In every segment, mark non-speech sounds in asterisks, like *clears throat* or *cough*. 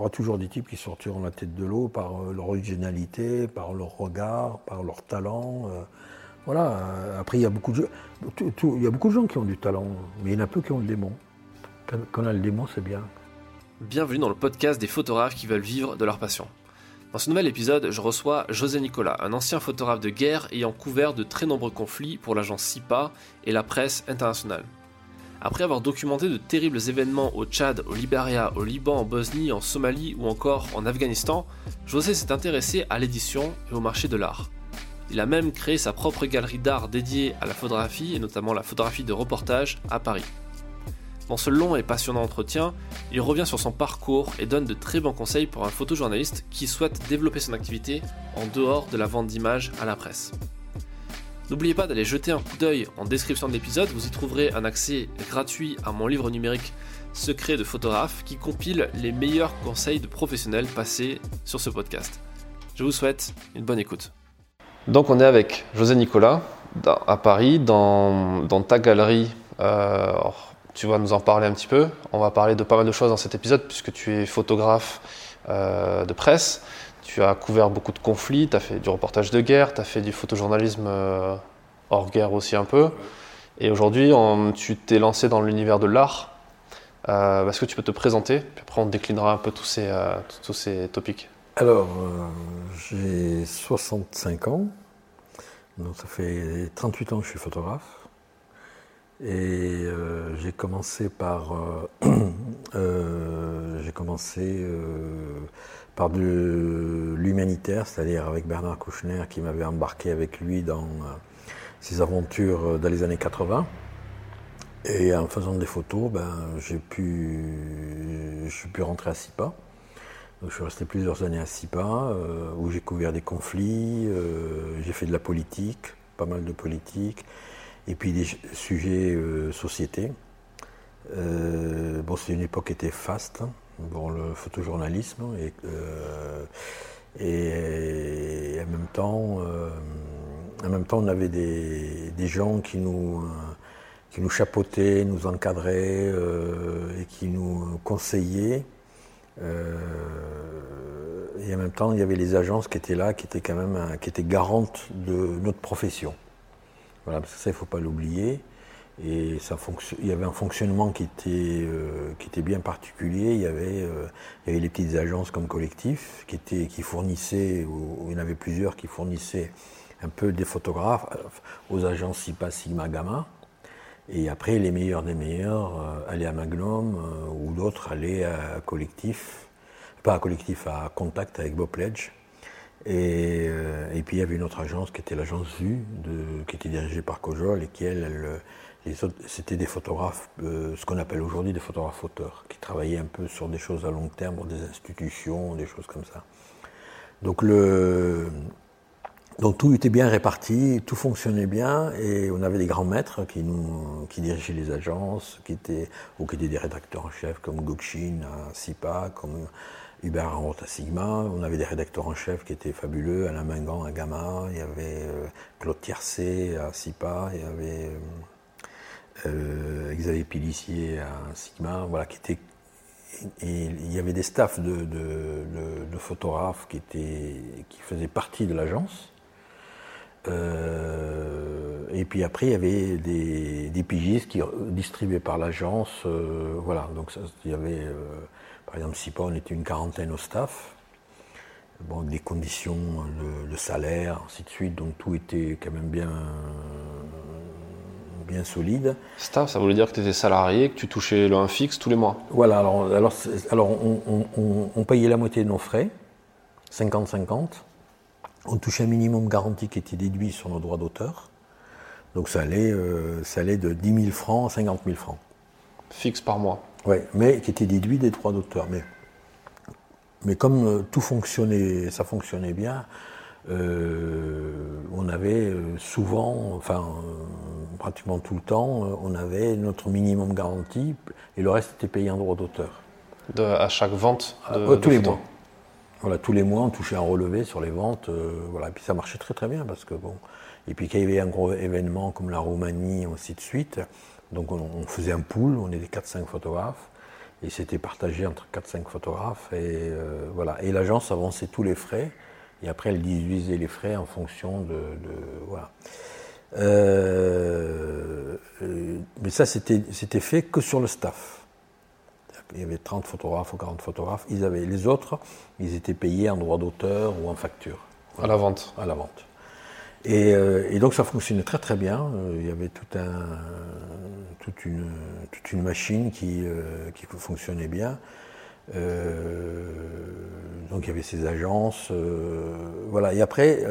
aura toujours des types qui sortiront la tête de l'eau par euh, leur originalité, par leur regard, par leur talent. euh, voilà. euh, Après, il y, a beaucoup de, tout- tout- il y a beaucoup de gens qui ont du talent, mais il y en a peu qui ont le démon. Quand, quand on a le démon, c'est bien. Bienvenue dans le podcast des photographes qui veulent vivre de leur passion. Dans ce nouvel épisode, je reçois José Nicolas, un ancien photographe de guerre ayant couvert de très nombreux conflits pour l'agence SIPA et la presse internationale. Après avoir documenté de terribles événements au Tchad, au Liberia, au Liban, en Bosnie, en Somalie ou encore en Afghanistan, José s'est intéressé à l'édition et au marché de l'art. Il a même créé sa propre galerie d'art dédiée à la photographie et notamment la photographie de reportage à Paris. Dans ce long et passionnant entretien, il revient sur son parcours et donne de très bons conseils pour un photojournaliste qui souhaite développer son activité en dehors de la vente d'images à la presse. N'oubliez pas d'aller jeter un coup d'œil en description de l'épisode, vous y trouverez un accès gratuit à mon livre numérique Secret de photographe qui compile les meilleurs conseils de professionnels passés sur ce podcast. Je vous souhaite une bonne écoute. Donc on est avec José Nicolas à Paris dans, ta galerie. euh, tu vas nous en parler un petit peu. On va parler de pas mal de choses dans cet épisode puisque tu es photographe euh, de presse. Tu as couvert beaucoup de conflits, tu as fait du reportage de guerre, tu as fait du photojournalisme euh, hors guerre aussi un peu. Et aujourd'hui, tu t'es lancé dans l'univers de l'art. Euh, Est-ce que tu peux te présenter? Puis après, on déclinera un peu tous ces, euh, tous ces topics. Alors, euh, j'ai 65 ans, donc ça fait 38 ans que je suis photographe. Et j'ai commencé par, *clears throat* j'ai commencé par de l'humanitaire, c'est-à-dire avec Bernard Kouchner qui m'avait embarqué avec lui dans ses aventures euh, dans les années 80. Et en faisant des photos, ben, j'ai pu, je suis pu rentrer à SIPA. Donc, je suis resté plusieurs années à SIPA, euh, où j'ai couvert des conflits, euh, j'ai fait de la politique, pas mal de politique, et puis des sujets euh, société. Bon, c'est une époque qui était faste, hein, bon, le photojournalisme, et, et, en même temps, en même temps, on avait des, gens qui nous, euh, qui nous chapeautaient, nous encadraient euh, et qui nous conseillaient. Euh, et en même temps, il y avait les agences qui étaient là, qui étaient quand même, qui étaient garantes de notre profession. Voilà, parce que ça, il ne faut pas l'oublier. Et il y avait un fonctionnement qui était, qui était bien particulier. Il y, avait, il y avait les petites agences comme collectif qui, étaient, qui fournissaient, ou, ou il y en avait plusieurs qui fournissaient un peu des photographes euh, aux agences SIPA, Sigma, Gamma. Et après, les meilleurs des meilleurs euh, allaient à Magnum euh, ou d'autres allaient à Collectif, pas à Collectif, à Contact avec Bob Pledge. Et, euh, et puis il y avait une autre agence qui était l'agence de, qui était dirigée par Cojol et qui, elle, c'était des photographes, ce qu'on appelle aujourd'hui des photographes auteurs, qui travaillaient un peu sur des choses à long terme, des institutions, des choses comme ça. Donc le, donc tout était bien réparti, tout fonctionnait bien et on avait des grands maîtres qui dirigeaient les agences, qui étaient ou qui étaient des rédacteurs en chef comme Gokshin à SIPA, comme Hubert Arendt à Sigma. On avait des rédacteurs en chef qui étaient fabuleux, Alain Mingan à Gamma, il y avait euh, Claude Tiercé à SIPA, il y avait euh, euh, Xavier Pilissier à Sigma, voilà, qui étaient et il y avait des staffs de- de photographes qui, étaient, qui faisaient partie de l'agence. Euh, et puis après, il y avait des, des pigistes qui distribuaient par l'agence. euh, voilà, donc ça, il y avait, euh, par exemple, SIPA, on était une quarantaine au staff. Bon, des conditions, le, le salaire, ainsi de suite, donc tout était quand même bien, bien solide. Staff, ça voulait dire que tu étais salarié, que tu touchais le 1 fixe tous les mois. Voilà, alors, alors, c'est- alors on, on- on- on payait la moitié de nos frais, 50-50. On touchait un minimum garanti qui était déduit sur nos droits d'auteur. Donc ça allait, euh, ça allait de 10 000 francs à 50 000 francs. Fixe par mois. Ouais, mais qui était déduit des droits d'auteur. Mais, mais comme euh, tout fonctionnait, ça fonctionnait bien, euh, on avait souvent, enfin pratiquement tout le temps, on avait notre minimum garanti et le reste était payé en droits d'auteur. À chaque vente de, de tous les mois. Voilà, tous les mois, on touchait un relevé sur les ventes. euh, voilà, et puis ça marchait très très bien parce que bon. Et puis quand il y avait un gros événement comme la Roumanie, ainsi de suite, donc on, on faisait un pool, on était 4-5 photographes. et c'était partagé entre 4-5 photographes. Et voilà. Et l'agence avançait tous les frais. Et après, elle déduisait les frais en fonction de. voilà. mais ça, c'était fait que sur le staff il y avait 30 photographes ou 40 photographes. Ils avaient, les autres, ils étaient payés en droit d'auteur ou en facture. À la vente À la vente. Euh, et, donc ça fonctionnait très très bien. Euh, il y avait tout un, toute, une, toute une machine qui, euh, qui fonctionnait bien. donc il y avait ces agences. voilà. Et après,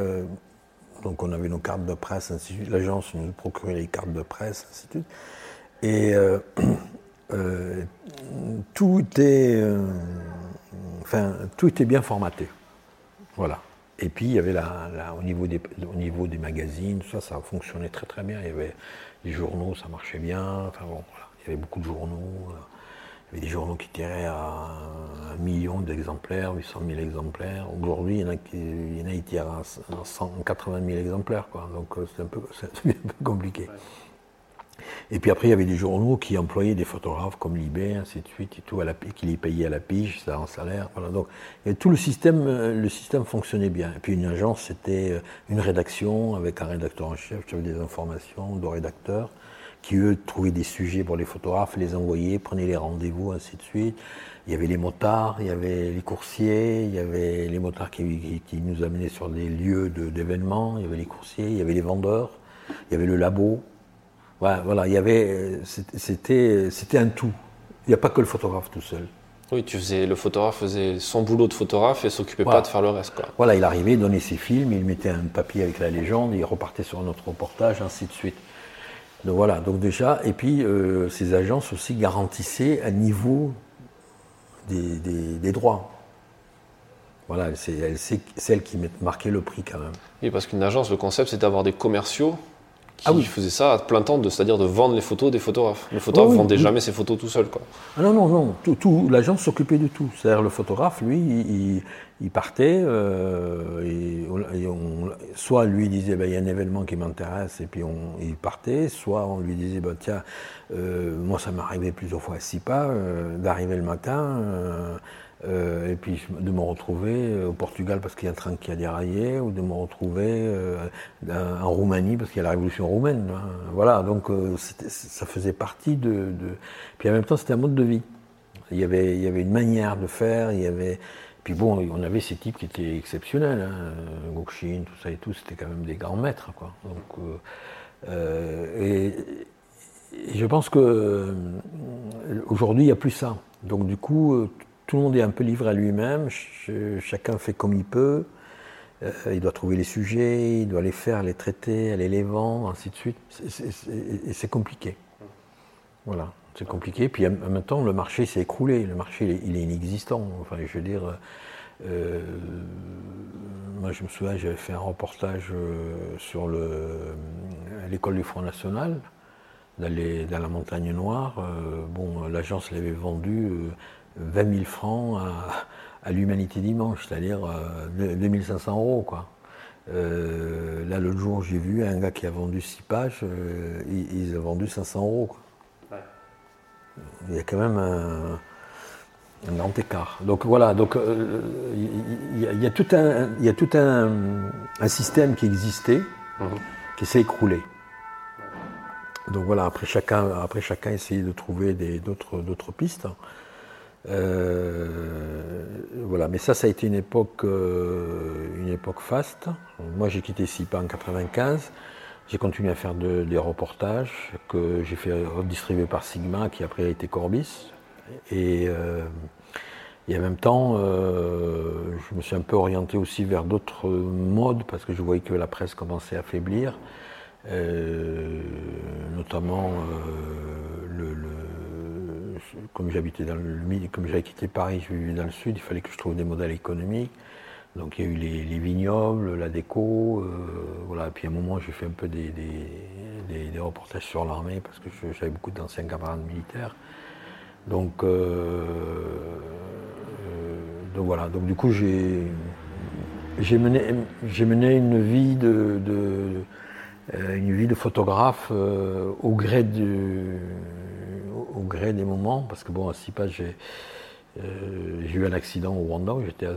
donc on avait nos cartes de presse, ainsi de suite. L'agence nous procurait les cartes de presse, ainsi de suite. Et *clears throat* euh, tout, était, euh, bien formaté. Voilà. Et puis, il y avait la, au, niveau des, au niveau des magazines, ça, ça fonctionnait très très bien. Il y avait les journaux, ça marchait bien. Il y avait beaucoup de journaux. Il y avait des journaux qui tiraient à un million d'exemplaires, 800 000 exemplaires. Aujourd'hui, il y en a qui, en a qui tirent à 180 000 exemplaires. Donc, euh, c'est un peu *laughs* compliqué. Et puis après, il y avait des journaux qui employaient des photographes comme Libé, ainsi de suite, et tout, à la, qui les payaient à la pige, ça en salaire. Donc, et tout le système, euh, le système fonctionnait bien. Et puis une agence, c'était euh, une rédaction avec un rédacteur en chef qui avait des informations, deux rédacteurs, qui eux trouvaient des sujets pour les photographes, les envoyaient, prenaient les rendez-vous, ainsi de suite. Il y avait les motards, il y avait les coursiers, il y avait les motards qui nous amenaient sur des lieux d'événements, il y avait les coursiers, il y avait les vendeurs, il y avait le labo, voilà, il y avait, c'était, c'était un tout. Il n'y a pas que le photographe tout seul. Oui, tu faisais, le photographe faisait son boulot de photographe et s'occupait pas de faire le reste. Quoi. Voilà, il arrivait, il donnait ses films, il mettait un papier avec la légende, il repartait sur un autre reportage, ainsi de suite. Donc voilà, donc déjà, et puis euh, ces agences aussi garantissaient un niveau des, des, droits. Voilà, c'est celle qui marquait le prix quand même. Oui, parce qu'une agence, le concept, c'est d'avoir des commerciaux qui ah oui. faisait ça à plein temps, c'est-à-dire de vendre les photos des photographes. Le photographe ne vendait jamais ses photos tout seul. Quoi. Ah non, non, non. Tout, l'agence s'occupait de tout. C'est-à-dire le photographe, lui, il, partait, euh, et, on, soit lui disait, ben, il y a un événement qui m'intéresse, et puis on, il partait, soit on lui disait, ben, tiens, euh, moi ça m'arrivait plusieurs fois à six pas, euh, d'arriver le matin euh, et puis de me retrouver euh, au Portugal parce qu'il y a un train qui a déraillé, ou de me retrouver euh, en Roumanie parce qu'il y a la révolution roumaine. Hein. Voilà, donc ça faisait partie de, Puis en même temps, c'était un mode de vie. Il y, avait, il y avait une manière de faire, il y avait. Puis bon, on avait ces types qui étaient exceptionnels, hein. Gokshin, tout ça et tout, c'était quand même des grands maîtres, quoi. Donc, et, je pense que aujourd'hui, il n'y a plus ça. Donc du coup, tout le monde est un peu livré à lui-même, chacun fait comme il peut. Euh, il doit trouver les sujets, il doit les faire, les traiter, aller les vendre, ainsi de suite. Et c'est compliqué. Voilà, c'est compliqué. Puis en même temps, le marché s'est écroulé. Le marché, il est inexistant. Enfin, je veux dire, euh, moi, je me souviens, j'avais fait un reportage euh, sur l'école du Front National, dans, la Montagne Noire. bon, l'agence l'avait vendu 20 000 francs à, l'Humanité Dimanche, c'est-à-dire 2500 euh, euros. Quoi. Euh, là, l'autre jour, j'ai vu un gars qui a vendu 6 pages, euh, il, a vendu 500 euros. Il y a quand même un, grand écart. Donc voilà, donc il y, a tout un, il y a tout un, système qui existait, mhm. qui s'est écroulé. Donc voilà, après chacun, après chacun essayait de trouver d'autres pistes. Euh, voilà, mais ça, ça a été une époque, euh, une époque faste. Moi, j'ai quitté SIPA en 95. J'ai continué à faire des reportages que j'ai fait redistribuer par Sigma, qui après a été Corbis. Et, euh, en même temps, je me suis un peu orienté aussi vers d'autres modes parce que je voyais que la presse commençait à faiblir, notamment le comme j'habitais dans le comme j'avais quitté Paris, je vivais dans le sud, il fallait que je trouve des modèles économiques. Donc il y a eu les, vignobles, la déco, euh, voilà. Et puis à un moment, j'ai fait un peu des, reportages sur l'armée parce que j'avais beaucoup d'anciens camarades militaires. Donc, euh, euh, donc voilà. Donc du coup, j'ai mené, mené une vie de, une vie de photographe au gré du au gré des moments, parce que bon, à six pages, j'ai eu un accident au Rwanda où j'étais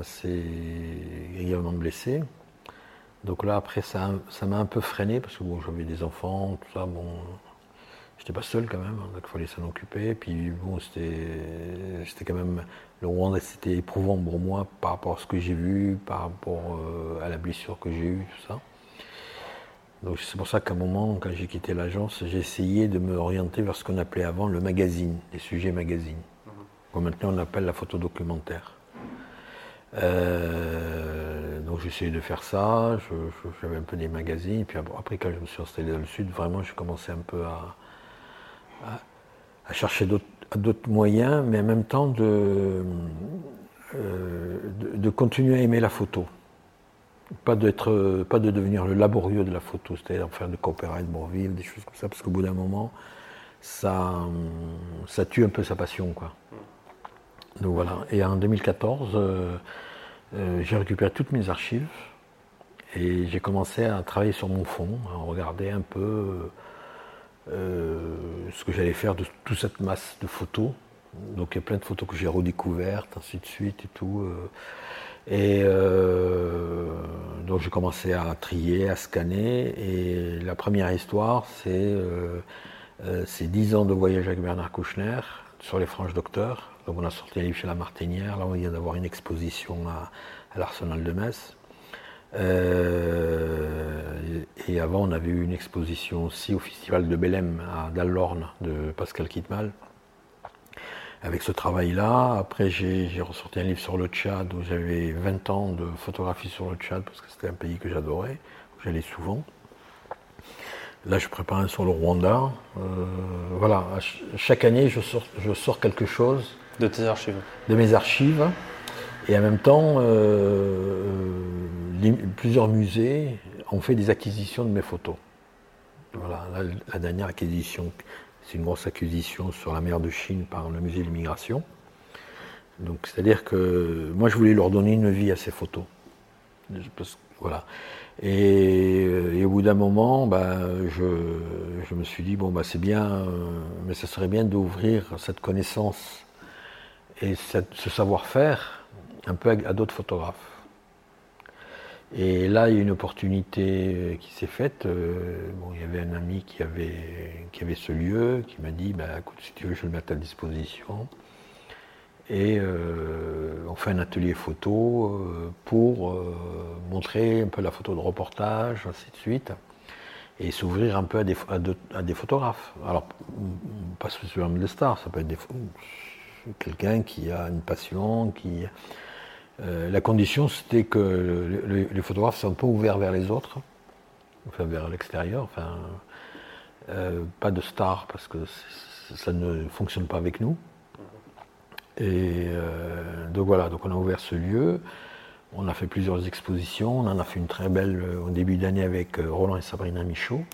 assez grièvement blessé. Donc là, après, ça m'a un peu freiné, parce que bon, j'avais des enfants, tout ça, bon, j'étais pas seul quand même, donc il fallait s'en occuper. Puis bon, c'était quand même, le Rwanda, c'était éprouvant pour moi par rapport à ce que j'ai vu, par rapport à la blessure que j'ai eue, tout ça. Donc c'est pour ça qu'à un moment, quand j'ai quitté l'agence, j'ai essayé de me orienter vers ce qu'on appelait avant le magazine, les sujets magazines. Mhm. Comme maintenant on appelle la photo documentaire. Euh, donc j'ai essayé de faire ça, j'avais un peu des magazines, puis après quand je me suis installé dans le sud, vraiment j'ai commencé un peu à, chercher d'autres moyens, mais en même temps de, euh, de continuer à aimer la photo. Pas, d'être, pas de devenir le laborieux de la photo, c'est-à-dire faire de copyright Bourville, des choses comme ça, parce qu'au bout d'un moment, ça, ça tue un peu sa passion. Quoi. Donc voilà. Et en 2014, euh, euh, j'ai récupéré toutes mes archives et j'ai commencé à travailler sur mon fond, à regarder un peu euh, ce que j'allais faire de toute cette masse de photos. Donc il y a plein de photos que j'ai redécouvertes, ainsi de suite et tout. Et euh, donc j'ai commencé à trier, à scanner. Et la première histoire, c'est euh, euh, ces 10 ans de voyage avec Bernard Kouchner sur les franges docteurs. Donc on a sorti un livre chez La Martinière. Là, on vient d'avoir une exposition à, l'Arsenal de Metz. et avant, on avait eu une exposition aussi au Festival de Belém à Dallorne de Pascal Kitmal avec ce travail-là. Après, j'ai ressorti un livre sur le Tchad où j'avais 20 ans de photographie sur le Tchad parce que c'était un pays que j'adorais, où j'allais souvent. Là, je prépare un sur le Rwanda. Euh, voilà, chaque année, je sors, je sors, quelque chose. De tes archives De mes archives. Et en même temps, euh, plusieurs musées ont fait des acquisitions de mes photos. Voilà, la dernière acquisition c'est une grosse acquisition sur la mer de Chine par le musée de l'immigration. Donc, c'est-à-dire que moi, je voulais leur donner une vie à ces photos. voilà. Et, au bout d'un moment, bah, je, me suis dit, bon, bah, c'est bien, euh, mais ce serait bien d'ouvrir cette connaissance et ce savoir-faire un peu à d'autres photographes. Et là, il y a une opportunité euh, qui s'est faite. Euh, bon, il y avait un ami qui avait, qui avait ce lieu, qui m'a dit bah, écoute, si tu veux, je le mets à disposition. Et euh, on fait un atelier photo pour montrer un peu la photo de reportage, ainsi de suite, et s'ouvrir un peu à des, à, des photographes. Alors, pas spécialement des stars, ça peut être quelqu'un qui a une passion, qui euh, la condition, c'était que les photographes ne sont pas ouverts vers les autres, enfin vers l'extérieur, enfin, euh, pas de stars parce que ça ne fonctionne pas avec nous. Et euh, donc voilà, donc on a ouvert ce lieu, on a fait plusieurs expositions, on en a fait une très belle au début d'année avec Roland et Sabrina Michaud.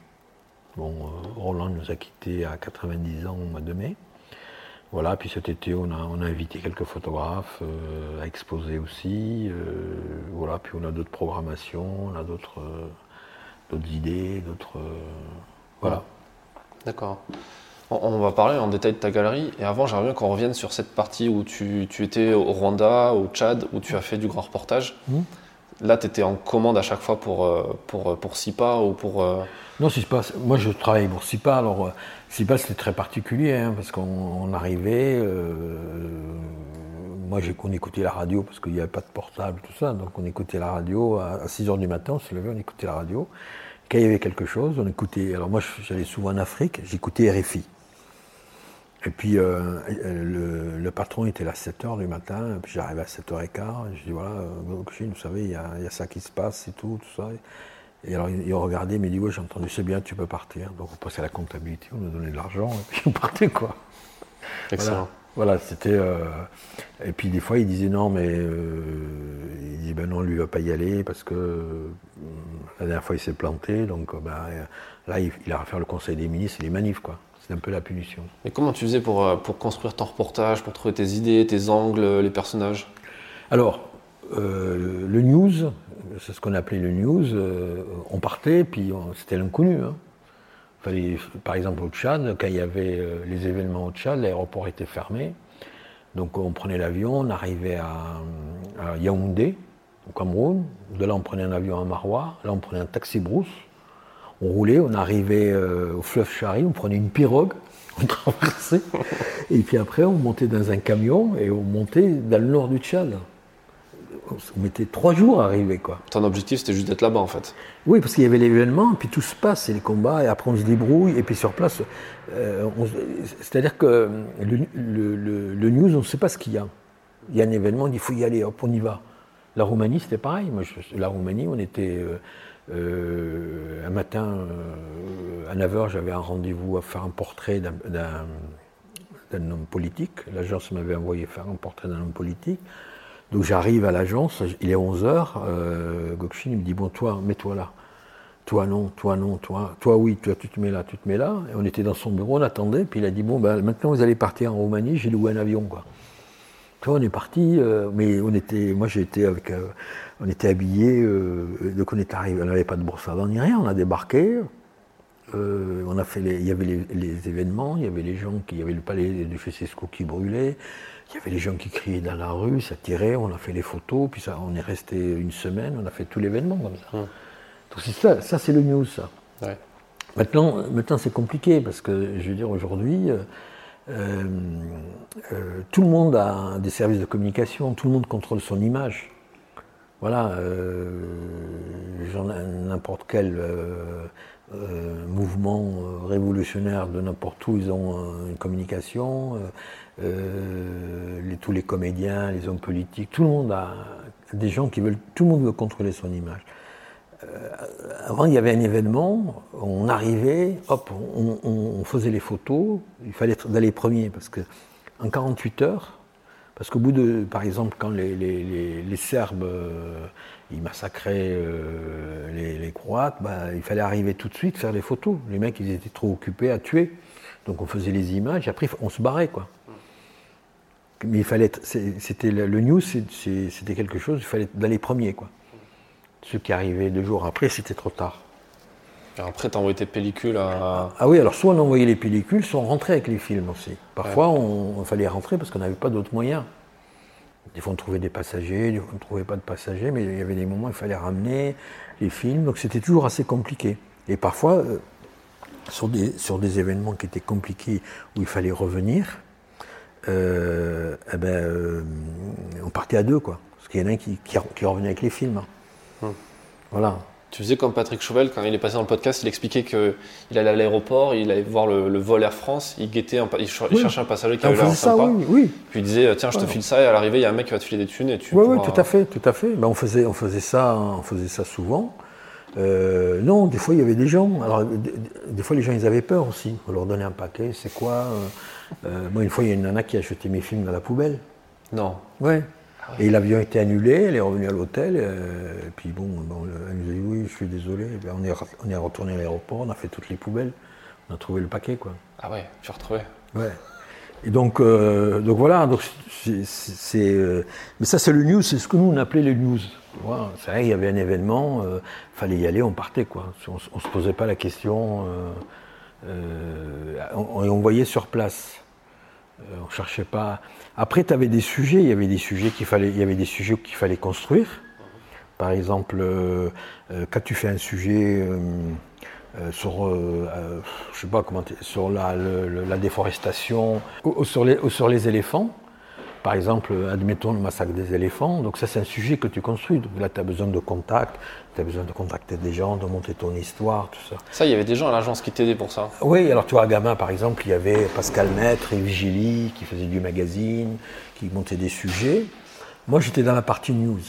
Bon, Roland nous a quittés à 90 ans au mois de mai. Voilà, puis cet été, on a, on a invité quelques photographes euh, à exposer aussi. Euh, voilà, puis on a d'autres programmations, on a d'autres euh, idées, d'autres. voilà. D'accord. On, va parler en détail de ta galerie. Et avant, j'aimerais bien qu'on revienne sur cette partie où tu, étais au Rwanda, au Tchad, où tu as fait du grand reportage. Mmh. Là, tu étais en commande à chaque fois pour, pour, pour SIPA ou pour. Non, SIPA, moi je travaille pour SIPA. Alors, SIPA, c'était très particulier, hein, parce qu'on arrivait. Euh, moi, on écoutait la radio parce qu'il n'y avait pas de portable, tout ça. Donc, on écoutait la radio à, 6 h du matin, on se levait, on écoutait la radio. Quand il y avait quelque chose, on écoutait. Alors, moi, j'allais souvent en Afrique, j'écoutais RFI. Et puis, euh, le, patron était là à 7 h du matin, puis j'arrivais à 7h15, et je dis voilà, euh, vous savez, il y, a, il y, a, ça qui se passe et tout, tout ça. Et alors il, regardait, il me dit Ouais, j'ai entendu, c'est bien, tu peux partir. Donc on passait à la comptabilité, on nous donnait de l'argent, et puis *laughs* on partait quoi. Excellent. Voilà, c'était. Euh, et puis des fois, il disait non, mais. Euh, il dit ben non, lui, il va pas y aller parce que euh, la dernière fois, il s'est planté. Donc ben, là, il, il, a à faire le conseil des ministres et les manifs, quoi. C'est un peu la punition. Mais comment tu faisais pour, pour construire ton reportage, pour trouver tes idées, tes angles, les personnages? Alors, le news, c'est ce qu'on appelait le news. Euh, on partait, puis c'était l'inconnu. Hein. Fallait, par exemple, au Tchad, quand il y avait euh, les événements au Tchad, l'aéroport était fermé. Donc on prenait l'avion, on arrivait à, à, Yaoundé, au Cameroun. De là, on prenait un avion à Marois. Là, on prenait un taxi brousse. On roulait, on arrivait euh, au fleuve Chari, on prenait une pirogue, *laughs* on traversait. et puis après, on montait dans un camion et on montait dans le nord du Tchad on mettait trois jours à arriver. Quoi. Ton objectif, c'était juste d'être là-bas, en fait Oui, parce qu'il y avait l'événement, puis tout se passe, c'est les combats, et après on se débrouille, et puis sur place, euh, c'est-à-dire que le, news, on ne sait pas ce qu'il y a. Il y a un événement, il faut y aller, hop, on y va. La Roumanie, c'était pareil. Moi, la Roumanie, on était... Euh, euh, un matin, à 9h, j'avais un rendez-vous à faire un portrait d'un homme politique. L'agence m'avait envoyé faire un portrait d'un homme politique. Donc j'arrive à l'agence, il est 11h, euh, Gokshin me dit, bon toi, mets-toi là. Toi non, toi non, toi, toi oui, toi tu te mets là, tu te mets là. Et on était dans son bureau, on attendait, puis il a dit, bon ben maintenant vous allez partir en Roumanie, j'ai loué un avion quoi. On est parti, euh, mais on était, moi j'ai été avec, euh, on était habillés, euh, donc on est arrivé, on n'avait pas de bourse avant ni rien, on a débarqué, on a fait les, il y avait les, les, événements, il y avait les gens qui, il y avait le palais de Fesesco qui brûlait, il y avait les gens qui criaient dans la rue, ça tirait, on a fait les photos, puis ça, on est resté une semaine, on a fait tout l'événement comme ça. Hum. Donc ça, ça c'est le news, ça. Maintenant, maintenant c'est compliqué parce que je veux dire aujourd'hui, euh, euh, euh, tout le monde a des services de communication, tout le monde contrôle son image. Voilà, n'importe quel mouvement révolutionnaire de n'importe où, ils ont une communication. Euh, tous les comédiens, les hommes politiques, tout le monde a des gens qui veulent, tout le monde veut contrôler son image. Euh, avant, il y avait un événement, on arrivait, hop, on, faisait les photos, il fallait d'aller premier parce que en 48 heures, parce qu'au bout de, par exemple, quand les, Serbes euh, ils massacraient les, les, Croates, bah, il fallait arriver tout de suite faire les photos. Les mecs, ils étaient trop occupés à tuer. Donc on faisait les images, après on se barrait, quoi mais il fallait c'était le, news, c'était quelque chose, il fallait d'aller premier, quoi. Ceux qui arrivaient deux jours après, c'était trop tard. après, tu envoyé tes pellicules à. Ah oui, alors soit on envoyait les pellicules, soit on rentrait avec les films aussi. Parfois, on, fallait rentrer parce qu'on n'avait pas d'autres moyens. Des fois, on trouvait des passagers, des fois, on ne trouvait pas de passagers, mais il y avait des moments où il fallait ramener les films, donc c'était toujours assez compliqué. Et parfois, euh, sur, des, sur des événements qui étaient compliqués, où il fallait revenir, euh, eh ben, euh, on partait à deux, quoi. Parce qu'il y en a un qui, qui, revenait avec les films. Hum. Voilà. Tu faisais comme Patrick Chauvel, quand il est passé dans le podcast, il expliquait qu'il allait à l'aéroport, il allait voir le, vol Air France, il guettait, il, cherchait un passager qui avait l'air sympa. Oui, oui. Puis il disait, tiens, je te file ça, et à l'arrivée, il y a un mec qui va te filer des thunes, et tu Oui, oui, tout à fait, tout à fait. Ben, on, faisait, on, faisait ça, on faisait ça souvent. Euh, non, des fois, il y avait des gens. Alors, des, fois, les gens, ils avaient peur aussi. On leur donnait un paquet, c'est quoi euh, moi, une fois, il y a une nana qui a jeté mes films dans la poubelle. Non. Ouais. Ah et l'avion était annulé, elle est revenue à l'hôtel, euh, et puis bon, elle nous a dit oui, je suis désolé. Ben, on, est, on est retourné à l'aéroport, on a fait toutes les poubelles, on a trouvé le paquet, quoi. Ah ouais, tu as retrouvé Ouais. Et donc, euh, donc voilà, donc c'est, mais ça c'est le news, c'est ce que nous on appelait les news. c'est vrai, il y avait un événement, il fallait y aller, on partait quoi. On, ne se posait pas la question. Euh, on, on, voyait sur place. Euh, on cherchait pas. Après, tu avais des sujets. Il y avait des sujets qu'il fallait. Construire. Par exemple, euh, quand tu fais un sujet comment, sur la, déforestation, sur les, ou sur les éléphants. Par exemple, admettons le massacre des éléphants. Donc ça, c'est un sujet que tu construis. Donc là, tu as besoin de contact, tu as besoin de contacter des gens, de monter ton histoire, tout ça. Ça, il y avait des gens à l'agence qui t'aidaient pour ça Oui, alors tu vois, à Gamin, par exemple, il y avait Pascal Maître et Vigili qui faisaient du magazine, qui montaient des sujets. Moi, j'étais dans la partie news.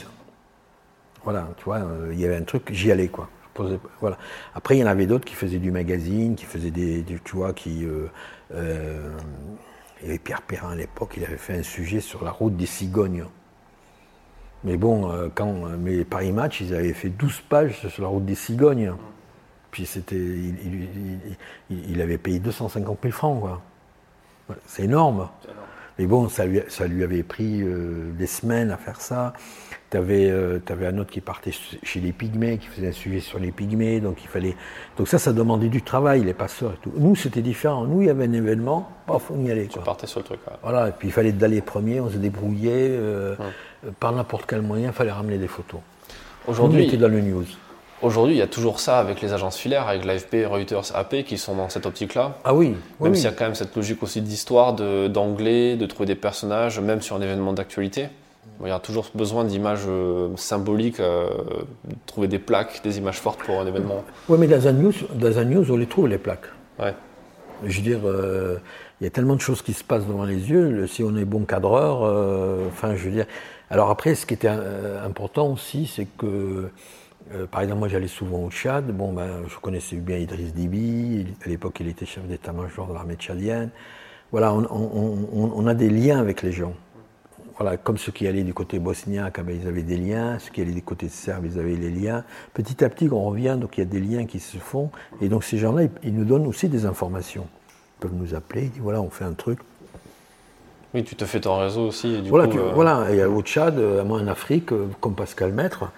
Voilà, tu vois, euh, il y avait un truc, j'y allais, quoi. voilà. Après, il y en avait d'autres qui faisaient du magazine, qui faisaient des, tu vois, qui... Euh, euh, il y avait Pierre Perrin à l'époque, il avait fait un sujet sur la route des cigognes. Mais bon, euh, quand mais Paris Match, ils avaient fait 12 pages sur la route des cigognes. Puis c'était, il, avait payé 250 000 francs, quoi. C'est énorme. Mais bon, ça lui, ça lui avait pris euh, des semaines à faire ça. Tu avais, euh, un autre qui partait chez les pygmées, qui faisait un sujet sur les pygmées, donc il fallait. Donc ça, ça demandait du travail, les passeurs et tout. Nous, c'était différent. Nous, il y avait un événement, paf, on y allait. Tu partais sur le truc. Voilà, et puis il fallait d'aller premier, on se débrouillait. Euh, par n'importe quel moyen, il fallait ramener des photos. Aujourd'hui, était dans le news. Aujourd'hui, il y a toujours ça avec les agences filaires, avec l'AFP, Reuters, AP, qui sont dans cette optique-là. Ah oui. Même s'il y a quand même cette logique aussi d'histoire, d'anglais, de, trouver des personnages, même sur un événement d'actualité. Il y a toujours besoin d'images euh, symboliques, euh, de trouver des plaques, des images fortes pour un événement. Oui, mais dans un, news, dans un news, on les trouve, les plaques. Ouais. Je veux dire, euh, il y a tellement de choses qui se passent devant les yeux. Si on est bon cadreur, enfin, je veux dire. Alors après, ce qui était important aussi, c'est que euh, par exemple, moi j'allais souvent au Tchad. Bon, ben, je connaissais bien Idriss Déby. À l'époque, il était chef d'état-major de l'armée tchadienne. Voilà, on, a des liens avec les gens. Voilà, comme ceux qui allaient du côté bosniaque, ah ben, ils avaient des liens. Ceux qui allaient du côté serbe, ils avaient les liens. Petit à petit, on revient, donc il y a des liens qui se font. Et donc ces gens-là, ils, nous donnent aussi des informations. Ils peuvent nous appeler, ils disent voilà, on fait un truc. Oui, tu te fais ton réseau aussi. voilà, euh, voilà, et au Tchad, euh, moi en Afrique, comme Pascal Maître,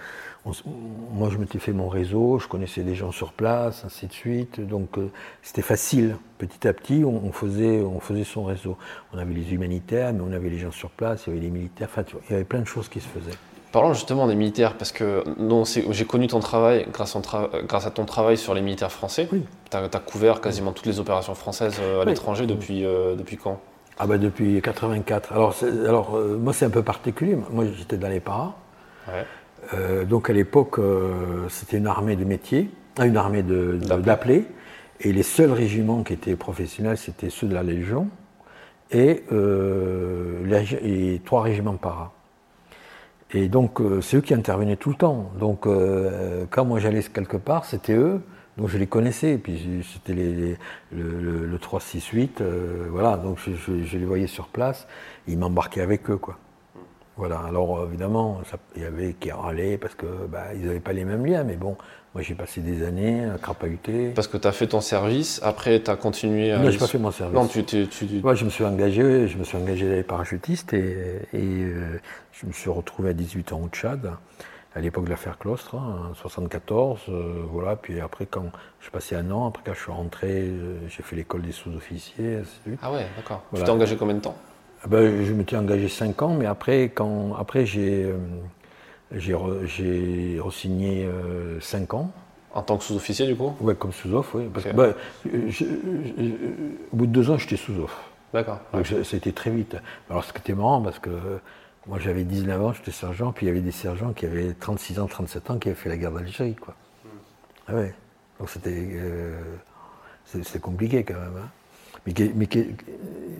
moi, je m'étais fait mon réseau, je connaissais des gens sur place, ainsi de suite. Donc, euh, c'était facile. Petit à petit, on, faisait, on faisait son réseau. On avait les humanitaires, mais on avait les gens sur place, il y avait les militaires. Enfin, il y avait plein de choses qui se faisaient. Parlons justement des militaires, parce que j'ai connu ton travail grâce, à ton travail sur les militaires français. Oui. Tu as, couvert quasiment toutes les opérations françaises euh, à l'étranger depuis, euh, depuis quand? Ah bah Depuis 84. Alors, alors moi, c'est un peu particulier. Moi, j'étais dans les paras. Ouais. Euh, donc à l'époque, euh, c'était une armée de métier, euh, une armée d'appelés, et les seuls régiments qui étaient professionnels, c'était ceux de la Légion et, les, trois régiments para. Et donc c'est eux qui intervenaient tout le temps. Donc quand moi j'allais quelque part, c'était eux. Donc je les connaissais, et puis c'était le, le, 368, voilà, donc je, je, les voyais sur place, ils m'embarquaient avec eux, quoi. Voilà, alors évidemment, il y avait qui râlaient parce qu'ils bah, n'avaient pas les mêmes liens, mais bon, moi j'ai passé des années à crapahuter. Parce que tu as fait ton service, après tu as continué à. Non, j'ai pas fait mon service. Non, tu. tu, tu... je me suis engagé, je me suis engagé les parachutistes et, et euh, je me suis retrouvé à 18 ans au Tchad, à l'époque de l'affaire Clostre, hein, en 74, euh, voilà, puis après quand je suis passé un an, après quand je suis rentré, euh, j'ai fait l'école des sous-officiers, Ah ouais, d'accord. Tu t'es engagé combien de temps? Ah ben, je m'étais engagé 5 ans, mais après, quand, après j'ai, euh, j'ai, j'ai re-signé 5 euh, ans. En tant que sous-officier, du coup? Oui, comme sous-off, oui. Parce que, ben, au bout de deux ans, j'étais sous-off. D'accord. Donc c'était très vite. Alors, ce qui était marrant, parce que moi, j'avais 19 ans, j'étais sergent, puis il y avait des sergents qui avaient 36 ans, 37 ans, qui avaient fait la guerre d'Algérie, quoi. Hmm. Ah ouais. Donc c'était, euh, c'était compliqué quand même. Hein. Mais, mais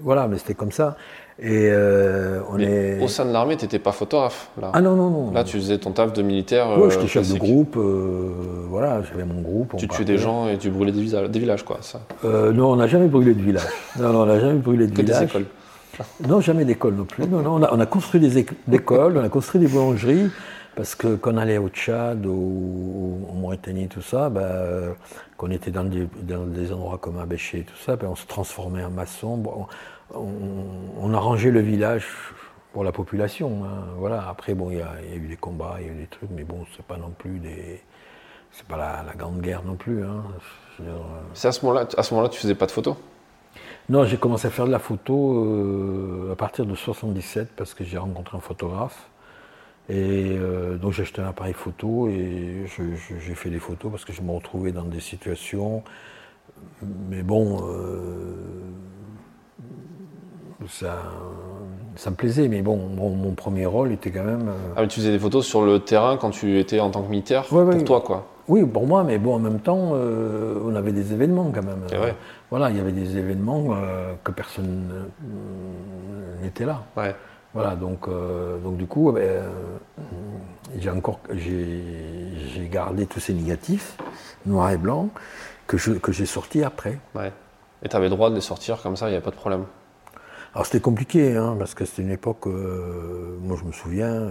voilà, mais c'était comme ça. Et euh, on est... Au sein de l'armée, tu n'étais pas photographe là. Ah non, non, non. Là, tu faisais ton taf de militaire. Oui, j'étais chef de groupe, euh, voilà, j'avais mon groupe. Tu tuais des gens et tu brûlais des, villages, des villages quoi, ça euh, Non, on n'a jamais brûlé de village. non, non, on n'a jamais brûlé de que village. des écoles Non, jamais d'école non plus. Non, non, on a, on a construit des écoles, on a construit des boulangeries. Parce que quand on allait au Tchad, au, au Mauritanie, tout ça, ben, quand on était dans des, dans des endroits comme Abéché, tout ça, ben, on se transformait en maçon. on, arrangeait le village pour la population. Hein. Voilà. Après, bon, il y, a eu des combats, il y a eu des trucs, mais bon, c'est pas non plus des. C'est pas la, grande guerre non plus. Hein. Euh, c'est à ce moment-là, à ce moment-là, tu faisais pas de photos? Non, j'ai commencé à faire de la photo euh, à partir de 77 parce que j'ai rencontré un photographe et euh, donc j'ai acheté un appareil photo et j'ai fait des photos parce que je me retrouvais dans des situations. Mais bon, euh, ça, ça me plaisait. Mais bon, mon, premier rôle était quand même. Ah, mais tu faisais des photos sur le terrain quand tu étais en tant que militaire pour toi, quoi Oui, pour moi, mais bon, en même temps, on avait des événements quand même. Voilà, il y avait des événements que personne n'était là. Ouais. Voilà, donc, euh, donc du coup, ben, euh, j'ai encore j'ai gardé tous ces négatifs, noirs et blancs, que j'ai que sortis après. Ouais. Et tu avais le droit de les sortir comme ça, il n'y avait pas de problème alors c'était compliqué, hein, parce que c'était une époque, euh, moi je me souviens,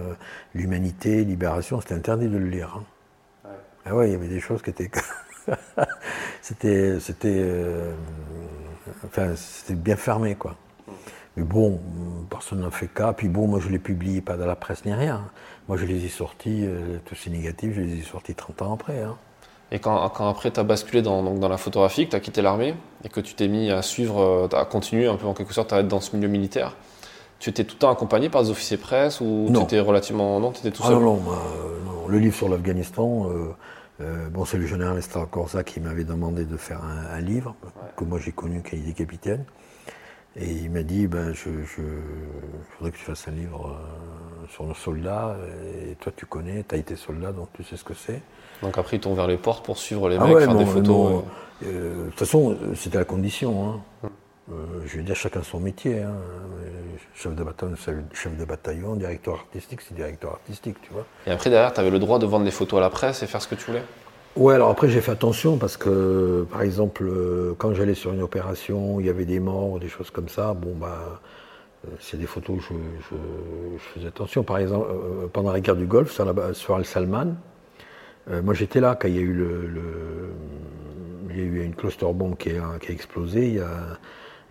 l'humanité, libération, c'était interdit de le lire. Hein. Ah ouais, il y avait des choses qui étaient... *laughs* c'était... c'était enfin, c'était bien fermé, quoi. Mais bon, personne n'en fait cas. Puis bon, moi, je ne les publie pas dans la presse ni rien. Moi, je les ai sortis, euh, tous ces négatifs, je les ai sortis 30 ans après. hein. Et quand, quand après tu as basculé dans, donc dans la photographie, que tu as quitté l'armée et que tu t'es mis à suivre, euh, à continuer un peu en quelque sorte à être dans ce milieu militaire, tu étais tout le temps accompagné par des officiers presse ou tu Non. étais relativement. Non, tu étais tout Ah seul? non, non, moi, euh, non. le livre sur l'Afghanistan, euh, euh, bon, c'est le général Estar Corsa qui m'avait demandé de faire un, un livre, que moi j'ai connu quand il était capitaine. Et il m'a dit, ben, je, je, je voudrais que tu fasses un livre euh, sur nos soldats. Et toi, tu connais, tu as été soldat, donc tu sais ce que c'est. Donc après, ils t'ont ouvert les portes pour suivre les Ah mecs, ouais, faire non, des photos. non, euh. De toute façon, c'était la condition. hein. Euh, je veux dire, chacun son métier. hein. Chef de bataillon, chef de bataillon, directeur artistique, c'est directeur artistique, tu vois. Et après, derrière, tu avais le droit de vendre des photos à la presse et faire ce que tu voulais? Ouais, alors après j'ai fait attention parce que, par exemple, euh, quand j'allais sur une opération, il y avait des morts, des choses comme ça. Bon, bah, euh, c'est des photos, je, je- je faisais attention. Par exemple, pendant la guerre du Golfe, sur, la- sur Al Salman, euh, moi j'étais là quand il y a eu le, le- il y a eu une cluster bomb qui a, qui a explosé. Il y a,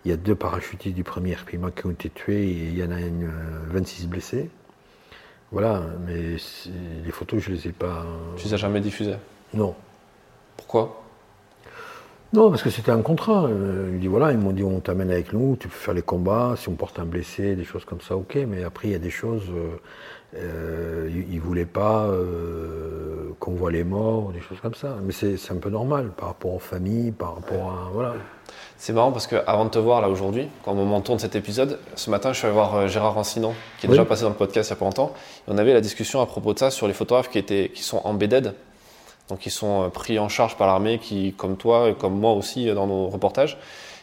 il y a deux parachutistes du premier RPMA qui ont été tués et il y en a une, euh, 26 blessés. Voilà, mais les photos, je les ai pas. Tu les as jamais diffusées? Non. Pourquoi? Non, parce que c'était un contrat. Euh, il dit voilà, ils m'ont dit on t'amène avec nous, tu peux faire les combats, si on porte un blessé, des choses comme ça, ok. Mais après, il y a des choses, euh, euh, ils ne voulaient pas euh, qu'on voit les morts, des choses comme ça. Mais c'est c'est un peu normal par rapport aux familles, par rapport à. Voilà. C'est marrant parce que avant de te voir là aujourd'hui, quand on moment tourne cet épisode, ce matin je suis allé voir euh, Gérard Rancinon, qui est Oui. déjà passé dans le podcast il y a pas longtemps. Et on avait la discussion à propos de ça sur les photographes qui, étaient, qui sont embedded, donc qui sont euh, pris en charge par l'armée, qui, comme toi et comme moi aussi euh, dans nos reportages.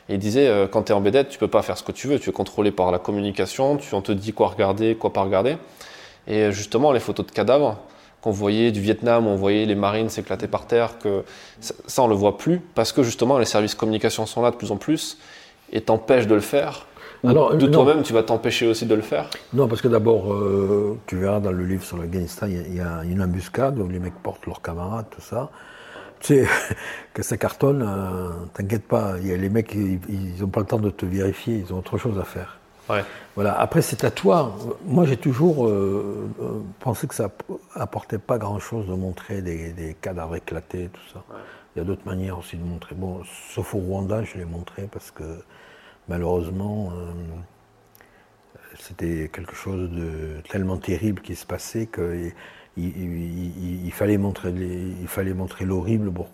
Et il disait, euh, quand tu es embedded, tu peux pas faire ce que tu veux, tu es contrôlé par la communication, tu, on te dit quoi regarder, quoi pas regarder. Et justement, les photos de cadavres qu'on voyait du Vietnam, où on voyait les marines s'éclater par terre, que ça, on le voit plus parce que justement les services communication sont là de plus en plus et t'empêchent de le faire. Alors, de non. toi-même, tu vas t'empêcher aussi de le faire. Non, parce que d'abord, euh, tu verras dans le livre sur l'Afghanistan, il y a- il y, a une embuscade où les mecs portent leurs camarades, tout ça. *laughs* Tu sais, *laughs* que ça cartonne, euh, t'inquiète pas, y a les mecs, ils n'ont pas le temps de te vérifier, ils ont autre chose à faire. Ouais. Voilà. Après, c'est à toi. Moi, j'ai toujours euh, euh, pensé que ça apportait pas grand-chose de montrer des, des cadavres éclatés, tout ça. Il y a d'autres manières aussi de montrer. Bon, sauf au Rwanda, je l'ai montré parce que malheureusement, euh, c'était quelque chose de tellement terrible qui se passait que il, il- il- il fallait montrer les- il fallait montrer l'horrible pour,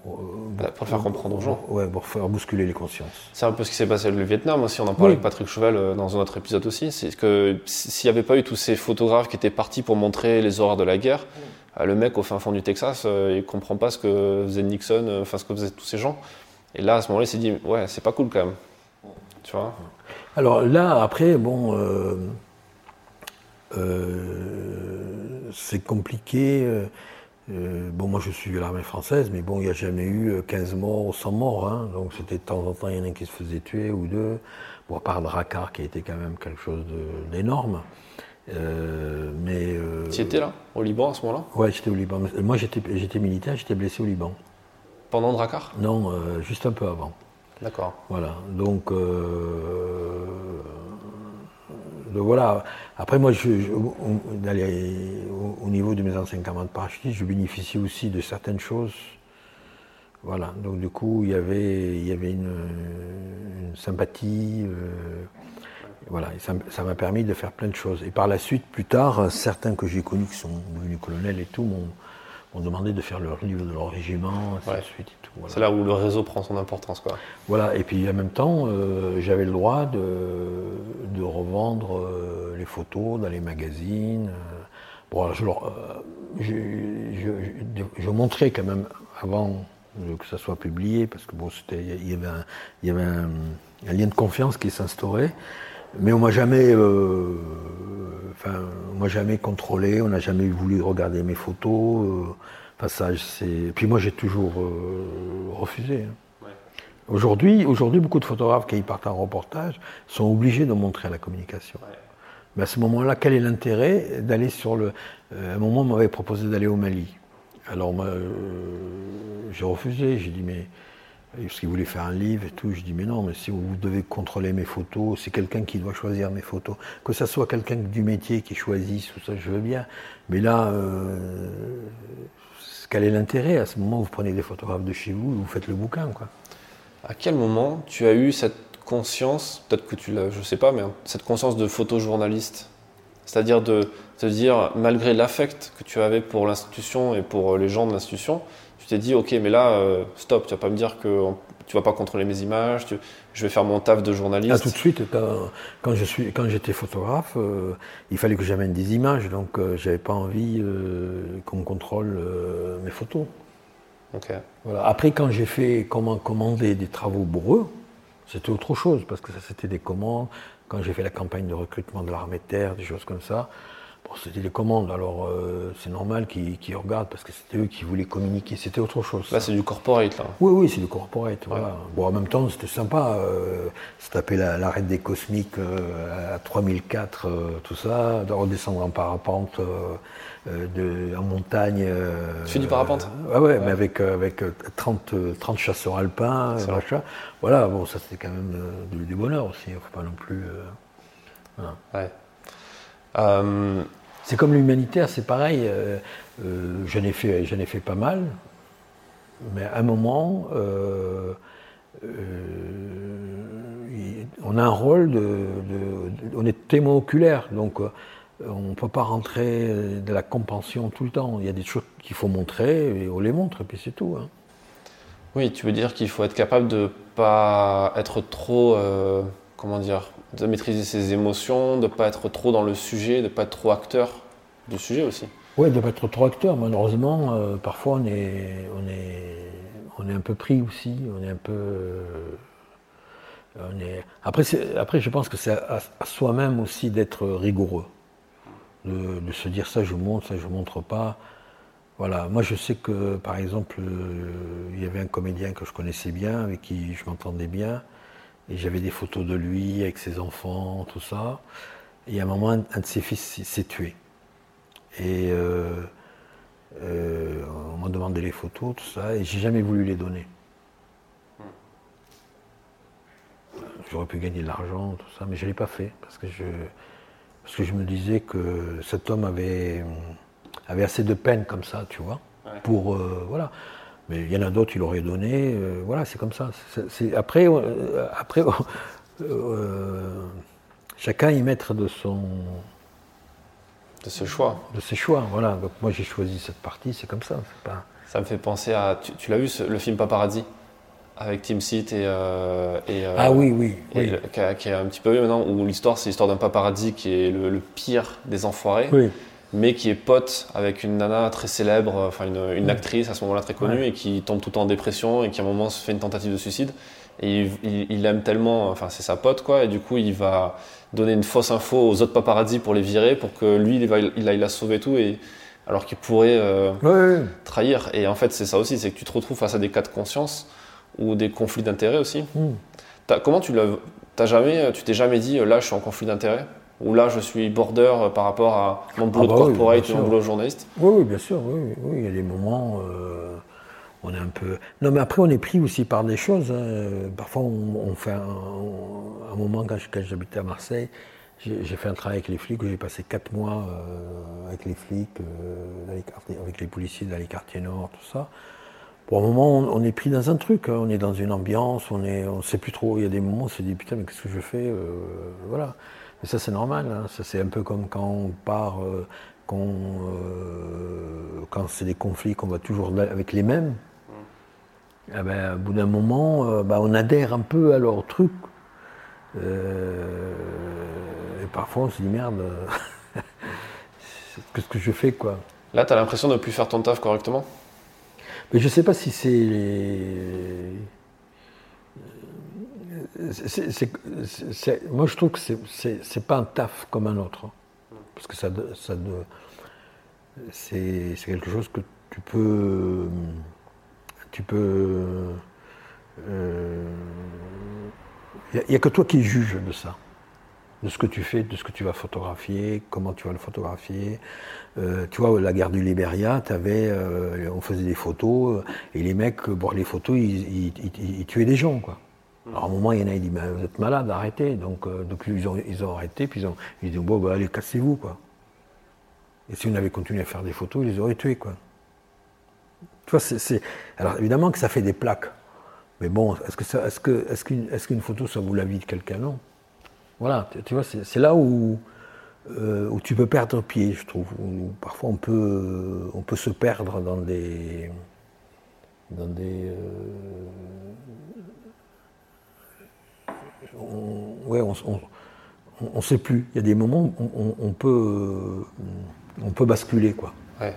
Bah, pour le faire comprendre aux gens. Ouais, pour faire bousculer les consciences. C'est un peu ce qui s'est passé avec le Vietnam aussi. On en parlait Oui. avec Patrick Cheval euh, dans un autre épisode aussi. C'est que s'il n'y avait pas eu tous ces photographes qui étaient partis pour montrer les horreurs de la guerre, euh, le mec au fin fond du Texas, euh, il comprend pas ce que faisait Nixon, enfin ce que faisaient tous ces gens. Et là, à ce moment-là, il s'est dit, ouais, c'est pas cool quand même. Tu vois? Alors là, après, bon, euh, euh, c'est compliqué. euh, euh, bon, moi, je suis l'armée française, mais bon, il n'y a jamais eu euh, 15 morts ou 100 morts. hein. donc, c'était de temps en temps, il y en a un qui se faisait tuer ou deux. Bon, à part Drakkar, qui a été quand même quelque chose de- d'énorme. Euh, mais. Tu étais là, au Liban, à ce moment-là? Ouais, j'étais au Liban. Moi, j'étais j'étais militaire, j'étais blessé au Liban. Pendant Drakkar? Non, juste un peu avant. D'accord. Voilà, donc, donc voilà. Après, moi, au, niveau de mes anciens camarades parachutistes, je bénéficie aussi de certaines choses. Voilà, donc du coup, il y avait, il y avait une, sympathie. euh, voilà, ça m'a permis de faire plein de choses. Et par la suite, plus tard, certains que j'ai connus qui sont devenus colonels et tout m'ont m'ont demandé de faire leur livre de leur régiment, ainsi Ouais. de suite et tout. voilà. C'est là où le réseau prend son importance, quoi. Voilà, et puis en même temps, euh, j'avais le droit de, de revendre euh, les photos dans les magazines. euh. Bon, alors je, leur- euh, je, je- je- montrais quand même avant que ça soit publié, parce que bon, il y avait, un, y avait un, un lien de confiance qui s'instaurait. Mais on m'a jamais, euh, enfin, on m'a jamais contrôlé, on n'a jamais voulu regarder mes photos. euh, Enfin, ça, c'est. Puis moi, j'ai toujours euh, refusé. hein. Aujourd'hui, aujourd'hui, beaucoup de photographes qui partent en reportage sont obligés de montrer à la communication. Mais à ce moment-là, quel est l'intérêt d'aller sur le. à un moment, on m'avait proposé d'aller au Mali. Alors, j'ai refusé. J'ai dit, mais Parce qu'il voulait faire un livre et tout. Je dis, mais non, mais si vous devez contrôler mes photos, c'est quelqu'un qui doit choisir mes photos. Que ce soit quelqu'un du métier qui choisisse, tout ça, je veux bien. Mais là, euh, quel est l'intérêt À ce moment, vous prenez des photographes de chez vous vous faites le bouquin, quoi? À quel moment tu as eu cette conscience, peut-être que tu l'as, je sais pas, mais cette conscience de photojournaliste? C'est-à-dire de te dire, malgré l'affect que tu avais pour l'institution et pour les gens de l'institution, t'es dit, ok, mais là, euh, stop, tu vas pas me dire que tu vas pas contrôler mes images, je vais faire mon taf de journaliste. Ah, tout de suite, quand, je suis, quand j'étais photographe, euh, il fallait que j'amène des images, donc euh, j'avais pas envie qu'on me contrôle mes photos. Voilà. Après, quand j'ai fait comment commander des travaux pour eux, c'était autre chose, parce que ça c'était des commandes. Quand j'ai fait la campagne de recrutement de l'armée de terre, des choses comme ça, c'était des commandes, alors euh, c'est normal qu'ils regardent parce que c'était eux qui voulaient communiquer, c'était autre chose. Là, c'est du corporate, là. Oui, oui, c'est du corporate. Voilà. Bon, en même temps, c'était sympa. Euh, se taper l'arrêt des cosmiques euh, à 3004, euh, tout ça, de redescendre en parapente de, en montagne. tu fais du parapente ouais, ouais, mais avec, avec 30, 30 chasseurs alpins, machin. Voilà, bon, ça c'était quand même du, bonheur aussi, il ne faut pas non plus. Voilà. Ouais. C'est comme l'humanitaire, c'est pareil. Euh, euh, j'en ai, fait, ai fait pas mal, mais à un moment, euh, on a un rôle de, On est témoin oculaire, donc on ne peut pas rentrer de la compensation tout le temps. Il y a des choses qu'il faut montrer, et on les montre, et puis c'est tout. Hein. Oui, tu veux dire qu'il faut être capable de pas être trop. Comment dire de maîtriser ses émotions, de ne pas être trop dans le sujet, de ne pas être trop acteur du sujet aussi. Oui, de ne pas être trop acteur. Malheureusement, euh, parfois on est, un peu pris aussi. On est un peu. Euh. Après, je pense que c'est à, soi-même aussi d'être rigoureux. De, de, se dire ça, je montre, ça, je montre pas. Voilà. Moi, je sais que, par exemple, euh, il y avait un comédien que je connaissais bien, avec qui je m'entendais bien. Et j'avais des photos de lui avec ses enfants, tout ça. Et à un moment, un, de ses fils s'est tué. Et euh, euh, on m'a demandé les photos, tout ça, et j'ai jamais voulu les donner. J'aurais pu gagner de l'argent, tout ça, mais je ne l'ai pas fait parce que je, parce que je me disais que cet homme avait, avait assez de peine comme ça, tu vois, pour euh, voilà. Mais il y en a d'autres, il aurait donné. Euh, voilà, c'est comme ça. après, euh, après *laughs* euh, chacun y mettre de son. De ce choix. De ses choix, voilà. Donc moi j'ai choisi cette partie, c'est comme ça. Pas... Ça me fait penser à. Tu, l'as vu le film Paparazzi avec Tim Seat et, ah oui oui, oui. qui, est un petit peu maintenant où l'histoire c'est l'histoire d'un paparazzi qui est le, le, pire des enfoirés oui mais qui est pote avec une nana très célèbre, enfin une, actrice à ce moment-là très connue, et qui tombe tout en dépression et qui à un moment se fait une tentative de suicide. Et il, l'aime tellement, enfin c'est sa pote quoi, et du coup il va donner une fausse info aux autres paparazzi pour les virer, pour que lui il, va, il aille la sauver tout, et, alors qu'il pourrait euh, trahir. Et en fait c'est ça aussi, c'est que tu te retrouves face à des cas de conscience ou des conflits d'intérêts aussi. Hmm. Comment tu l'as, jamais, tu t'es jamais dit là je suis en conflit d'intérêts? Où là je suis border euh, par rapport à mon boulot ah bah de corporate et mon boulot de journaliste oui, oui, bien sûr, oui, oui, il y a des moments, euh, on est un peu... Non mais après on est pris aussi par des choses, hein. parfois on, fait un, moment quand j'habitais à Marseille, j'ai fait un travail avec les flics où j'ai passé quatre mois euh, avec les flics, avec les policiers dans les quartiers nord, tout ça. Pour un moment, on, est pris dans un truc, hein. on est dans une ambiance, on ne on sait plus trop. Il y a des moments où on se dit putain, mais qu'est-ce que je fais Voilà. Et ça, c'est normal. Hein. Ça, c'est un peu comme quand on part, euh, euh, quand c'est des conflits qu'on va toujours avec les mêmes. Mm. Eh ben, au bout d'un moment, euh, bah, on adhère un peu à leur truc. et parfois, on se dit merde, *laughs* qu'est-ce que je fais quoi? Là, tu as l'impression de ne plus faire ton taf correctement? Mais je ne sais pas si c'est moi, je trouve que c'est pas un taf comme un autre. Parce que ça, ça c'est quelque chose que tu peux. Tu peux. Il euh, n'y a, que toi qui juges de ça. de ce que tu fais, de ce que tu vas photographier, comment tu vas le photographier. Euh, tu vois, la guerre du Libéria, euh, on faisait des photos, et les mecs, pour les photos, ils, tuaient des gens, quoi. Alors à un moment, il y en a qui disent, vous êtes malade, arrêtez. Donc, donc ils, ont, ils ont arrêté, puis ils ont, ils dit, bon, bah, allez, cassez-vous, quoi. Et si on avait continué à faire des photos, ils les auraient tués, quoi. Tu vois, c'est, Alors évidemment que ça fait des plaques. Mais bon, est-ce, que est-ce, que, est-ce, qu'une, est-ce photo, ça vaut la vie de quelqu'un? Non. Voilà, tu, vois, c'est, là où, euh, où tu peux perdre pied, je trouve. parfois on peut, on peut se perdre dans des. Dans des. Euh, on, ouais, on, on, sait plus. Il y a des moments où on, peut, on peut basculer, quoi. Ouais.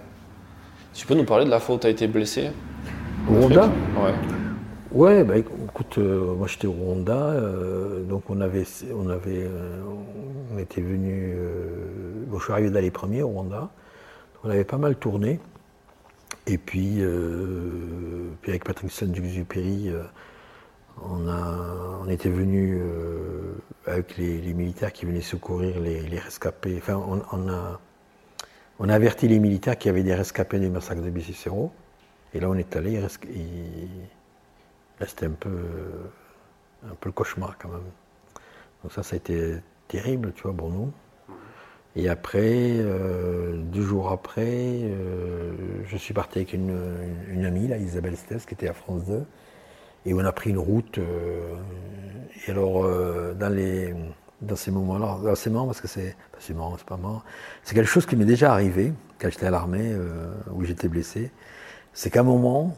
Tu peux nous parler de la fois où tu as été blessé? Au Rwanda? Ouais. Ouais, bah, écoute, euh, moi j'étais au Rwanda, euh, donc on avait, on avait, euh, on était venu, bon, je suis arrivé d'aller premier au Rwanda, on avait pas mal tourné, et puis, puis avec Patrick Saint-Exupéry, on a, on était venu avec les, militaires qui venaient secourir les, rescapés. Enfin, on, a, averti les militaires qu'il y avait des rescapés du massacre de Bicicero. Et là, on est allé, c'était un peu, un peu le cauchemar quand même. Donc ça, ça a été terrible, tu vois, pour nous. Et après, euh, deux jours après, euh, je suis parti avec une, amie, là, Isabelle Stess, qui était à France 2. Et on a pris une route. Euh, et alors, dans les dans ces moments-là. C'est marrant parce que c'est. C'est marrant, c'est pas marrant. C'est quelque chose qui m'est déjà arrivé quand j'étais à l'armée, euh, où j'étais blessé. C'est qu'à un moment,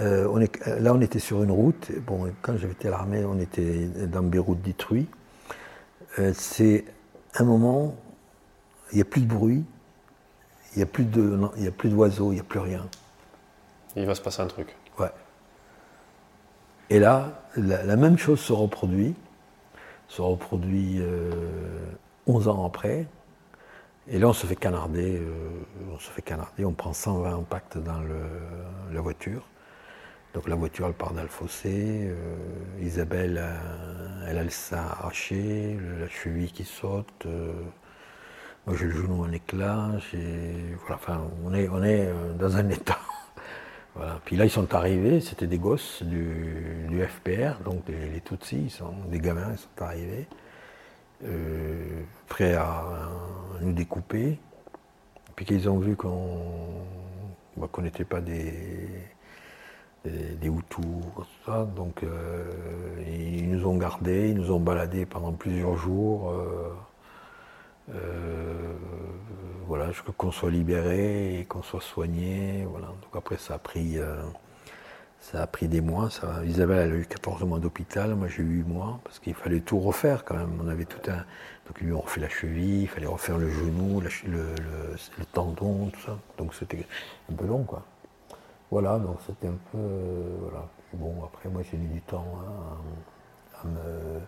euh, là on était sur une route. Bon, quand j'étais à l'armée, on était dans Beyrouth détruit. Euh, c'est un moment, il n'y a plus de bruit, il n'y a a plus d'oiseaux, il n'y a plus rien. Il va se passer un truc. Et là, la même chose se reproduit se reproduit 11 euh, ans après. Et là, on se fait canarder, euh, on se fait canarder, on prend 120 impacts dans la voiture. Donc la voiture, elle part dans le fossé. Euh, Isabelle, elle a le sein arraché, la cheville qui saute. moi, j'ai le genou en éclat. Voilà, enfin, on est, on est dans un état puis là, ils sont arrivés, c'était des gosses du, FPR, donc les Tutsis, ils sont, des gamins, ils sont arrivés, euh, prêts à, nous découper. Puis qu'ils ont vu qu'on bah, n'était pas des, des, Hutus, ça, donc euh, ils nous ont gardés, ils nous ont baladés pendant plusieurs jours. Euh, voilà, jusqu'à qu'on soit libéré et qu'on soit soigné. Voilà. Donc après, ça a pris, euh, ça a pris des mois. Ça, Isabelle, elle a eu 14 mois d'hôpital, moi j'ai eu 8 mois, parce qu'il fallait tout refaire quand même. On avait tout un. Donc lui ont refait la cheville, il fallait refaire le genou, le, tendon, tout ça. Donc c'était un peu long, quoi. Voilà, donc c'était un peu. voilà. Bon, après, moi j'ai mis du temps hein, à me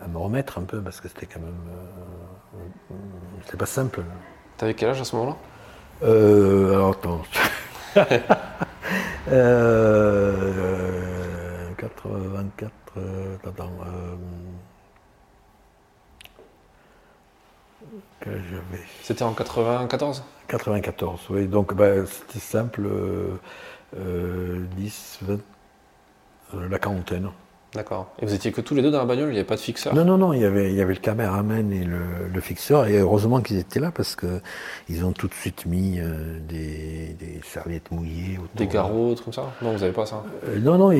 à me remettre un peu parce que c'était quand même. Euh, c'était pas simple. T'avais quel âge à ce moment-là? Euh, Alors attends. *laughs* euh, 84. Euh, attends. Euh. C'était en 94 94, oui. Donc bah, c'était simple. 10, 20, la quarantaine. D'accord. Et vous étiez que tous les deux dans la bagnole, il n'y avait pas de fixeur Non, non, non, il y avait, il y avait le caméraman et le, fixeur, et heureusement qu'ils étaient là parce qu'ils ont tout de suite mis euh, des, serviettes mouillées. Des garrots, comme ça? Non, vous n'avez pas ça euh, Non, non,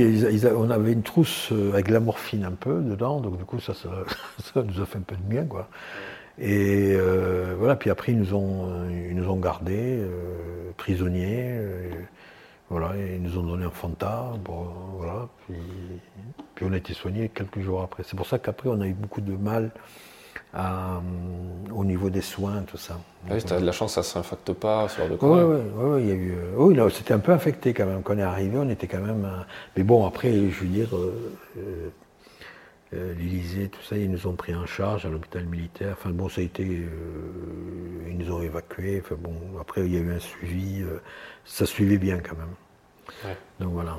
on avait une trousse euh, avec de la morphine un peu dedans, donc du coup ça, ça, *laughs* nous a fait un peu de bien, quoi. Et voilà, puis après ils nous ont, ils nous ont gardés prisonniers. Voilà, ils nous ont donné un Fanta, voilà, puis, on a été soignés quelques jours après. C'est pour ça qu'après on a eu beaucoup de mal au niveau des soins, tout ça. Ah oui, as de la chance, ça ne s'infecte pas, ce genre de quoi. Oui, oui, oui, il y a eu. Euh, oui, c'était un peu infecté quand même. Quand on est arrivé, on était quand même. Mais bon, après, je veux dire, euh, euh, l'Élysée, tout ça, ils nous ont pris en charge à l'hôpital militaire. Enfin bon, ça a été. ils nous ont évacués. Enfin bon, après, il y a eu un suivi ça suivait bien quand même. Donc voilà.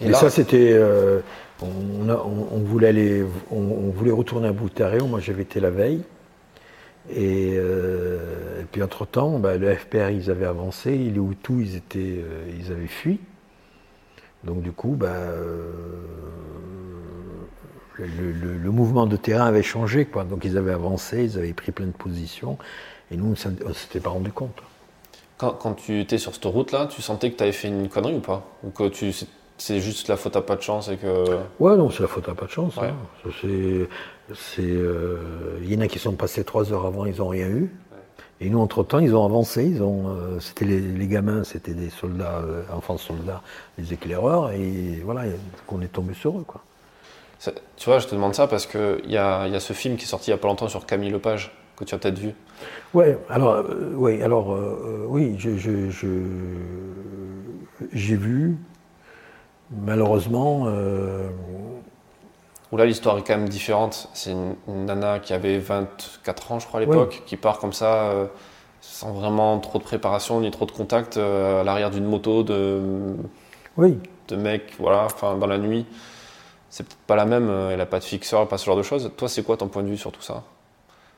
Et, ça, c'était. Euh, on, voulait aller, on, voulait retourner à Boutaréo. Moi, j'avais été la veille. Et, euh, puis, entre-temps, bah, le FPR, ils avaient avancé. Les Hutus, ils, étaient, euh, ils avaient fui. Donc, du coup, bah, le, mouvement de terrain avait changé. Quoi. Donc, ils avaient avancé, ils avaient pris plein de positions. Et nous, on ne s'était pas rendu compte. Quand, quand, tu étais sur cette route-là, tu sentais que tu avais fait une connerie ou pas? Ou que tu c'est juste la faute à pas de chance et que. Ouais, non, c'est la faute à pas de chance. Hein. C'est, euh, il y en a qui sont passés trois heures avant, ils n'ont rien eu. Et nous, entre-temps, ils ont avancé. Ils ont, euh, c'était les, gamins, c'était des soldats, euh, enfants soldats, les éclaireurs, et voilà, qu'on est tombé sur eux, quoi. Tu vois, je te demande ça parce qu'il y a, y a ce film qui est sorti il n'y a pas longtemps sur Camille Lepage que tu as peut-être vu. Ouais, alors, ouais, alors, oui, je, j'ai vu. Malheureusement. Euh... Là, l'histoire est quand même différente. C'est une, nana qui avait 24 ans, je crois, à l'époque, qui part comme ça, euh, sans vraiment trop de préparation ni trop de contact, euh, à l'arrière d'une moto de, oui. de mec, voilà, enfin, dans la nuit. C'est peut-être pas la même, euh, elle n'a pas de fixeur, pas ce genre de choses. Toi, c'est quoi ton point de vue sur tout ça?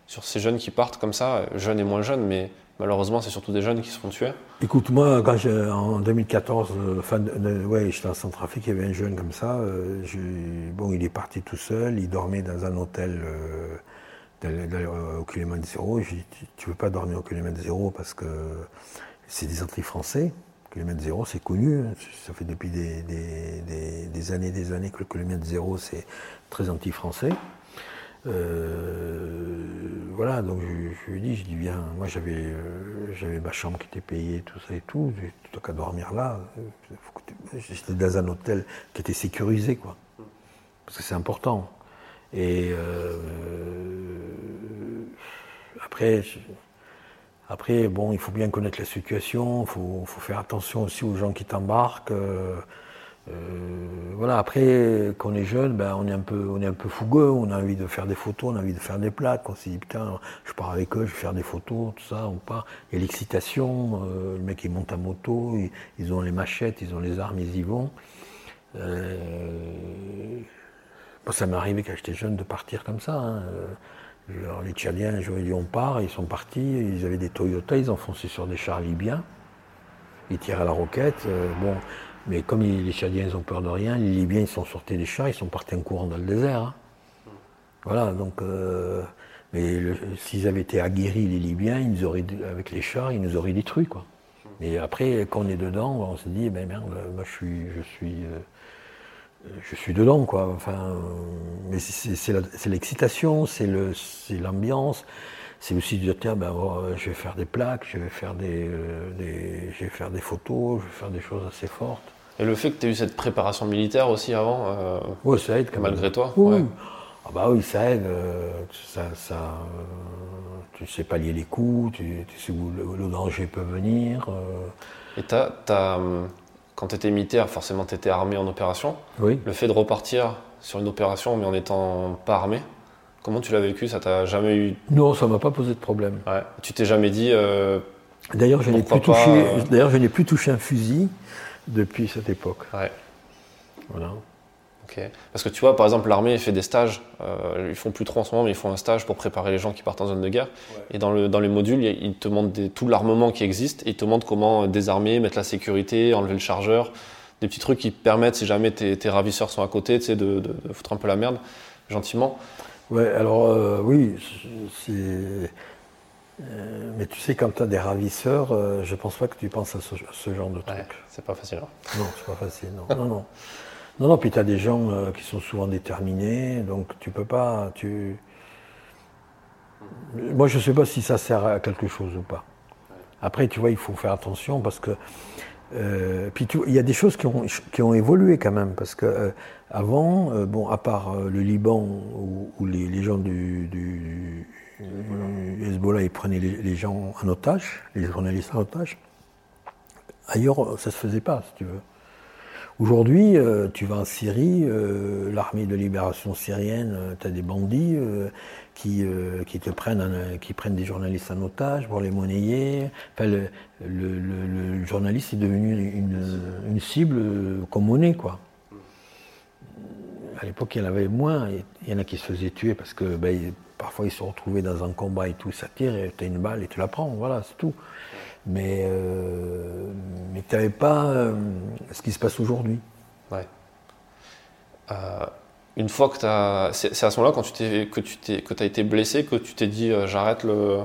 Sur ces jeunes qui partent comme ça, jeunes et moins jeunes, mais Malheureusement, c'est surtout des jeunes qui se font tuer. Écoute, moi, quand en 2014, euh, ouais, j'étais en Centrafrique, il y avait un jeune comme ça. Euh, bon, il est parti tout seul, il dormait dans un hôtel euh, au kilomètre zéro. Je dit, tu ne veux pas dormir au kilomètre zéro parce que c'est des anti-français. Kilomètre zéro, c'est connu. Hein. Ça fait depuis des, des, des, années des années que le kilomètre zéro, c'est très anti-français. Euh, voilà, donc je, lui dis, je dis bien, moi j'avais euh, j'avais ma chambre qui était payée, tout ça et tout, tu qu'à dormir là, euh, j'étais dans un hôtel qui était sécurisé, quoi, parce que c'est important. Et après, après, bon, il faut bien connaître la situation, il faut, faire attention aussi aux gens qui t'embarquent. Euh, voilà, après, quand on est jeune, ben, on, est un peu, fougueux, on a envie de faire des photos, on a envie de faire des plaques. On s'est dit, putain, je pars avec eux, je vais faire des photos, tout ça, on part. A l'excitation, euh, le mec il monte à moto, ils, ont les machettes, ils ont les armes, ils y vont. Euh, ça m'est arrivé quand j'étais jeune de partir comme ça. Hein. Les Tchadiens, ils dit on part, ils sont partis, ils avaient des Toyota, ils foncé sur des chars libyens, ils tirent à la roquette. bon, mais comme les Tchadiens ils ont peur de rien, les Libyens ils sont sortis des chars, ils sont partis en courant dans le désert. Hein. Voilà, donc. Euh, mais s'ils avaient été aguerris, les Libyens, ils auraient, avec les chars, ils nous auraient détruits. Quoi. Mais après, quand on est dedans, on se dit, ben merde, moi je suis. Je suis euh, je suis dedans, quoi. Enfin, mais c'est l'excitation, c'est l'ambiance, c'est aussi de dire tiens ben oh, je vais faire des plaques, je vais faire des, euh, je vais faire des photos, je vais faire des choses assez fortes. Et le fait que tu aies eu cette préparation militaire aussi avant, euh, ça aide quand malgré toi oui. Ah bah oui, ça aide. Euh, ça, ça, euh, tu sais pallier les coups, tu, sais où le, danger peut venir. Et quand tu étais militaire, forcément tu étais armé en opération. Oui. Le fait de repartir sur une opération mais en n'étant pas armé, comment tu l'as vécu? Ça t'a jamais eu Non, ça m'a pas posé de problème. Ouais. Tu t'es jamais dit. D'ailleurs, je n'ai plus touché. D'ailleurs, je n'ai plus touché un fusil depuis cette époque. Ouais. Voilà. Ok. Parce que tu vois, par exemple, l'armée fait des stages. Euh, ils font plus trop en ce moment, mais ils font un stage pour préparer les gens qui partent en zone de guerre. Et dans, le, dans les modules, ils te montrent tout l'armement qui existe. Et ils te montrent comment désarmer, mettre la sécurité, enlever le chargeur. Des petits trucs qui permettent, si jamais tes, tes ravisseurs sont à côté, de, de, foutre un peu la merde, gentiment. Ouais, alors euh, oui, c'est euh, mais tu sais, quand tu as des ravisseurs, euh, je pense pas que tu penses à ce, genre de truc. c'est pas facile. Hein. Non, c'est pas facile, non. non, non. *laughs* Non, non, puis tu as des gens euh, qui sont souvent déterminés, donc tu peux pas. Tu... Moi, je sais pas si ça sert à quelque chose ou pas. Après, tu vois, il faut faire attention parce que. puis il y a des choses qui ont, évolué quand même, parce que avant, bon, à part le Liban où, les, gens du Hezbollah, prenaient les, gens en otage, les journalistes en otage. Ailleurs, ça ne se faisait pas, si tu veux. Aujourd'hui, euh, tu vas en Syrie, euh, l'armée de libération syrienne, euh, tu as des bandits qui, qui, te prennent, qui prennent des journalistes en otage pour les monnayer. Enfin, le, journaliste est devenu une, une cible comme monnaie, quoi. à l'époque, il y en avait moins. Il y en a qui se faisaient tuer parce que ben, parfois ils se retrouvaient dans un combat et tout, ça tire, et tu as une balle et tu la prends, voilà, c'est tout. Mais, euh, mais tu n'avais pas euh, ce qui se passe aujourd'hui. Ouais. Euh, une fois que tu as. C'est à ce moment-là, quand tu t'es, que tu t'es, que as été blessé, que tu t'es dit j'arrête le.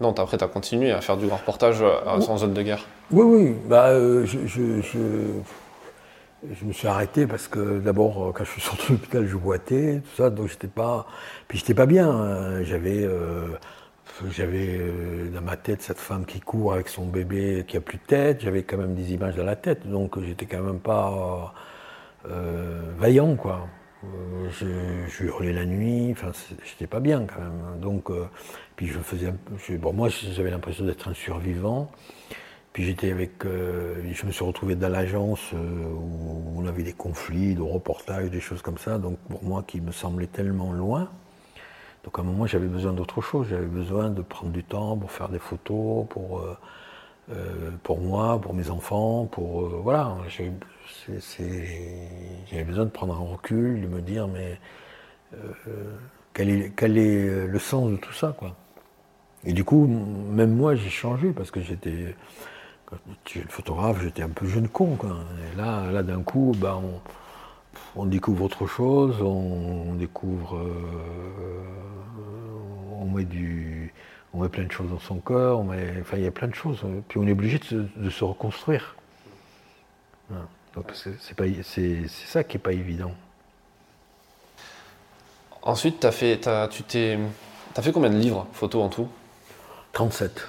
Non, après tu as continué à faire du grand reportage en zone de guerre. Oui, oui. Bah, je, je, je, me suis arrêté parce que d'abord, quand je suis sorti de l'hôpital, je boitais, tout ça, donc j'étais pas. Puis j'étais pas bien. J'avais. J'avais euh, dans ma tête cette femme qui court avec son bébé qui a plus de tête. J'avais quand même des images dans la tête, donc j'étais quand même pas euh, vaillant, quoi. Euh, je, hurlais la nuit, enfin, j'étais pas bien quand même. Donc, puis je faisais, bon, moi, j'avais l'impression d'être un survivant. Puis j'étais avec, je me suis retrouvé dans l'agence où on avait des conflits, de reportages, des choses comme ça. Donc pour moi, qui me semblait tellement loin. Donc à un moment, j'avais besoin d'autre chose. J'avais besoin de prendre du temps pour faire des photos, pour, euh, euh, pour moi, pour mes enfants, pour... Euh, voilà, j'avais besoin de prendre un recul, de me dire, mais quel est, quel, est, le sens de tout ça, quoi. Et du coup, même moi, j'ai changé parce que j'étais... Quand j'étais photographe, j'étais un peu jeune con, quoi. Et là, là d'un coup, ben, on on découvre autre chose, on, découvre, euh, on met du, on met plein de choses dans son corps, on enfin il y a plein de choses. Puis on est obligé de se, reconstruire. Donc c'est ça qui est pas évident. Ensuite, tu as fait, tu t'es, as fait combien de livres photos en tout? 37.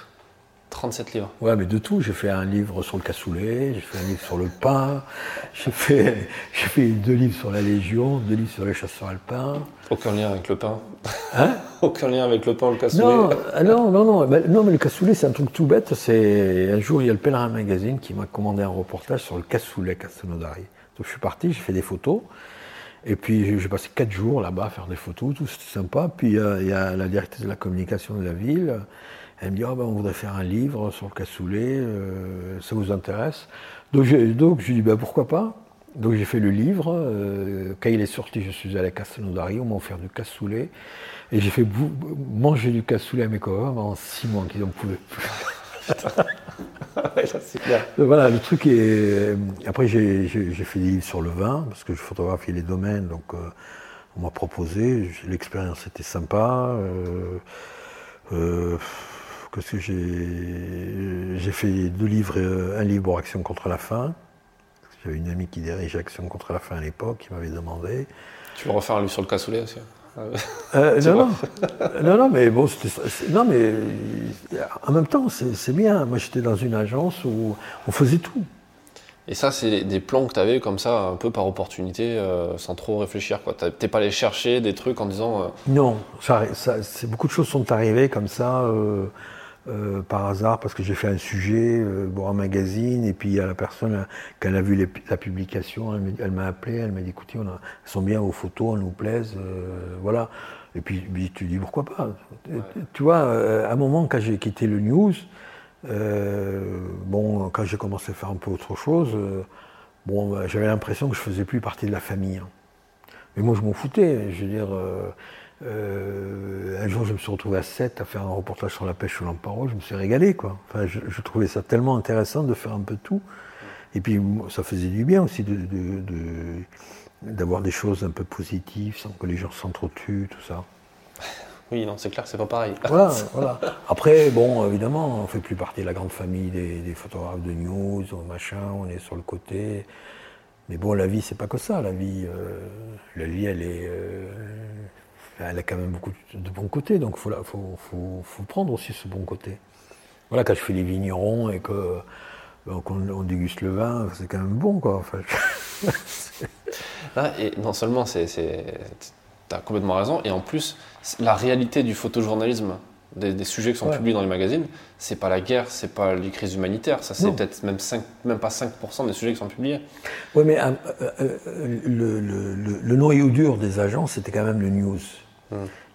37 livres. Ouais, mais de tout. J'ai fait un livre sur le cassoulet, j'ai fait un livre sur le pain, j'ai fait, *laughs* j'ai fait deux livres sur la Légion, deux livres sur les chasseurs alpins. Aucun lien avec le pain. Hein *laughs* Aucun lien avec le pain, le cassoulet. Non, ah non, non, non, mais, non, mais le cassoulet, c'est un truc tout bête. C'est un jour, il y a le Pèlerin Magazine qui m'a commandé un reportage sur le cassoulet Castelnaudary. Donc je suis parti, j'ai fait des photos. Et puis j'ai passé quatre jours là-bas à faire des photos, tout c'était sympa. Puis il y a la directrice de la communication de la ville elle me dit oh ben, on voudrait faire un livre sur le cassoulet, euh, ça vous intéresse? Donc, donc je lui dis ben, pourquoi pas? Donc j'ai fait le livre. Euh, quand il est sorti, je suis allé à Castelnaudary, on m'a offert du cassoulet. Et j'ai fait manger du cassoulet à mes copains pendant six mois qu'ils n'en pouvaient plus. *laughs* voilà, le truc est. Après, j'ai fait des livres sur le vin, parce que je photographie les domaines, donc euh, on m'a proposé. L'expérience était sympa. Euh, parce que j'ai fait deux livres, euh, un livre pour Action contre la faim. J'avais une amie qui dirigeait Action contre la faim à l'époque, qui m'avait demandé. Tu veux refaire un livre sur le cassoulet aussi euh, *laughs* non, non, non, mais bon, non, mais en même temps, c'est bien. Moi, j'étais dans une agence où on faisait tout. Et ça, c'est des plans que tu avais comme ça, un peu par opportunité, euh, sans trop réfléchir. Tu n'es pas allé chercher des trucs en disant. Non, ça, ça, beaucoup de choses sont arrivées comme ça. Euh, par hasard parce que j'ai fait un sujet euh, pour un magazine et puis il y a la personne quand elle a vu la publication elle m'a appelé elle m'a dit écoutez on elles sont bien vos photos elles nous plaisent euh, voilà. Et puis, tu dis pourquoi pas? Tu vois à un moment quand j'ai quitté le news bon quand j'ai commencé à faire un peu autre chose bon bah, j'avais l'impression que je faisais plus partie de la famille hein. mais moi je m'en foutais je veux dire euh, un jour, je me suis retrouvé à 7 à faire un reportage sur la pêche au Lamparo. Je me suis régalé, quoi. Enfin, je, trouvais ça tellement intéressant de faire un peu tout. Et puis, ça faisait du bien aussi d'avoir de, des choses un peu positives sans que les gens s'entretuent, tout ça. Oui, non, c'est clair, c'est pas pareil. Voilà, voilà. Après, bon, évidemment, on fait plus partie de la grande famille des, photographes de news, machin, on est sur le côté. Mais bon, la vie, c'est pas que ça. La vie, euh, la vie, elle est. Euh, elle a quand même beaucoup de bons côtés, donc il faut, faut, prendre aussi ce bon côté. Voilà, quand je fais les vignerons et que ben, qu'on déguste le vin, c'est quand même bon, quoi. *laughs* Ah, et non seulement c'est, tu as complètement raison, et en plus, la réalité du photojournalisme, des, sujets qui sont publiés dans les magazines, c'est pas la guerre, c'est pas les crises humanitaires, ça c'est peut-être même, même pas 5% des sujets qui sont publiés. Oui, mais euh, euh, le, le, noyau dur des agents, c'était quand même le news.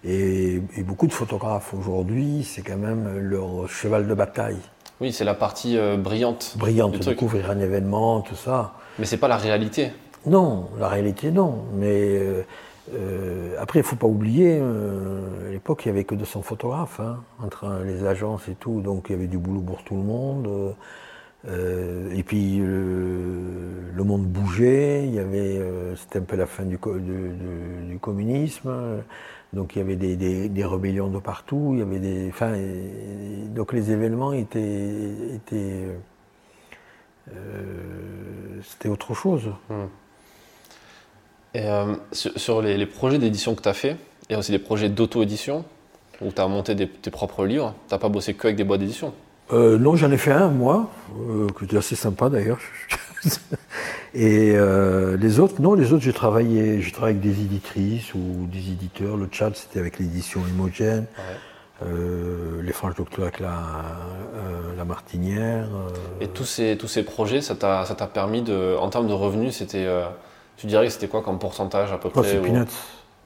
Et, beaucoup de photographes aujourd'hui, c'est quand même leur cheval de bataille. Oui, c'est la partie euh, brillante. Brillante, découvrir un événement, tout ça. Mais c'est pas la réalité. Non, la réalité non. Mais euh, après, il ne faut pas oublier, à l'époque, il n'y avait que 200 photographes, hein, entre les agences et tout, donc il y avait du boulot pour tout le monde. et puis le monde bougeait, il y avait, c'était un peu la fin du, du communisme. Donc il y avait des, rébellions de partout, il y avait des, donc les événements étaient, étaient euh, c'était autre chose. Hmm. Et euh, sur, les, projets d'édition que tu as fait, et aussi les projets d'auto-édition, où tu as monté tes propres livres, tu n'as pas bossé que avec des boîtes d'édition euh, Non, j'en ai fait un, moi, qui était assez sympa d'ailleurs. *laughs* Et euh, les autres, non, les autres, j'ai travaillé, j'ai travaillé avec des éditrices ou des éditeurs. Le chat, c'était avec l'édition Imogène. Euh, les franges docteurs avec la, euh, la martinière. Et tous ces, tous ces projets, ça t'a, ça t'a permis de, en termes de revenus, c'était, tu dirais que c'était quoi comme pourcentage à peu près C'est peanuts.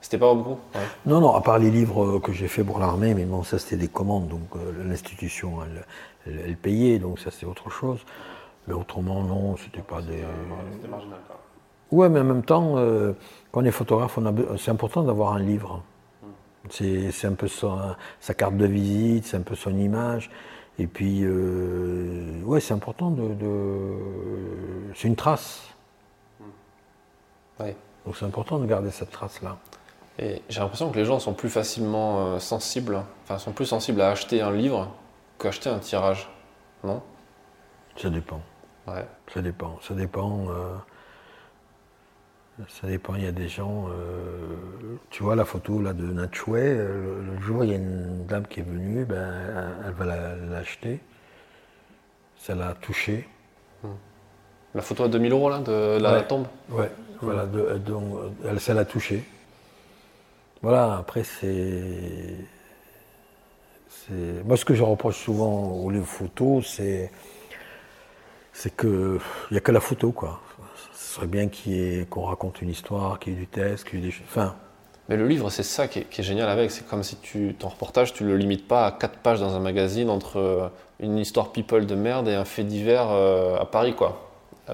C'était pas beaucoup Non, non, à part les livres que j'ai fait pour l'armée, mais bon, ça c'était des commandes, donc l'institution elle, elle, payait, donc ça c'est autre chose. Mais autrement, non, c'était pas des. C'était marginal, quoi. Ouais, mais en même temps, euh, quand on est photographe, c'est important d'avoir un livre. Hmm. C'est un peu sa carte de visite, c'est un peu son image. Et puis, euh, ouais, c'est important de. C'est une trace. Hmm. Donc c'est important de garder cette trace-là. Et j'ai l'impression que les gens sont plus facilement euh, sensibles, enfin sont plus sensibles à acheter un livre qu'acheter un tirage, non? Ça dépend. Ouais. Ça dépend. Ça dépend. Euh, ça dépend. Il y a des gens. Euh, tu vois la photo là de Natchoué. Euh, le, jour, il y a une dame qui est venue. Ben, elle, va l'acheter. Ça l'a touché. Hmm. La photo à 2000 euros là de la tombe? Ouais. Voilà. elle, ça l'a touché. Voilà. Après, c'est. Moi, ce que je reproche souvent aux photos, c'est c'est que il n'y a que la photo, quoi. Ce serait bien qu'on raconte une histoire, qu'il y ait du texte, qu'il y ait des enfin. Mais le livre, c'est ça qui est, génial avec. C'est comme si tu, ton reportage, tu le limites pas à quatre pages dans un magazine entre euh, une histoire people de merde et un fait divers euh, à Paris, quoi.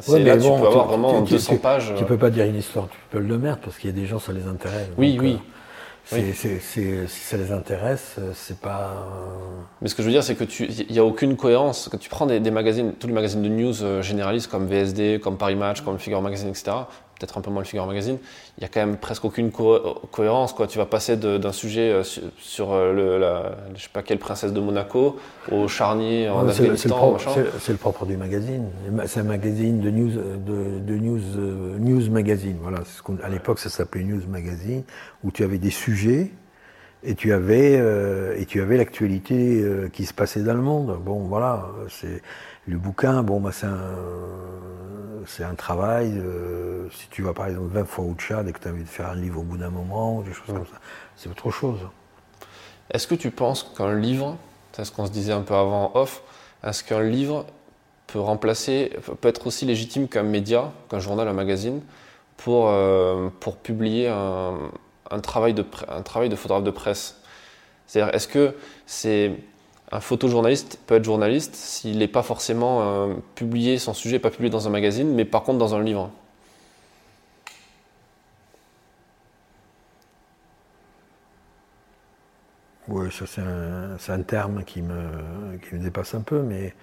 Ouais, là, tu peux avoir vraiment 200 pages. Tu peux pas dire une histoire people de merde parce qu'il y a des gens, ça les intéresse. Oui, oui. Euh, si ça les intéresse, euh, c'est pas. Mais ce que je veux dire, c'est que tu, il n'y a aucune cohérence. Quand tu prends des, magazines, tous les magazines de news euh, généralistes comme VSD, comme Paris Match, comme Figure Magazine, etc peut-être un peu moins le Figure Magazine, il n'y a quand même presque aucune cohérence. Quoi. Tu vas passer d'un sujet euh, sur, euh, le, la, je sais pas quelle princesse de Monaco au charnier en Afghanistan. C'est le, propre du magazine. C'est un magazine de news, de, news, euh, news magazine. Voilà, ce à l'époque ça s'appelait News Magazine, où tu avais des sujets et tu avais et tu avais l'actualité qui se passait dans le monde. Bon, voilà, c'est le bouquin, bon, bah, c'est un, un, travail. Euh, si tu vas par exemple 20 fois au Tchad et que tu as envie de faire un livre au bout d'un moment, des choses comme ça, c'est autre chose. Est-ce que tu penses qu'un livre, c'est ce qu'on se disait un peu avant off, est-ce qu'un livre peut remplacer, peut être aussi légitime qu'un média, qu'un journal, un magazine, pour, euh, pour publier un, un, travail de, un travail de photographe de presse? C'est-à-dire, est-ce que c'est un photojournaliste peut être journaliste s'il n'est pas forcément euh, publié, son sujet n'est pas publié dans un magazine, mais par contre dans un livre. Oui, ça c'est un, terme qui me, qui me dépasse un peu, mais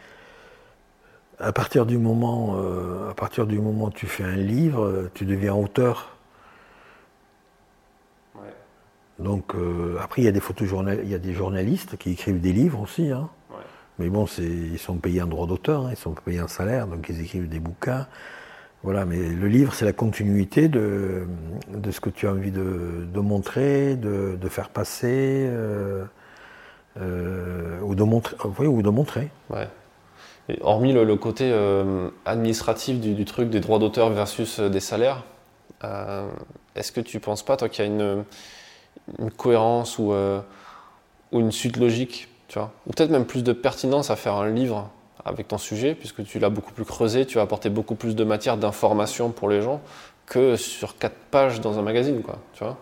à partir du moment, euh, à partir du moment où tu fais un livre, tu deviens auteur. Donc euh, après, il y a des il y a des journalistes qui écrivent des livres aussi. Hein. Mais bon, ils sont payés un droit d'auteur, hein, ils sont payés un salaire, donc ils écrivent des bouquins. Voilà, mais le livre, c'est la continuité de, de, ce que tu as envie de, de montrer, de, de, faire passer, euh, euh, ou, de montrer, oui, ou de montrer. Ouais. Et hormis le, côté administratif du, du, truc des droits d'auteur versus des salaires, est-ce que tu penses pas, toi, qu'il y a une une cohérence ou, euh, ou une suite logique, tu vois. Ou peut-être même plus de pertinence à faire un livre avec ton sujet, puisque tu l'as beaucoup plus creusé, tu vas apporter beaucoup plus de matière, d'information pour les gens que sur quatre pages dans un magazine, quoi, tu vois.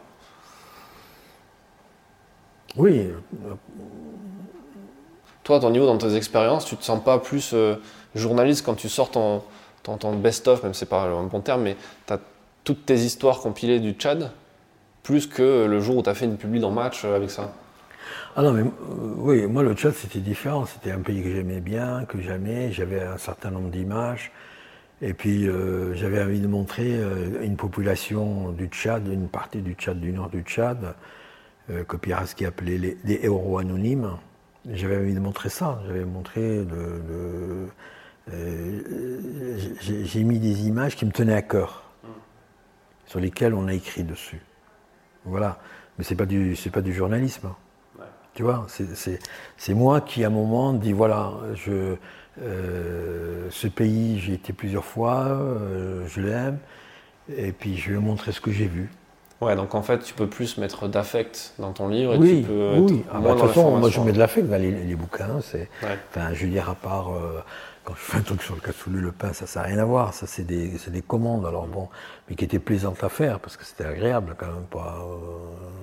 Oui. Toi, à ton niveau, dans tes expériences, tu te sens pas plus euh, journaliste quand tu sors ton, ton, ton best-of, même c'est pas un bon terme, mais tu toutes tes histoires compilées du Tchad, plus que le jour où tu as fait une publi dans Match avec ça ah non, mais euh, oui, moi le Tchad c'était différent. C'était un pays que j'aimais bien, que j'aimais. J'avais un certain nombre d'images. Et puis euh, j'avais envie de montrer euh, une population du Tchad, une partie du Tchad, du nord du Tchad, que Pierre qui appelait les, des héros anonymes. J'avais envie de montrer ça. J'avais montré de, j'ai mis des images qui me tenaient à cœur, sur lesquelles on a écrit dessus. Voilà. Mais c'est pas du, c'est pas du journalisme. Tu vois, c'est moi qui, à un moment, dis voilà, je, euh, ce pays, j'y été plusieurs fois, euh, je l'aime, et puis je vais montrer ce que j'ai vu. Ouais, donc en fait, tu peux plus mettre d'affect dans ton livre. Et oui, tu peux oui. Ah, bah, de toute façon, moi je mets de l'affect dans les, bouquins. C'est, enfin, je veux dire, à part euh, quand je fais un truc sur le cassoulet, le pain, ça n'a rien à voir. Ça, c'est des, des, commandes, alors bon, mais qui étaient plaisantes à faire parce que c'était agréable quand même. Pas,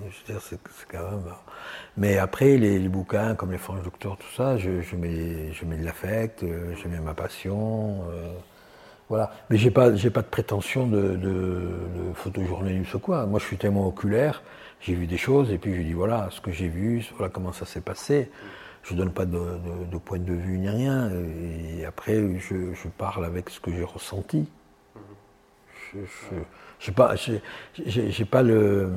je veux dire, c'est, quand même. Mais après, les, bouquins comme Les Franges Docteurs, tout ça, je, je, mets, je mets de l'affect, euh, je mets ma passion. Euh, voilà. Mais j'ai pas, j'ai pas de prétention de, de, photojournaliste ou quoi. Moi, je suis témoin oculaire, j'ai vu des choses et puis je dis voilà ce que j'ai vu, voilà comment ça s'est passé. Je donne pas de, point de vue ni rien. Et après, je, parle avec ce que j'ai ressenti. Je, j'ai pas, pas le,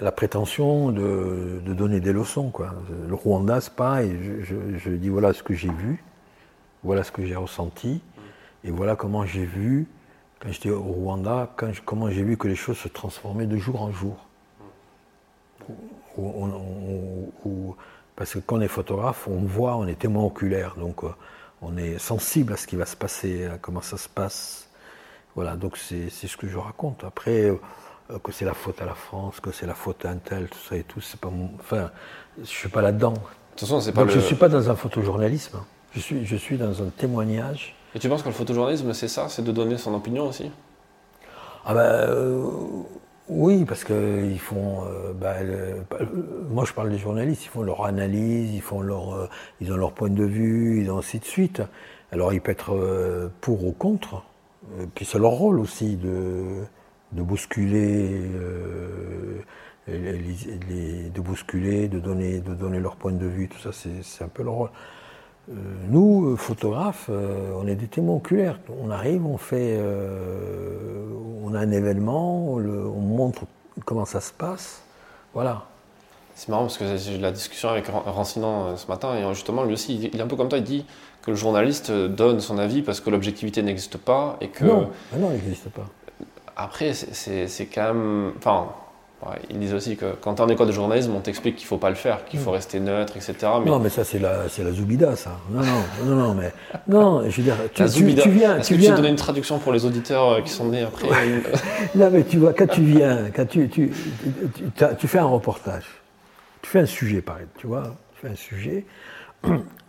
la prétention de, de, donner des leçons. Quoi. Le Rwanda, c'est pas, et je, je, dis voilà ce que j'ai vu, voilà ce que j'ai ressenti, et voilà comment j'ai vu, quand j'étais au Rwanda, quand comment j'ai vu que les choses se transformaient de jour en jour. Parce que quand on est photographe, on voit, on est témoin oculaire, donc euh, on est sensible à ce qui va se passer, à comment ça se passe voilà, donc c'est ce que je raconte. Après, euh, que c'est la faute à la France, que c'est la faute à un tel, tout ça et tout, c'est pas mon... Enfin, je suis pas là-dedans. De toute façon, c'est pas donc je suis pas dans un photojournalisme. Je suis, je suis dans un témoignage. Et tu penses que le photojournalisme, c'est ça? C'est de donner son opinion aussi? Ah ben... Euh, oui, parce que ils font. Euh, bah, moi, je parle des journalistes. Ils font leur analyse, ils font leur, ils ont leur point de vue, ils ont ainsi de suite. Alors, il peut être pour ou contre. Euh, puis c'est leur rôle aussi de, de bousculer, euh, les, de bousculer, de donner, de donner leur point de vue, tout ça, c'est un peu leur rôle. Euh, nous, photographes, on est des témoins oculaires. On arrive, on fait, on a un événement, on, on, montre comment ça se passe, voilà. C'est marrant parce que j'ai eu la discussion avec Rancinan ce matin et justement lui aussi, il est un peu comme toi, il dit que le journaliste donne son avis parce que l'objectivité n'existe pas et que. Non, ah non, il n'existe pas. Après, c'est quand même. Enfin, ils disent aussi que quand tu es en école de journalisme, on t'explique qu'il ne faut pas le faire, qu'il faut mm. rester neutre, etc. Mais... Non, mais ça, c'est la, la Zoubida, ça. Non, non, non, non, mais. Non, je veux dire, tu, tu, tu viens. Est-ce que viens... tu donner une traduction pour les auditeurs euh, qui sont nés après *laughs* Non, mais tu vois, quand tu viens, quand tu, tu, tu, fais un reportage, tu fais un sujet, pareil, tu vois, tu fais un sujet.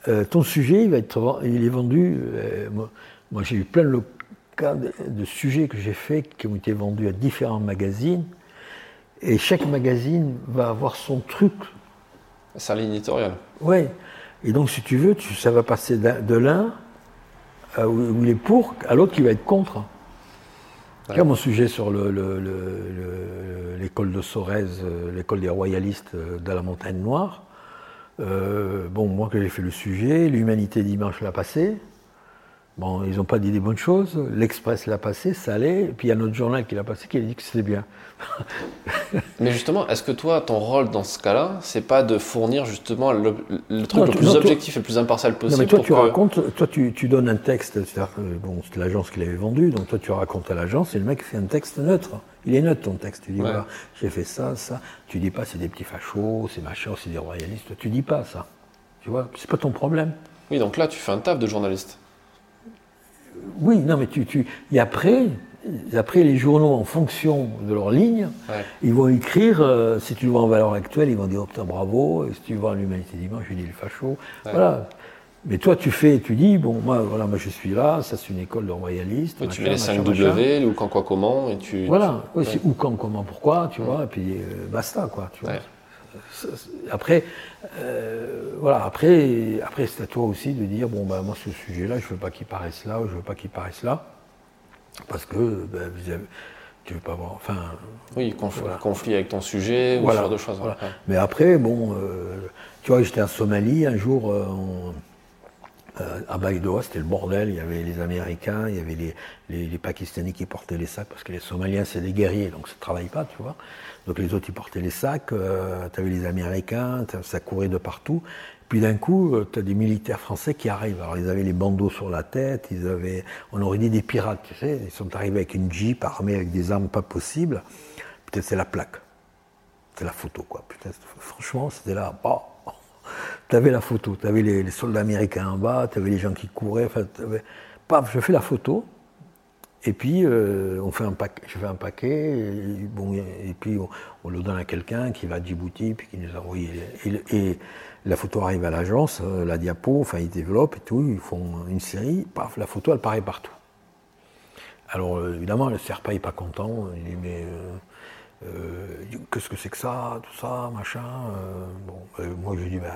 Euh, ton sujet, il, va être, il est vendu. Euh, moi, j'ai eu plein de cas de, sujets que j'ai faits qui ont été vendus à différents magazines. Et chaque magazine va avoir son truc. Sa ligne éditoriale. Oui. Et donc, si tu veux, ça va passer de l'un euh, où, il est pour à l'autre qui va être contre. Ouais. mon sujet sur l'école de Sorez, l'école des royalistes de la montagne noire. Euh, bon, moi que j'ai fait le sujet, l'Humanité dimanche l'a passé. Bon, ils n'ont pas dit des bonnes choses. L'Express l'a passé, ça allait. Et puis il y a notre journal qui l'a passé qui a dit que c'était bien. *laughs* Mais justement, est-ce que toi, ton rôle dans ce cas-là, c'est pas de fournir justement le, truc le plus objectif et le plus impartial possible Non, mais toi, tu racontes, toi, tu, tu, donnes un texte. C'est-à-dire que bon, c'est l'agence qui l'avait vendu, donc toi, tu racontes à l'agence et le mec fait un texte neutre. Il est neutre ton texte. Tu dis voilà, j'ai fait ça, ça. Tu dis pas c'est des petits fachos, c'est machin, c'est des royalistes. Tu dis pas ça. Tu vois, c'est pas ton problème. Oui, donc là, tu fais un taf de journaliste. Oui, non, mais tu, tu, et après, après, les journaux, en fonction de leur ligne, ils vont écrire, euh, si tu le vois en valeur actuelle, ils vont dire, oh putain, bravo, et si tu le vois en l'humanité dimanche, je dis le facho. Voilà. Mais toi, tu fais, tu dis, bon, moi, voilà, moi je suis là, ça c'est une école de royalistes. tu mets les 5 W, ou quand, quoi, comment, et tu. Voilà, c'est ou quand, comment, pourquoi, tu vois, et puis euh, basta, quoi, tu vois. Après, euh, voilà, après, après c'est à toi aussi de dire, bon, bah, moi ce sujet-là, je veux pas qu'il paraisse là, ou je veux pas qu'il paraisse là. Parce que ben, Tu veux pas voir. Enfin. Oui, conflit, avec ton sujet ou ce genre de choses. Mais après, bon, tu vois, j'étais en Somalie un jour. Euh, à Baïdoa, c'était le bordel. Il y avait les Américains, il y avait les, les, Pakistanais qui portaient les sacs, parce que les Somaliens, c'est des guerriers, donc ça ne travaille pas, tu vois. Donc les autres, ils portaient les sacs. Euh, tu avais les Américains, ça courait de partout. Puis d'un coup, euh, tu as des militaires français qui arrivent. Alors ils avaient les bandeaux sur la tête, ils avaient, on aurait dit des pirates, tu sais. Ils sont arrivés avec une jeep armée avec des armes pas possibles. Peut-être c'est la plaque. C'est la photo, quoi. Franchement, c'était là. Bah, tu avais la photo, tu avais les, soldats américains en bas, tu avais les gens qui couraient. Enfin, Paf, je fais la photo. Et puis, euh, on fait un je fais un paquet, et, bon, et puis on, le donne à quelqu'un qui va à Djibouti, puis qui nous a envoyé. Et, la photo arrive à l'agence, euh, la diapo, enfin ils développent et tout, ils font une série, paf, la photo elle paraît partout. Alors euh, évidemment, le Serpa n'est pas content, il dit mais qu'est-ce que c'est que ça, tout ça, machin. Bon, moi je dis, ben,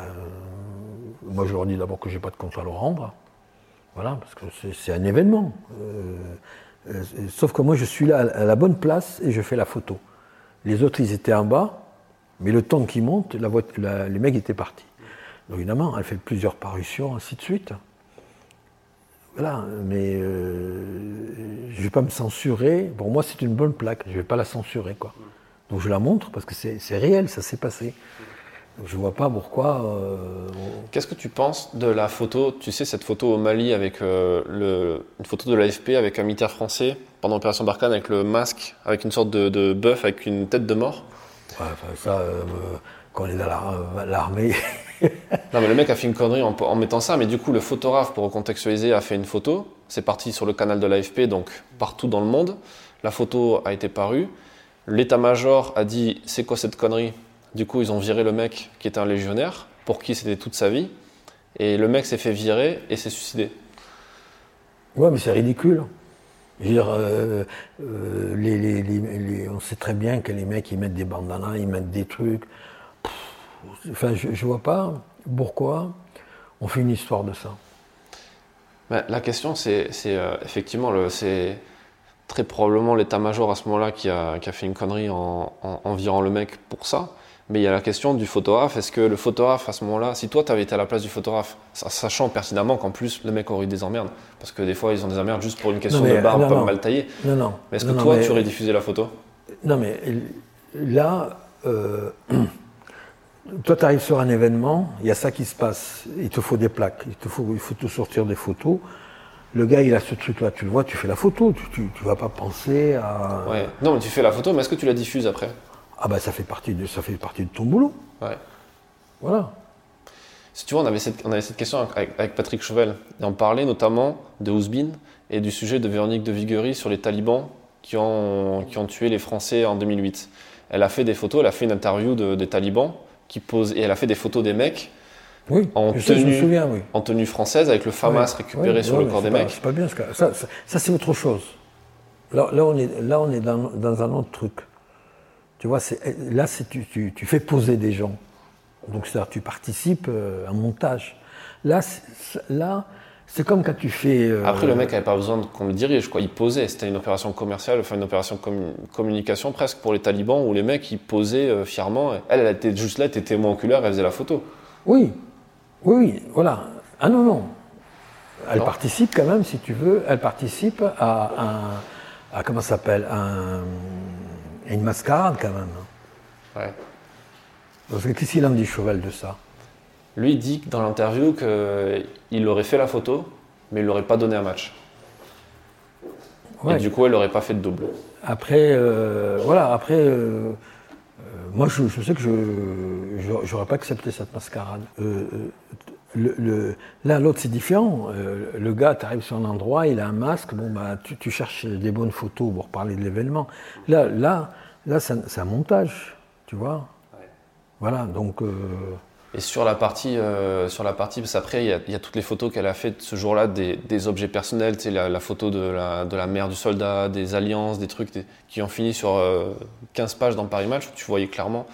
moi je leur dis d'abord que j'ai pas de compte à leur rendre, voilà, parce que c'est un événement. Sauf que moi je suis là à la bonne place et je fais la photo. Les autres ils étaient en bas, mais le temps qui monte, la, les mecs étaient partis. Donc évidemment, elle fait plusieurs parutions, ainsi de suite. Voilà, mais je ne vais pas me censurer. Pour moi, c'est une bonne plaque. Je ne vais pas la censurer, quoi. Donc je la montre parce que c'est réel, ça s'est passé. Je ne vois pas pourquoi. Euh, Qu'est-ce que tu penses de la photo Tu sais, cette photo au Mali avec euh, le, une photo de l'AFP avec un militaire français pendant l'opération Barkhane avec le masque, avec une sorte de, de bœuf avec une tête de mort? Ouais, enfin, ça, euh, quand on est dans l'armée. non, mais le mec a fait une connerie en, en, mettant ça, mais du coup, le photographe, pour recontextualiser, a fait une photo. C'est parti sur le canal de l'AFP, donc partout dans le monde. La photo a été parue. L'état-major a dit c'est quoi cette connerie? Du coup, ils ont viré le mec qui était un légionnaire, pour qui c'était toute sa vie. Et le mec s'est fait virer et s'est suicidé. Ouais, mais c'est ridicule. dire, euh, euh, on sait très bien que les mecs ils mettent des bandanas, ils mettent des trucs. enfin, je, ne vois pas pourquoi on fait une histoire de ça. Ben, la question, c'est euh, effectivement c'est très probablement l'état-major à ce moment-là qui a, fait une connerie en, virant le mec pour ça. Mais il y a la question du photographe. Est-ce que le photographe, à ce moment-là, si toi, tu avais été à la place du photographe, sachant pertinemment qu'en plus, le mec aurait eu des emmerdes, parce que des fois, ils ont des emmerdes juste pour une question de barbe pas mal taillée. Non, non. Mais est-ce que toi, tu aurais diffusé la photo? Non, mais là, euh, *clears throat* toi, tu arrives sur un événement, il y a ça qui se passe. Il te faut des plaques, il, te faut, il faut te sortir des photos. Le gars, il a ce truc-là, tu le vois, tu fais la photo, tu, tu, vas pas penser à. Ouais. Non, mais tu fais la photo, mais est-ce que tu la diffuses après? Ah bah ça fait partie de, ça fait partie de ton boulot. Ouais. Voilà. Si tu vois, on avait cette, on avait cette question avec, Patrick Chauvel, et on parlait notamment de Ouzbin et du sujet de Véronique de Viguerie sur les talibans qui ont, qui ont tué les Français en 2008. Elle a fait des photos, elle a fait une interview de, des talibans qui posent, et elle a fait des photos des mecs oui, en, tenue, souviens, oui. en tenue française avec le FAMAS récupéré sur le corps des mecs. C'est pas bien ce cas. Ça, ça, c'est autre chose. Là, là, on est, là, on est dans, dans un autre truc. Tu vois, là, tu, tu, tu, fais poser des gens. Donc, c'est-à-dire, tu participes euh, à un montage. Là, là, c'est comme quand tu fais. Euh, Après, le mec n'avait pas besoin qu'on le dirige, quoi. Il posait. C'était une opération commerciale, enfin une opération communication presque pour les talibans où les mecs ils posaient euh, fièrement. Elle, elle était juste là, elle était témoin oculaire, elle faisait la photo. Oui, oui, oui, voilà. Ah non, non. Elle participe quand même, si tu veux, elle participe à un. À, comment ça s'appelle? Un, Une mascarade quand même. Ouais. qu'est-ce qu'il en dit, Chauvel, de ça? Lui dit dans l'interview qu'il aurait fait la photo, mais il l'aurait pas donné un match. Et du coup, elle n'aurait pas fait de double. Après, euh, voilà, après. Euh, moi, je, sais que je n'aurais pas accepté cette mascarade. Euh, euh, le, là, l'autre, c'est différent. Euh, le gars, tu arrives sur un endroit, il a un masque, bon, bah, tu, cherches des bonnes photos pour parler de l'événement. Là, là, là c'est un montage, tu vois. Voilà, donc. Et sur la partie, euh, sur la partie parce qu'après, il y, a toutes les photos qu'elle a faites ce jour-là, des, des, objets personnels, tu sais, la, photo de la, de la, mère du soldat, des alliances, des trucs qui ont fini sur 15 euh, pages dans Paris Match, où tu voyais clairement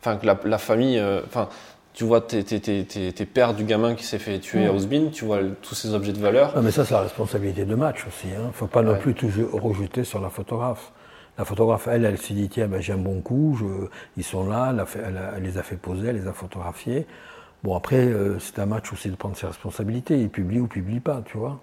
enfin, que la, la famille. Euh, enfin, tu vois tes, tes, tes, tes, pères du gamin qui s'est fait tuer à Ousbin, tu vois tous ces objets de valeur. Non, mais ça, c'est la responsabilité de match aussi. Il hein. ne faut pas non plus tout rejeter sur la photographe. La photographe, elle, elle s'est dit, tiens, ben, j'ai un bon coup, ils sont là, elle, les a fait poser, elle les a photographiés. Bon, après, euh, c'est un match aussi de prendre ses responsabilités. Il publie ou publie pas, tu vois.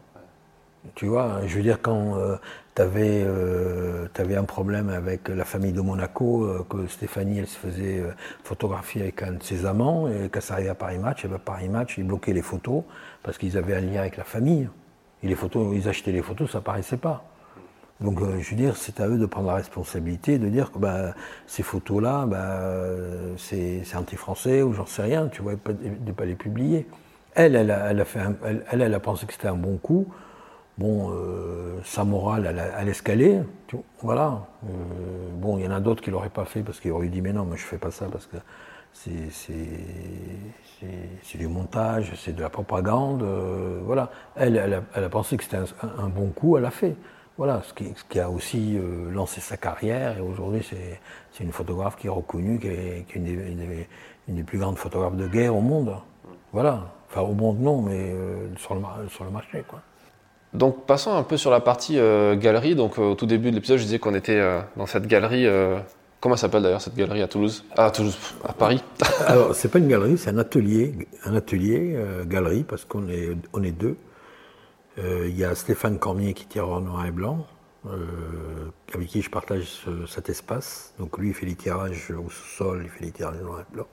Tu vois, je veux dire, quand euh, tu avais, euh, un problème avec la famille de Monaco, que Stéphanie, elle se faisait photographier avec un de ses amants, et quand ça arrivait à Paris Match, et ben Paris Match, ils bloquaient les photos parce qu'ils avaient un lien avec la famille. Et les photos, ils achetaient les photos, ça apparaissait pas. Donc, euh, je veux dire, c'est à eux de prendre la responsabilité, de dire que bah, ces photos-là, bah, c'est anti-français ou j'en sais rien, tu vois, de ne pas les publier. Elle, elle a, fait elle, elle, a pensé que c'était un bon coup. Bon, euh, sa morale, elle, elle escalé, voilà. Euh, bon, il y en a d'autres qui ne l'auraient pas fait parce qu'ils auraient dit, mais non, moi je ne fais pas ça parce que c'est du montage, c'est de la propagande, voilà. Elle, elle a, pensé que c'était un, un, bon coup, elle l'a fait. Voilà, ce qui, a aussi euh, lancé sa carrière. Et aujourd'hui, c'est une photographe qui est reconnue, qui est, une, des, plus grandes photographes de guerre au monde. Voilà. Enfin, au monde, non, mais euh, sur, le, sur le marché, quoi. Donc, passons un peu sur la partie euh, galerie. Donc, au tout début de l'épisode, je disais qu'on était dans cette galerie. comment s'appelle d'ailleurs cette galerie à Toulouse? Ah, à Toulouse, à Paris. Alors, c'est pas une galerie, c'est un atelier, un atelier galerie, parce qu'on est, on est deux. Euh, il y a Stéphane Cormier qui tire en noir et blanc, euh, avec qui je partage cet espace. Donc lui, il fait les tirages au sol, il fait les tirages en noir et blanc.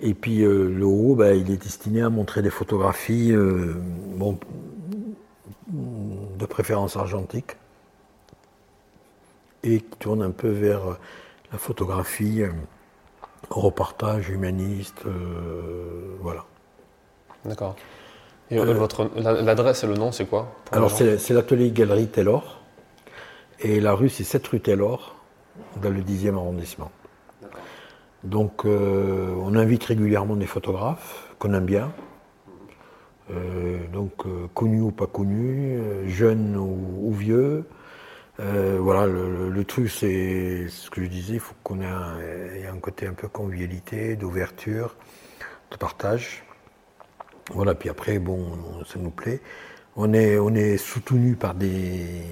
Et puis euh, le haut, bah, il est destiné à montrer des photographies, de préférence argentique, et qui tourne un peu vers la photographie, reportage humaniste, voilà. D'accord. Et euh, votre l'adresse et le nom, c'est quoi Alors c'est l'atelier Galerie Taylor. Et la rue, c'est 7 rue Taylor, dans le 10e arrondissement. Donc euh, on invite régulièrement des photographes qu'on aime bien. Euh, donc connus ou pas connus, jeunes ou, vieux. voilà, le, truc, c'est ce que je disais, il faut qu'on ait un, un côté un peu convivialité, d'ouverture, de partage. Voilà, puis après, bon, ça nous plaît. On est, on est soutenu par des,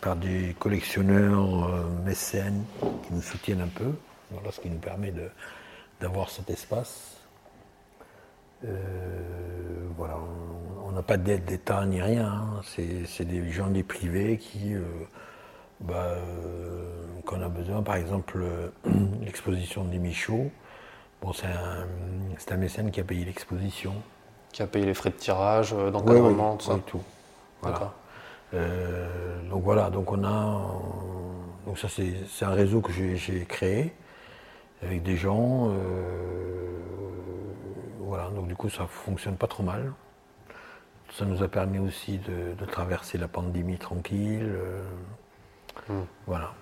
par des collectionneurs, euh, mécènes qui nous soutiennent un peu. Voilà, ce qui nous permet d'avoir cet espace. Euh, voilà, on n'a pas d'aide d'État ni rien. Hein. C'est des gens des privés qui, euh, bah, qu'on a besoin. Par exemple, *clears throat* l'exposition des Michauds. Bon, c'est un mécène qui a payé l'exposition qui a payé les frais de tirage, euh, d'encadrement, tout ça tout. Voilà. Euh, donc voilà, donc on a. Donc ça, c'est un réseau que j'ai créé avec des gens. Euh, voilà, donc du coup, ça fonctionne pas trop mal. Ça nous a permis aussi de, traverser la pandémie tranquille. Hmm. Voilà.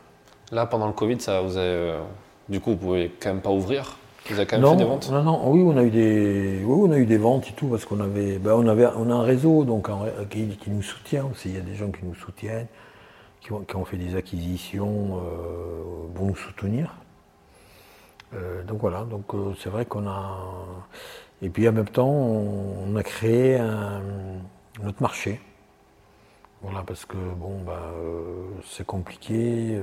Là, pendant le Covid, ça vous a, du coup, vous pouvez quand même pas ouvrir vous avez quand même fait des ventes Non, non, oui, on a eu des, oui, on a eu des ventes et tout parce qu'on avait, ben, on avait, on a un réseau donc qui, nous soutient aussi. Il y a des gens qui nous soutiennent, qui ont, qui ont fait des acquisitions euh, pour nous soutenir. Euh, donc voilà, donc euh, c'est vrai qu'on a, et puis en même temps, on, a créé un, notre marché. Voilà, parce que bon, bah, c'est compliqué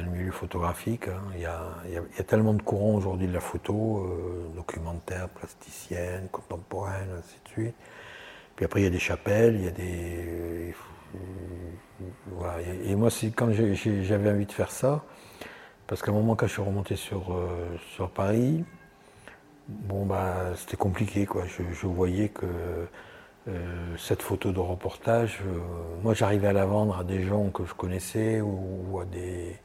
le milieu photographique. Hein. Il, y a, tellement de courants aujourd'hui de la photo, euh, documentaire, plasticienne, contemporaine, ainsi de suite. Puis après, il y a des chapelles, il y a des. voilà. Et moi, quand j'avais envie de faire ça, parce qu'à un moment, quand je suis remonté sur, euh, sur Paris, bon, bah, c'était compliqué, quoi. Je, voyais que euh, cette photo de reportage, moi, j'arrivais à la vendre à des gens que je connaissais ou à des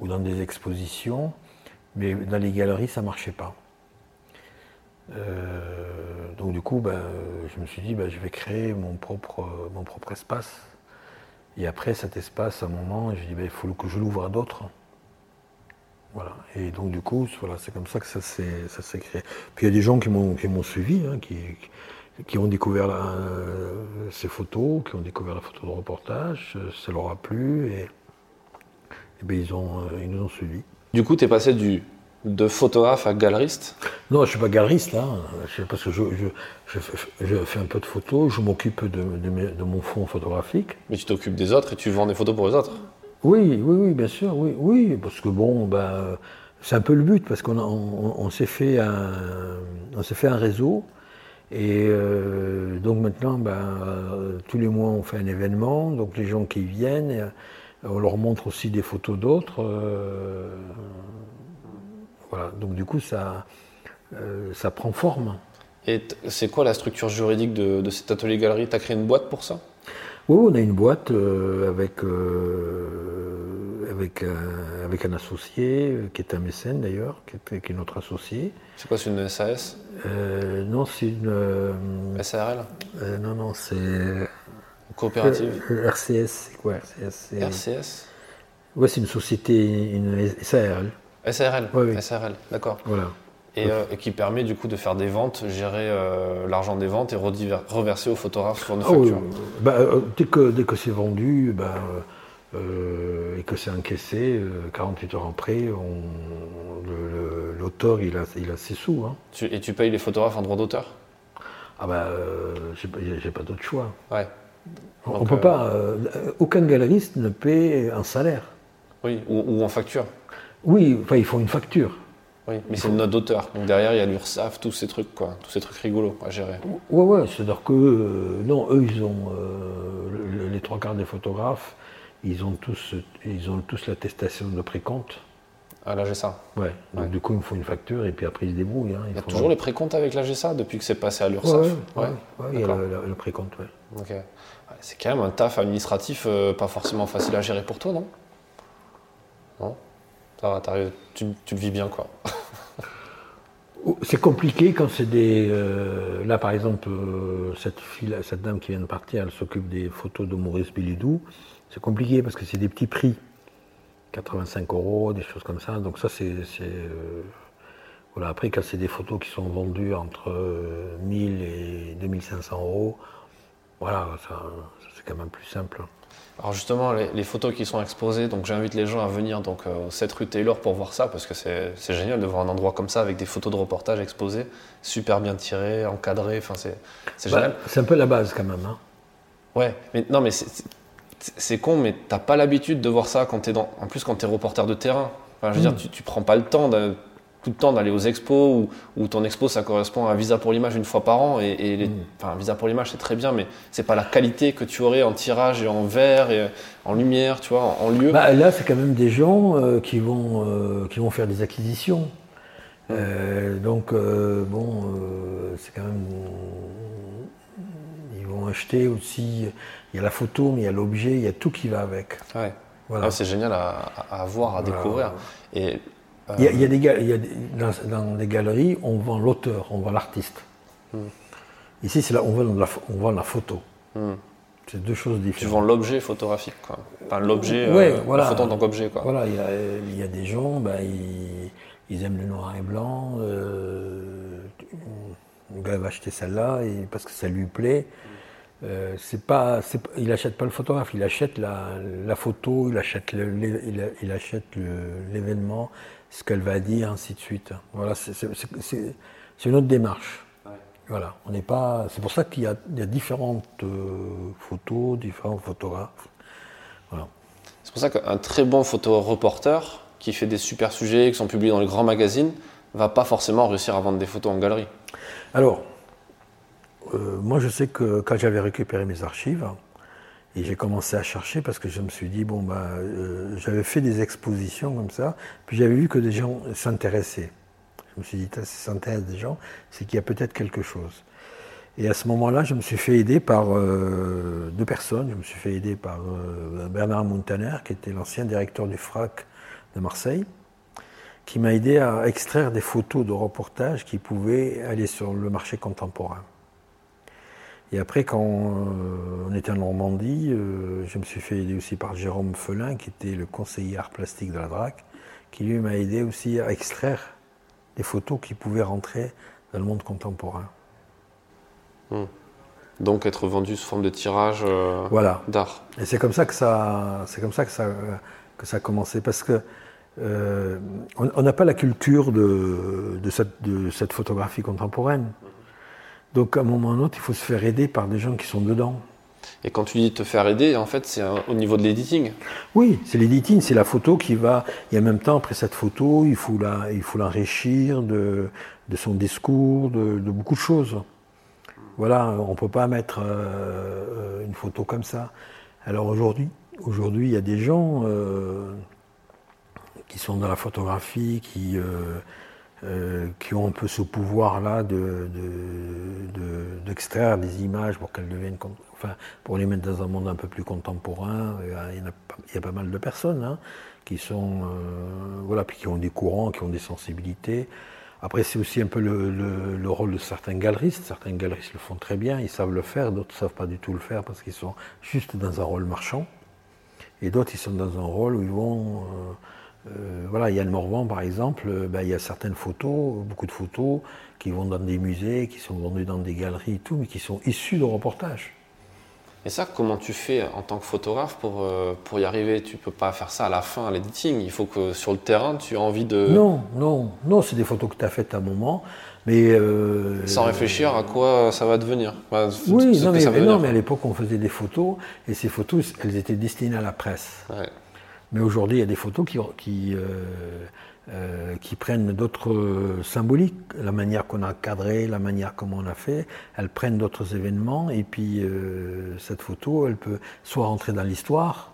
ou dans des expositions, mais dans les galeries, ça ne marchait pas. Euh, donc du coup, ben, je me suis dit, ben, je vais créer mon propre, mon propre espace. Et après cet espace, à un moment, j'ai dit, ben, il faut que je l'ouvre à d'autres. Voilà. Et donc du coup, voilà, c'est comme ça que ça s'est créé. Puis il y a des gens qui m'ont suivi, hein, qui, qui, ont découvert euh, ces photos, qui ont découvert la photo de reportage, ça leur a plu. Et, eh ils, ont, euh, ils nous ont suivis. Du coup, tu es passé du, de photographe à galeriste Non, je ne suis pas galeriste, là, parce que je, je, je, fais un peu de photos, je m'occupe de, de, mon fond photographique. Mais tu t'occupes des autres et tu vends des photos pour les autres Oui, oui, oui, bien sûr, oui, oui, parce que bon, ben, c'est un peu le but, parce qu'on on, s'est fait un, on s'est fait un réseau, et euh, donc maintenant, ben, euh, tous les mois, on fait un événement, donc les gens qui viennent, on leur montre aussi des photos d'autres, voilà, donc du coup, ça, ça prend forme. Et c'est quoi la structure juridique de, de cet atelier galerie? Tu as créé une boîte pour ça? Oui, on a une boîte euh, avec, euh, avec, un, avec un associé, euh, qui est un mécène d'ailleurs, qui, est notre associé. C'est quoi, c'est une SAS Non, c'est une. SARL Non, non, c'est. Coopérative RCS, c'est quoi RCS RCS Oui, c'est une société, une SARL. SARL oui, SARL, d'accord. Voilà. Euh, et, qui permet du coup de faire des ventes, gérer euh, l'argent des ventes et reverser aux photographes sur une ah facture. Bah, euh, dès que, dès que c'est vendu bah, et que c'est encaissé, 48 heures après, l'auteur il a, il a ses sous. Hein. et tu payes les photographes en droit d'auteur? Ah bah j'ai pas, d'autre choix. Ouais. On peut pas. aucun galeriste ne paie un salaire. Oui, ou, ou en facture. Oui, enfin ils font une facture. Oui, mais c'est une note d'auteur. Donc derrière, il y a l'URSAF, tous ces trucs, quoi. Tous ces trucs rigolos à gérer. Ouais, ouais, c'est-à-dire que, euh, non, eux, ils ont, euh, les trois quarts des photographes, ils ont tous, ils ont tous l'attestation de précompte. Ah, la GSA Ouais, donc du coup, il me faut une facture et puis après, ils se débrouillent. Hein. il y a toujours les précomptes avec la GSA depuis que c'est passé à l'URSAF Ouais, ouais, il y a le, précompte, ouais. Ok. C'est quand même un taf administratif euh, pas forcément facile à gérer pour toi, non? Non? Ça va, tu, tu le vis bien, quoi. C'est compliqué quand c'est des. Euh, là, par exemple, euh, cette, fille, cette dame qui vient de partir, elle s'occupe des photos de Maurice Bilidou. C'est compliqué parce que c'est des petits prix. 85 euros, des choses comme ça. Donc, ça, c'est. Voilà. Après, quand c'est des photos qui sont vendues entre 1000 et 2500 euros, voilà, c'est quand même plus simple. Alors justement, les, photos qui sont exposées, donc j'invite les gens à venir donc euh, cette rue Taylor pour voir ça parce que c'est génial de voir un endroit comme ça avec des photos de reportage exposées, super bien tirées, encadrées, enfin c'est bah, génial. C'est un peu la base quand même. Hein. Ouais, mais non mais c'est con, mais t'as pas l'habitude de voir ça quand t'es dans, en plus quand t'es reporter de terrain. je veux dire, hmm. tu, tu prends pas le temps de tout le temps d'aller aux expos ou, ton expo ça correspond à un visa pour l'image une fois par an. Et, mm. enfin, un visa pour l'image c'est très bien mais c'est pas la qualité que tu aurais en tirage et en verre et en lumière tu vois en, lieu. Bah, là c'est quand même des gens euh, qui vont euh, qui vont faire des acquisitions. Mm. euh, donc bon c'est quand même ils vont acheter aussi il y a la photo mais il y a l'objet il y a tout qui va avec. Ouais. Ah, c'est génial à, à, voir à découvrir. Et il y a, des, dans, des galeries, on vend l'auteur, on vend l'artiste. Hmm. Ici, c'est là, on vend, la, on vend la photo. Hmm. C'est deux choses différentes. Tu vends l'objet photographique, quoi. Enfin, l'objet, ouais, euh, voilà. la photo en tant qu'objet, quoi. Voilà, il y a, des gens, ben, ils, aiment le noir et blanc. Euh, le gars va acheter celle-là parce que ça lui plaît. Euh, c'est pas, il achète pas le photographe, il achète la, photo, il achète l'événement, ce qu'elle va dire, ainsi de suite. Voilà, c'est une autre démarche. Voilà, on n'est pas. C'est pour ça qu'il y, a différentes euh, photos, différents photographes. Voilà. C'est pour ça qu'un très bon photo-reporter qui fait des super sujets, qui sont publiés dans les grands magazines, va pas forcément réussir à vendre des photos en galerie. Alors, euh, moi je sais que quand j'avais récupéré mes archives, et j'ai commencé à chercher parce que je me suis dit, bon, bah, euh, j'avais fait des expositions comme ça, puis j'avais vu que des gens s'intéressaient. Je me suis dit, ça s'intéresse des gens, c'est qu'il y a peut-être quelque chose. Et à ce moment-là, je me suis fait aider par euh, deux personnes. Je me suis fait aider par euh, Bernard Montaner, qui était l'ancien directeur du FRAC de Marseille, qui m'a aidé à extraire des photos de reportages qui pouvaient aller sur le marché contemporain. Et après, quand euh, on était en Normandie, euh, je me suis fait aider aussi par Jérôme Felin, qui était le conseiller art plastique de la DRAC, qui lui m'a aidé aussi à extraire des photos qui pouvaient rentrer dans le monde contemporain. Hmm. Donc être vendu sous forme de tirage euh, voilà. d'art. Et c'est comme ça que ça, c'est comme ça que ça, que ça a commencé, parce que on n'a pas la culture de, de, cette, de cette photographie contemporaine. Donc à un moment ou à un autre, il faut se faire aider par des gens qui sont dedans. Et quand tu dis te faire aider, en fait, c'est au niveau de l'editing Oui, c'est l'editing, c'est la photo qui va. Et en même temps, après cette photo, il faut la, il faut l'enrichir de, de son discours, de, de, beaucoup de choses. Voilà, on ne peut pas mettre euh, une photo comme ça. Alors aujourd'hui, aujourd'hui, il y a des gens euh, qui sont dans la photographie, qui, euh, euh, qui ont un peu ce pouvoir-là d'extraire de, de, des images pour qu'elles deviennent, enfin, pour les mettre dans un monde un peu plus contemporain. Il y a, pas mal de personnes hein, qui sont, euh, voilà, puis qui ont des courants, qui ont des sensibilités. Après, c'est aussi un peu le, le, le, rôle de certains galeristes. Certains galeristes le font très bien, ils savent le faire, d'autres ne savent pas du tout le faire parce qu'ils sont juste dans un rôle marchand. Et d'autres, ils sont dans un rôle où ils vont. Euh, euh, voilà, Yann Morvan, par exemple, ben, il y a certaines photos, beaucoup de photos, qui vont dans des musées, qui sont vendues dans des galeries et tout, mais qui sont issues de reportages. Et ça, comment tu fais en tant que photographe pour, euh, pour y arriver? Tu peux pas faire ça à la fin, à l'editing. Il faut que sur le terrain, tu aies envie de. Non, non, non, c'est des photos que tu as faites à un moment. Mais euh, Sans réfléchir à quoi ça va devenir. Bah, oui, non, mais, mais, non, mais, à l'époque, on faisait des photos, et ces photos, elles étaient destinées à la presse. Ouais. Mais aujourd'hui, il y a des photos qui, qui, euh, euh, qui prennent d'autres symboliques, la manière qu'on a cadré, la manière comment on a fait, elles prennent d'autres événements, et puis euh, cette photo, elle peut soit rentrer dans l'histoire,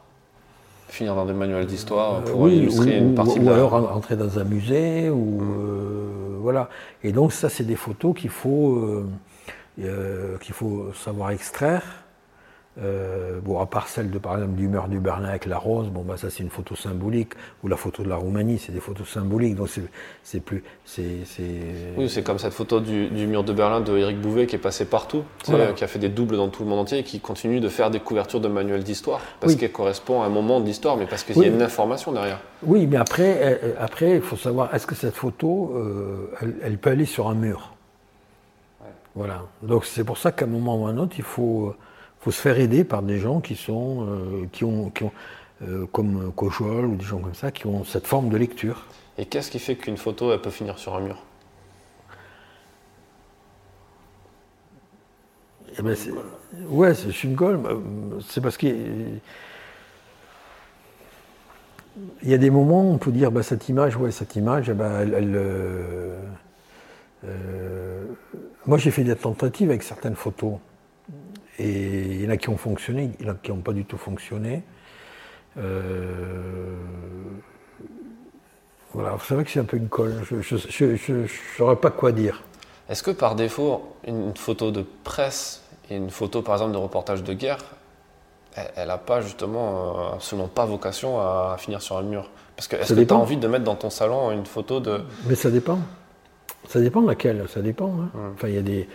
finir dans des manuels d'histoire pour oui, illustrer ou, une partie ou, de ou la... alors entrer dans un musée, ou voilà. Et donc ça, c'est des photos qu'il faut, qu'il faut savoir extraire. Euh, bon, à part celle de par exemple du mur du Berlin avec la rose, bon bah ça c'est une photo symbolique, ou la photo de la Roumanie, c'est des photos symboliques, donc c'est plus, c'est oui c'est comme cette photo du, du, mur de Berlin de Eric Bouvet qui est passé partout, voilà. qui a fait des doubles dans tout le monde entier et qui continue de faire des couvertures de manuels d'histoire parce Oui. qu'elle correspond à un moment de l'histoire, mais parce qu'il Oui. y a une information derrière. Oui, mais après, euh, après il faut savoir est-ce que cette photo, euh, elle, elle peut aller sur un mur? Voilà. Donc c'est pour ça qu'à un moment ou à un autre, il faut, faut se faire aider par des gens qui sont, euh, qui ont, qui ont euh, comme Cojol ou des gens comme ça, qui ont cette forme de lecture. Et qu'est-ce qui fait qu'une photo elle peut finir sur un mur? Eh ben, c'est- ouais, c'est une goal. C'est parce que il y a des moments où on peut dire bah, cette image, ouais, cette image, eh ben, elle, elle, euh, euh, moi j'ai fait des tentatives avec certaines photos. Et il y en a qui ont fonctionné, il y en a qui n'ont pas du tout fonctionné. Euh, voilà, c'est vrai que c'est un peu une colle. Je ne saurais pas quoi dire. Est-ce que par défaut, une photo de presse et une photo par exemple de reportage de guerre, elle n'a pas justement, euh, absolument pas vocation à finir sur un mur? Parce que est-ce que tu as dépend. envie de mettre dans ton salon une photo de. Mais ça dépend. Ça dépend laquelle, ça dépend. hein. Hmm. Enfin, il y a des.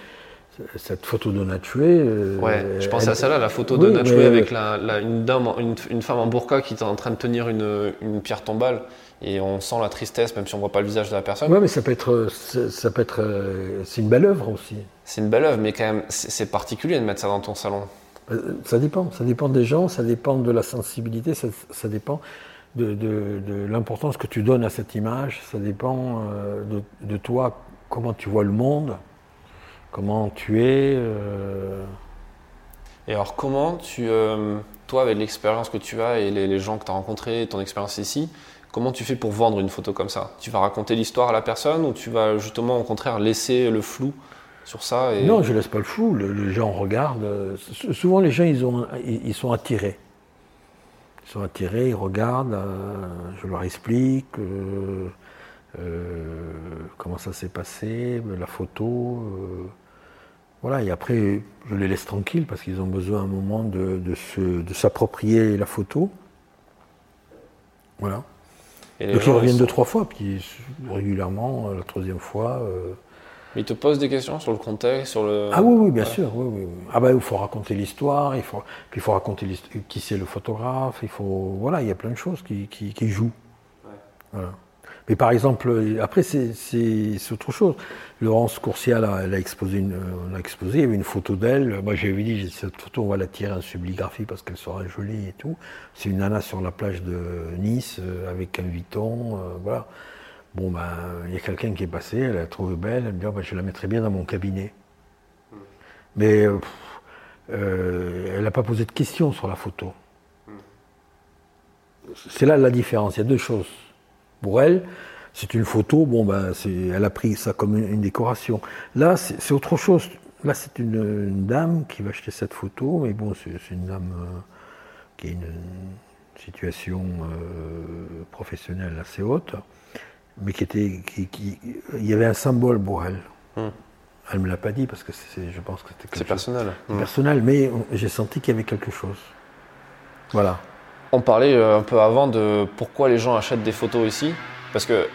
Cette photo de Natchoué. euh, Ouais, je pensais elle- à celle-là, la photo de Oui, Natchoué mais- avec la, la- une, dame, une, une femme en burqa qui est en train de tenir une, une pierre tombale et on sent la tristesse même si on voit pas le visage de la personne. Ouais, mais ça peut être. Ça ça peut être. euh, C'est une belle œuvre aussi. C'est une belle œuvre, mais quand même, c'est particulier de mettre ça dans ton salon. Euh, Ça dépend. Ça dépend des gens, ça dépend de la sensibilité, ça, ça dépend de, de- de l'importance que tu donnes à cette image, ça dépend euh, de, de toi, comment tu vois le monde, comment tu es. euh, Et alors, comment tu, euh, toi, avec l'expérience que tu as et les, les gens que tu as rencontrés, ton expérience ici, comment tu fais pour vendre une photo comme ça? Tu vas raconter l'histoire à la personne ou tu vas justement, au contraire, laisser le flou sur ça et... Non, je laisse pas le flou. Le- les gens regardent. sou- Souvent, les gens, ils, ont, ils, ils sont attirés. Ils sont attirés, ils regardent. euh, je leur explique euh, euh, comment ça s'est passé, la photo. euh, voilà. Et après, je les laisse tranquilles parce qu'ils ont besoin à un moment de, de se- de s'approprier la photo. Voilà. et Donc ils reviennent ils deux, trois fois, puis régulièrement, euh, la troisième fois. euh, Ils te posent des questions sur le contexte, sur le... Ah oui, oui, bien sûr. Oui, oui. Ah ben, il faut raconter l'histoire, il faut, puis il faut raconter qui c'est le photographe, il faut, voilà, il y a plein de choses qui, qui, qui jouent. Voilà. Mais par exemple, après c'est, autre chose. Laurence Courcial, a, elle a exposé, une, on a exposé, il y avait une photo d'elle. Moi j'avais dit, cette photo on va la tirer en subligraphie parce qu'elle sera jolie et tout. C'est une nana sur la plage de Nice euh, avec un Vuitton, euh, voilà. Bon ben, il y a quelqu'un qui est passé, elle l'a trouvée belle, elle me dit, Ah, ben, je la mettrais bien dans mon cabinet. Mais euh, pff, euh, elle n'a pas posé de questions sur la photo. C'est là la différence. Il y a deux choses. Pour elle, c'est une photo, bon, ben, elle a pris ça comme une, décoration. Là, c'est autre chose. Là, c'est une, dame qui va acheter cette photo, mais bon, c'est une dame euh, qui a une, situation euh, professionnelle assez haute, mais qui était. Qui, il y avait un symbole pour elle. Hmm. Elle ne me l'a pas dit parce que je pense que c'était C'est personnel. Hmm. personnel, mais j'ai senti qu'il y avait quelque chose. Voilà. On parlait euh, un peu avant de pourquoi les gens achètent des photos ici. Parce que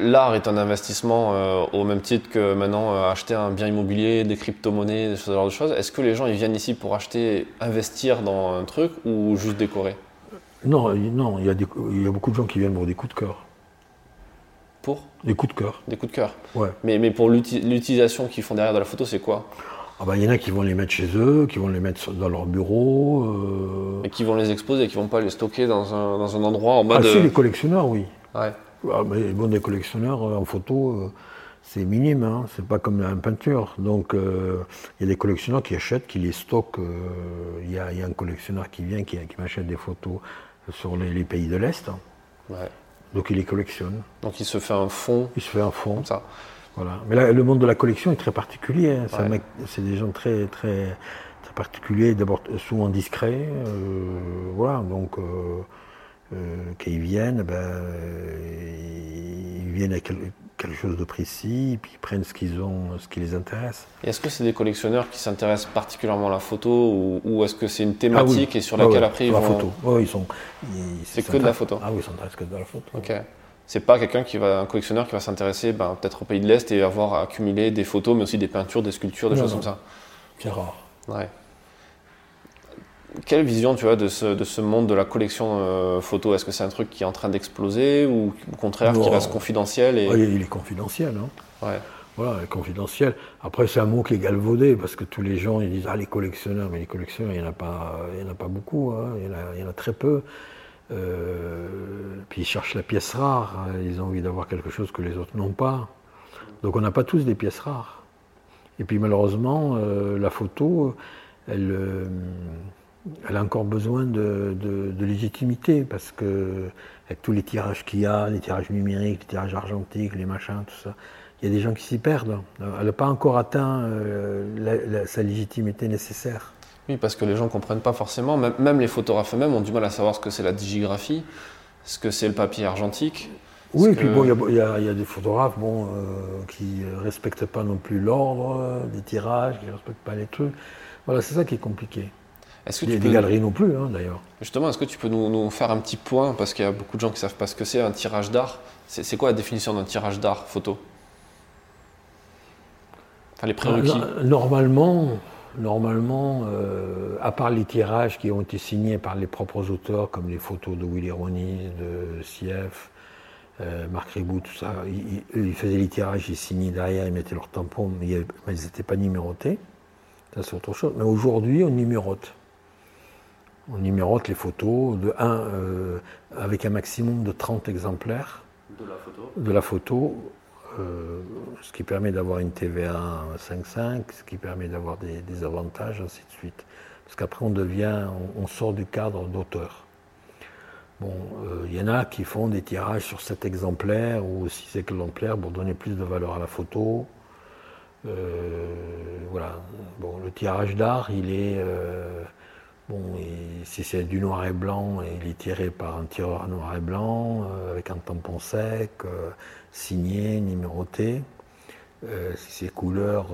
l'art est un investissement euh, au même titre que maintenant euh, acheter un bien immobilier, des crypto-monnaies, ce genre de choses. Est-ce que les gens ils viennent ici pour acheter, investir dans un truc ou juste décorer? Non, non, il y, a il y a beaucoup de gens qui viennent pour des coups de cœur. Pour? Des coups de cœur. Des coups de cœur? Ouais. Mais, mais pour l'utilisation qu'ils font derrière de la photo, c'est quoi? Ah bah, il y en a qui vont les mettre chez eux, qui vont les mettre dans leur bureau. Euh... Et qui vont les exposer, qui vont pas les stocker dans un, dans un endroit en mode. Ah, si, les collectionneurs, oui. Ouais. Ah, mais bon, des collectionneurs euh, en photo, euh, c'est minime, hein, c'est pas comme en peinture. Donc, euh, il y a des collectionneurs qui achètent, qui les stockent. Il y, a un collectionneur qui vient, qui, m'achète des photos sur les, pays de l'Est. Ouais. Donc, il les collectionne. Donc, il se fait un fond. Il se fait un fond. Comme ça. Voilà. Mais là, le monde de la collection est très particulier. Hein. C'est des gens très, très, très particuliers, d'abord souvent discrets. voilà, donc. Euh, qu'ils viennent, ben, ils viennent avec quelque chose de précis, puis ils prennent ce qu'ils ont, ce qui les intéresse. Est-ce que c'est des collectionneurs qui s'intéressent particulièrement à la photo, ou, est-ce que c'est une thématique ah et sur laquelle après ils la vont... photo. Oh, ils sont. C'est que de la photo. Ah oui, ils s'intéressent que de la photo. Ok. C'est pas quelqu'un qui va, un collectionneur qui va s'intéresser, ben, peut-être au pays de l'Est et avoir accumulé des photos, mais aussi des peintures, des sculptures, des choses comme ça. C'est rare. Ouais. Quelle vision tu as de ce, de ce monde de la collection euh, photo? Est-ce que c'est un truc qui est en train d'exploser ou au contraire qui reste confidentiel et... il est confidentiel. Hein. Ouais. Voilà, confidentiel. Après, c'est un mot qui est galvaudé parce que tous les gens ils disent Ah, les collectionneurs, mais les collectionneurs, il n'y en, a pas, il y en a pas beaucoup, hein. il, y en a, il, y en a, très peu. Euh, puis ils cherchent la pièce rare, hein. ils ont envie d'avoir quelque chose que les autres n'ont pas. Donc on n'a pas tous des pièces rares. Et puis malheureusement, euh, la photo, elle elle a encore besoin de, légitimité parce que avec tous les tirages qu'il y a, les tirages numériques, les tirages argentiques, les machins, tout ça, il y a des gens qui s'y perdent. Elle n'a pas encore atteint euh, sa légitimité nécessaire. Oui, parce que les gens ne comprennent pas forcément, même, les photographes eux-mêmes ont du mal à savoir ce que c'est la digigraphie, ce que c'est le papier argentique. Oui, et puis bon, il y, a des photographes bon, euh, qui ne respectent pas non plus l'ordre euh, des tirages, qui ne respectent pas les trucs. Voilà, c'est ça qui est compliqué. Est-ce que Il y a des galeries non plus, hein, d'ailleurs. Justement, est-ce que tu peux nous, faire un petit point, parce qu'il y a beaucoup de gens qui ne savent pas ce que c'est, un tirage d'art c'est, quoi la définition d'un tirage d'art photo? Enfin, les prérequis. Euh, normalement, normalement euh, à part les tirages qui ont été signés par les propres auteurs, comme les photos de Willy Ronis, de Sief, euh, Marc Ribou, tout ça, ils, faisaient les tirages, ils signaient derrière, ils mettaient leur tampon, mais ils n'étaient pas numérotés. Ça, c'est autre chose. Mais aujourd'hui, on numérote. On numérote les photos de 1 euh, avec un maximum de 30 exemplaires de la photo, de la photo euh, ce qui permet d'avoir une TVA 5.5, ce qui permet d'avoir des, avantages, ainsi de suite. Parce qu'après, on devient, on, sort du cadre d'auteur. Bon, il euh, y en a qui font des tirages sur 7 exemplaires ou 6 exemplaires pour donner plus de valeur à la photo. voilà. Bon, le tirage d'art, il est Bon, si c'est du noir et blanc, il est tiré par un tireur noir et blanc, euh, avec un tampon sec, euh, signé, numéroté. Euh, si c'est couleur,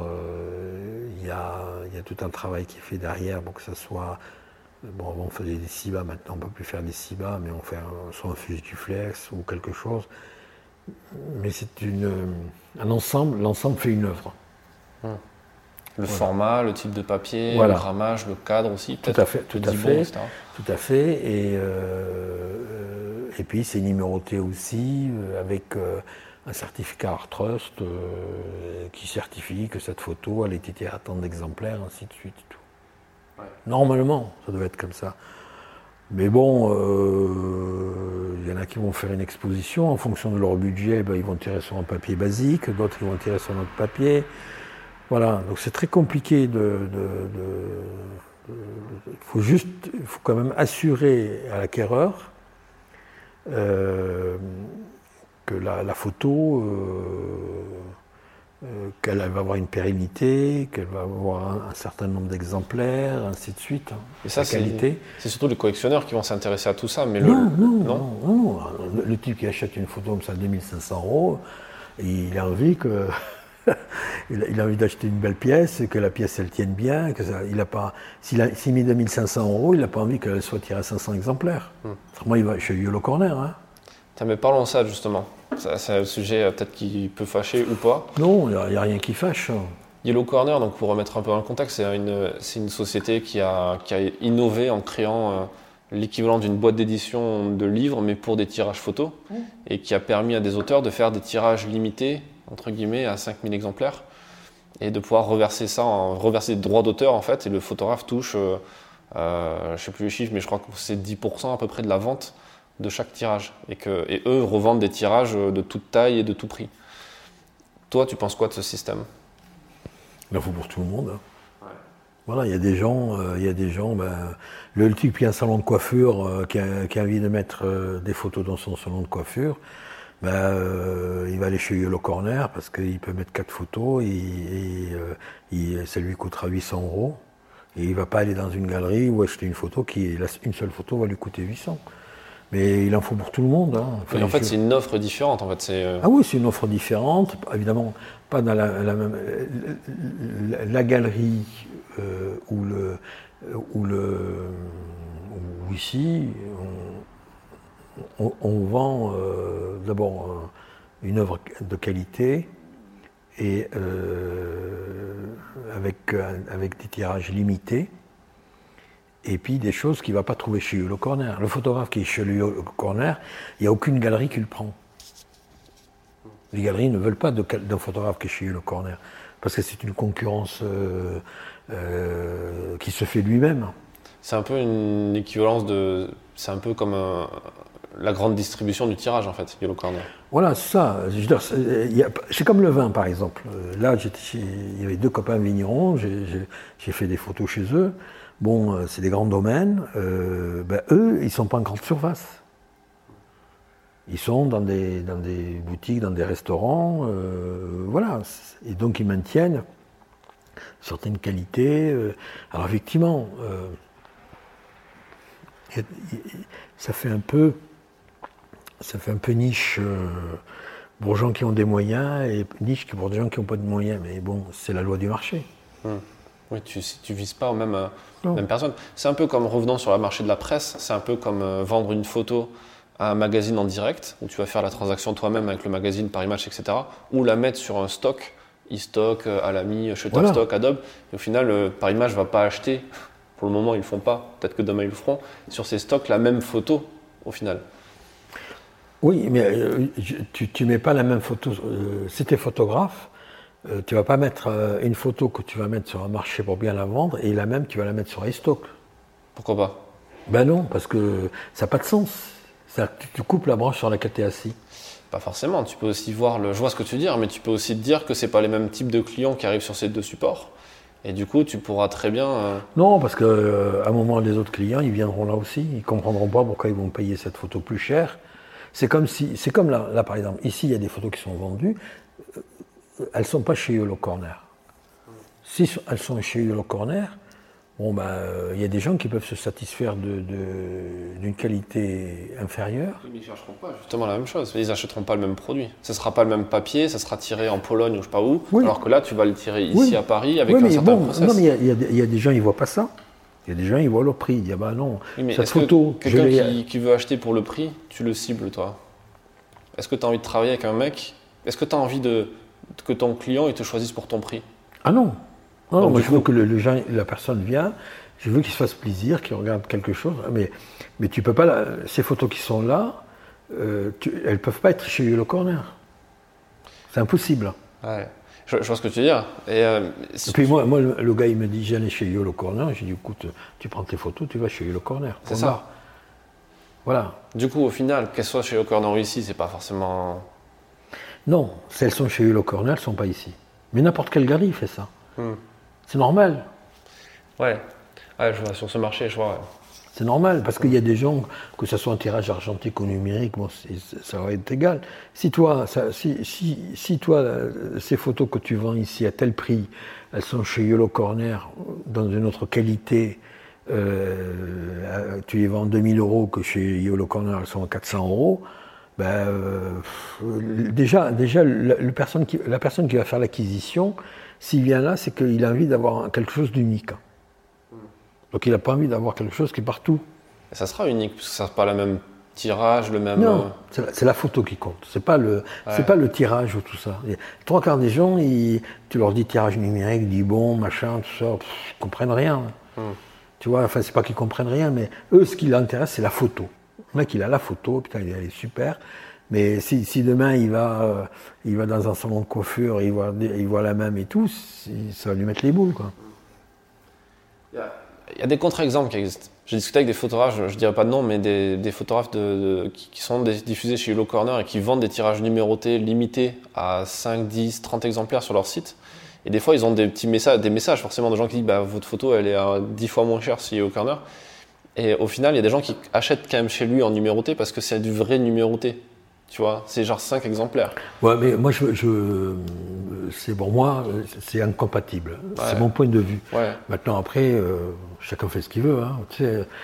il y, a, tout un travail qui est fait derrière pour que ça soit. Bon, avant on faisait des cibas, maintenant on ne peut plus faire des cibas, mais on fait soit un flex ou quelque chose. Mais c'est un ensemble, l'ensemble fait une œuvre. Hum. Le format, le type de papier, le ramage, le cadre aussi, Tout à fait, tout à fait, tout à fait. Et, euh, et puis c'est numéroté aussi euh, avec euh, un certificat Art Trust qui certifie que cette photo elle a été à tant d'exemplaires, ainsi de suite. Tout. Normalement, ça doit être comme ça. Mais bon, il y en a qui vont faire une exposition en fonction de leur budget, ben, ils vont tirer sur un papier basique, d'autres ils vont tirer sur un autre papier. Voilà, donc c'est très compliqué de, il faut juste, il faut quand même assurer à l'acquéreur euh, que la, photo, qu'elle va avoir une pérennité, qu'elle va avoir un, certain nombre d'exemplaires, ainsi de suite. Hein. Et ça, c'est C'est surtout les collectionneurs qui vont s'intéresser à tout ça. Mais non, le, non, non, Le, type qui achète une photo comme ça, 2500 euros, il a envie que *laughs* il, a, envie d'acheter une belle pièce, que la pièce elle tienne bien, que ça, il a pas, s'il a, s'il met 2500 euros, il n'a pas envie qu'elle soit tirée à 500 exemplaires. Moi, hmm. il va chez Yellow Corner. Hein. mais parlons de ça justement. C'est un sujet euh, peut-être qui peut fâcher ou pas. Non, il n'y a, rien qui fâche. Yellow Corner, donc pour remettre un peu dans le contexte, c'est une, c'est une société qui a, qui a innové en créant euh, l'équivalent d'une boîte d'édition de livres, mais pour des tirages photos, hmm. et qui a permis à des auteurs de faire des tirages limités entre guillemets, à 5000 exemplaires, et de pouvoir reverser ça, en, reverser des droits d'auteur en fait, et le photographe touche, euh, euh, je sais plus les chiffres, mais je crois que c'est 10% à peu près de la vente de chaque tirage, et, que, et eux revendent des tirages de toute taille et de tout prix. Toi, tu penses quoi de ce système? Il en faut pour tout le monde. Hein. Voilà, il y a des gens, euh, il y a des gens, ben, le type qui a un salon de coiffure, euh, qui, a, qui, a, envie de mettre des photos dans son salon de coiffure, ben, euh, il va aller chez Yellow Corner parce qu'il peut mettre quatre photos et, euh, ça lui coûtera 800 euros. Et il ne va pas aller dans une galerie ou acheter une photo qui, une seule photo va lui coûter 800. Mais il en faut pour tout le monde. Hein. en fait, c'est une offre différente. En fait, euh, Ah oui, c'est une offre différente. Évidemment, pas dans la, même. La, galerie ou, le, ou, le, ou ici, on, vend euh, d'abord euh, une œuvre de qualité et euh, avec, avec des tirages limités et puis des choses qu'il ne va pas trouver chez le Corner. Le photographe qui est chez le Corner, il n'y a aucune galerie qui le prend. Les galeries ne veulent pas d'un photographe qui est chez le Corner, parce que c'est une concurrence qui se fait lui-même. C'est un peu une équivalence de. C'est un peu comme un, la grande distribution du tirage en fait, Yellow Corner. Voilà, ça. C'est comme le vin par exemple. Euh, là, il y avait deux copains vignerons, j'ai fait des photos chez eux. Bon, euh, c'est des grands domaines. Euh, ben, eux, ils ne sont pas en grande surface. Ils sont dans des, dans des boutiques, dans des restaurants, voilà. Et donc ils maintiennent certaines qualités. alors effectivement, ça fait un peu ça fait un peu niche euh, pour gens qui ont des moyens et niche pour des gens qui n'ont pas de moyens. Mais bon, c'est la loi du marché. Hum. Oui, tu ne vises pas aux mêmes, euh, mêmes personnes. C'est un peu comme revenant sur le marché de la presse, c'est un peu comme euh, vendre une photo à un magazine en direct, où tu vas faire la transaction toi-même avec le magazine par image, etc. Ou la mettre sur un stock, e-stock, Alamy, Shutterstock, Adobe. Et au final, par image ne va pas acheter. Pour le moment, ils ne le font pas. Peut-être que demain, ils le feront. Sur ces stocks, la même photo, au final. Oui, mais euh, tu ne mets pas la même photo. Euh, si tu es photographe, euh, tu vas pas mettre une photo que tu vas mettre sur un marché pour bien la vendre et la même, tu vas la mettre sur iStock. Pourquoi pas? Ben non, parce que ça n'a pas de sens. Tu, tu coupes la branche sur laquelle tu es assis. Pas forcément. Tu peux aussi voir le. Je vois ce que tu veux dire, mais tu peux aussi te dire que c'est pas les mêmes types de clients qui arrivent sur ces deux supports. Et du coup, tu pourras très bien. Non, parce qu'à un moment, les autres clients, ils viendront là aussi. Ils comprendront pas pourquoi ils vont payer cette photo plus cher c'est comme si, c'est comme là, là, par exemple, ici il y a des photos qui sont vendues, euh, elles ne sont pas chez Yellow Corner. Si elles sont chez Yellow Corner, bon ben, il y a des gens qui peuvent se satisfaire d'une de, qualité inférieure. mais ils ne chercheront pas justement la même chose. Ils n'achèteront pas le même produit. Ce ne sera pas le même papier, ça sera tiré en Pologne ou je ne sais pas où. Alors que là, tu vas le tirer ici à Paris avec un certain bon, Non, mais il y, y, a des gens, ils ne voient pas ça. Il y a des gens, ils voient le prix. Ils disent, ah bah non, cette photo. Quelqu'un qui, veut acheter pour le prix, tu le cibles, toi? Est-ce que tu as envie de travailler avec un mec? Est-ce que tu as envie de, que ton client il te choisisse pour ton prix? Ah non. Non, moi, je veux que le, la personne vienne, je veux qu'il se fasse plaisir, qu'il regarde quelque chose. Mais, mais tu peux pas. ces photos qui sont là, euh, elles ne peuvent pas être chez le corner. C'est impossible. Ouais. Je, vois ce que tu veux dire. Et, euh, puis moi, moi, le gars, il me dit, j'allais chez Yolo Corner. J'ai dit, écoute, tu prends tes photos, tu vas chez Yolo Corner. C'est ça. Voilà. Du coup, au final, qu'elles soient chez Yolo Corner ou ici, c'est pas forcément. Non, si elles sont chez Yolo Corner, elles sont pas ici. Mais n'importe quelle galerie fait ça. Hmm. C'est normal. Ouais. Je vois, sur ce marché, je vois. C'est normal, parce qu'il y a des gens, que ce soit en tirage argentique ou numérique, bon, ça va être égal. Si toi, si, toi, euh, ces photos que tu vends ici à tel prix, elles sont chez Yellow Corner, dans une autre qualité, euh, tu les vends 2000 euros, que chez Yellow Corner, elles sont à 400 euros, ben, euh, déjà, déjà la personne qui va faire l'acquisition, s'il vient là, c'est qu'il a envie d'avoir quelque chose d'unique. Donc il n'a pas envie d'avoir quelque chose qui est partout. Et ça sera unique, parce que ça sera pas le même tirage, le même. Non, euh, c'est la, photo qui compte. C'est pas le, c'est pas le tirage ou tout ça. trois quarts des gens, tu leur dis tirage numérique, dis bon, machin, tout ça, ils comprennent rien. Hmm. Tu vois, enfin c'est pas qu'ils comprennent rien, mais eux, ce qui les intéresse, c'est la photo. Le mec, il a la photo, putain, elle est super. Mais si, si demain il va, euh, il va dans un salon de coiffure, il voit, il voit la même et tout, ça va lui mettre les boules, quoi il y a des contre-exemples qui existent. J'ai discuté avec des photographes, je ne dirais pas de nom, mais des, photographes de, qui, sont diffusés chez Hello Corner et qui vendent des tirages numérotés limités à 5, 10, 30 exemplaires sur leur site. Et des fois, ils ont des petits messages, des messages forcément de gens qui disent bah, votre photo, elle est à 10 fois moins chère chez Hello Corner. Et au final, il y a des gens qui achètent quand même chez lui en numéroté parce que c'est du vrai numéroté. Tu vois, c'est genre 5 exemplaires. Ouais, mais moi, je, c'est pour moi, c'est incompatible. C'est mon point de vue. Maintenant, après, euh, chacun fait ce qu'il veut. Hein.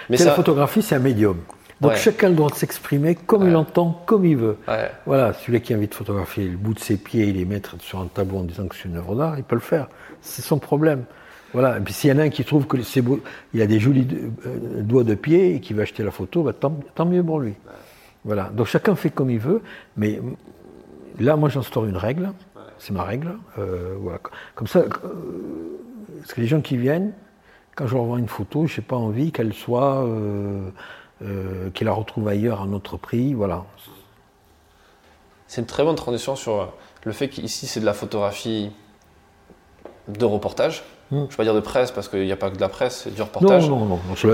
mais la photographie, c'est un médium. Donc chacun doit s'exprimer comme il entend, comme il veut. Voilà, celui qui a envie de photographier le bout de ses pieds et les mettre sur un tableau en disant que c'est une œuvre d'art, il peut le faire. C'est son problème. Voilà. Et puis s'il y en a un qui trouve que c'est beau, il a des jolis euh, doigts de pied et qui veut acheter la photo, bah, tant, mieux pour lui. Voilà. Donc chacun fait comme il veut, mais là, moi, j'instaure une règle. C'est ma règle. Euh, voilà. Comme ça, euh, parce que les gens qui viennent, quand je leur envoie une photo, je n'ai pas envie qu'elle soit, euh, qu'ils la retrouvent ailleurs à un autre prix. Voilà. C'est une très bonne transition sur le fait qu'ici, c'est de la photographie de reportage. Hmm. Je ne vais pas dire de presse parce qu'il n'y a pas que de la presse, c'est du reportage. Non, non, non, c'est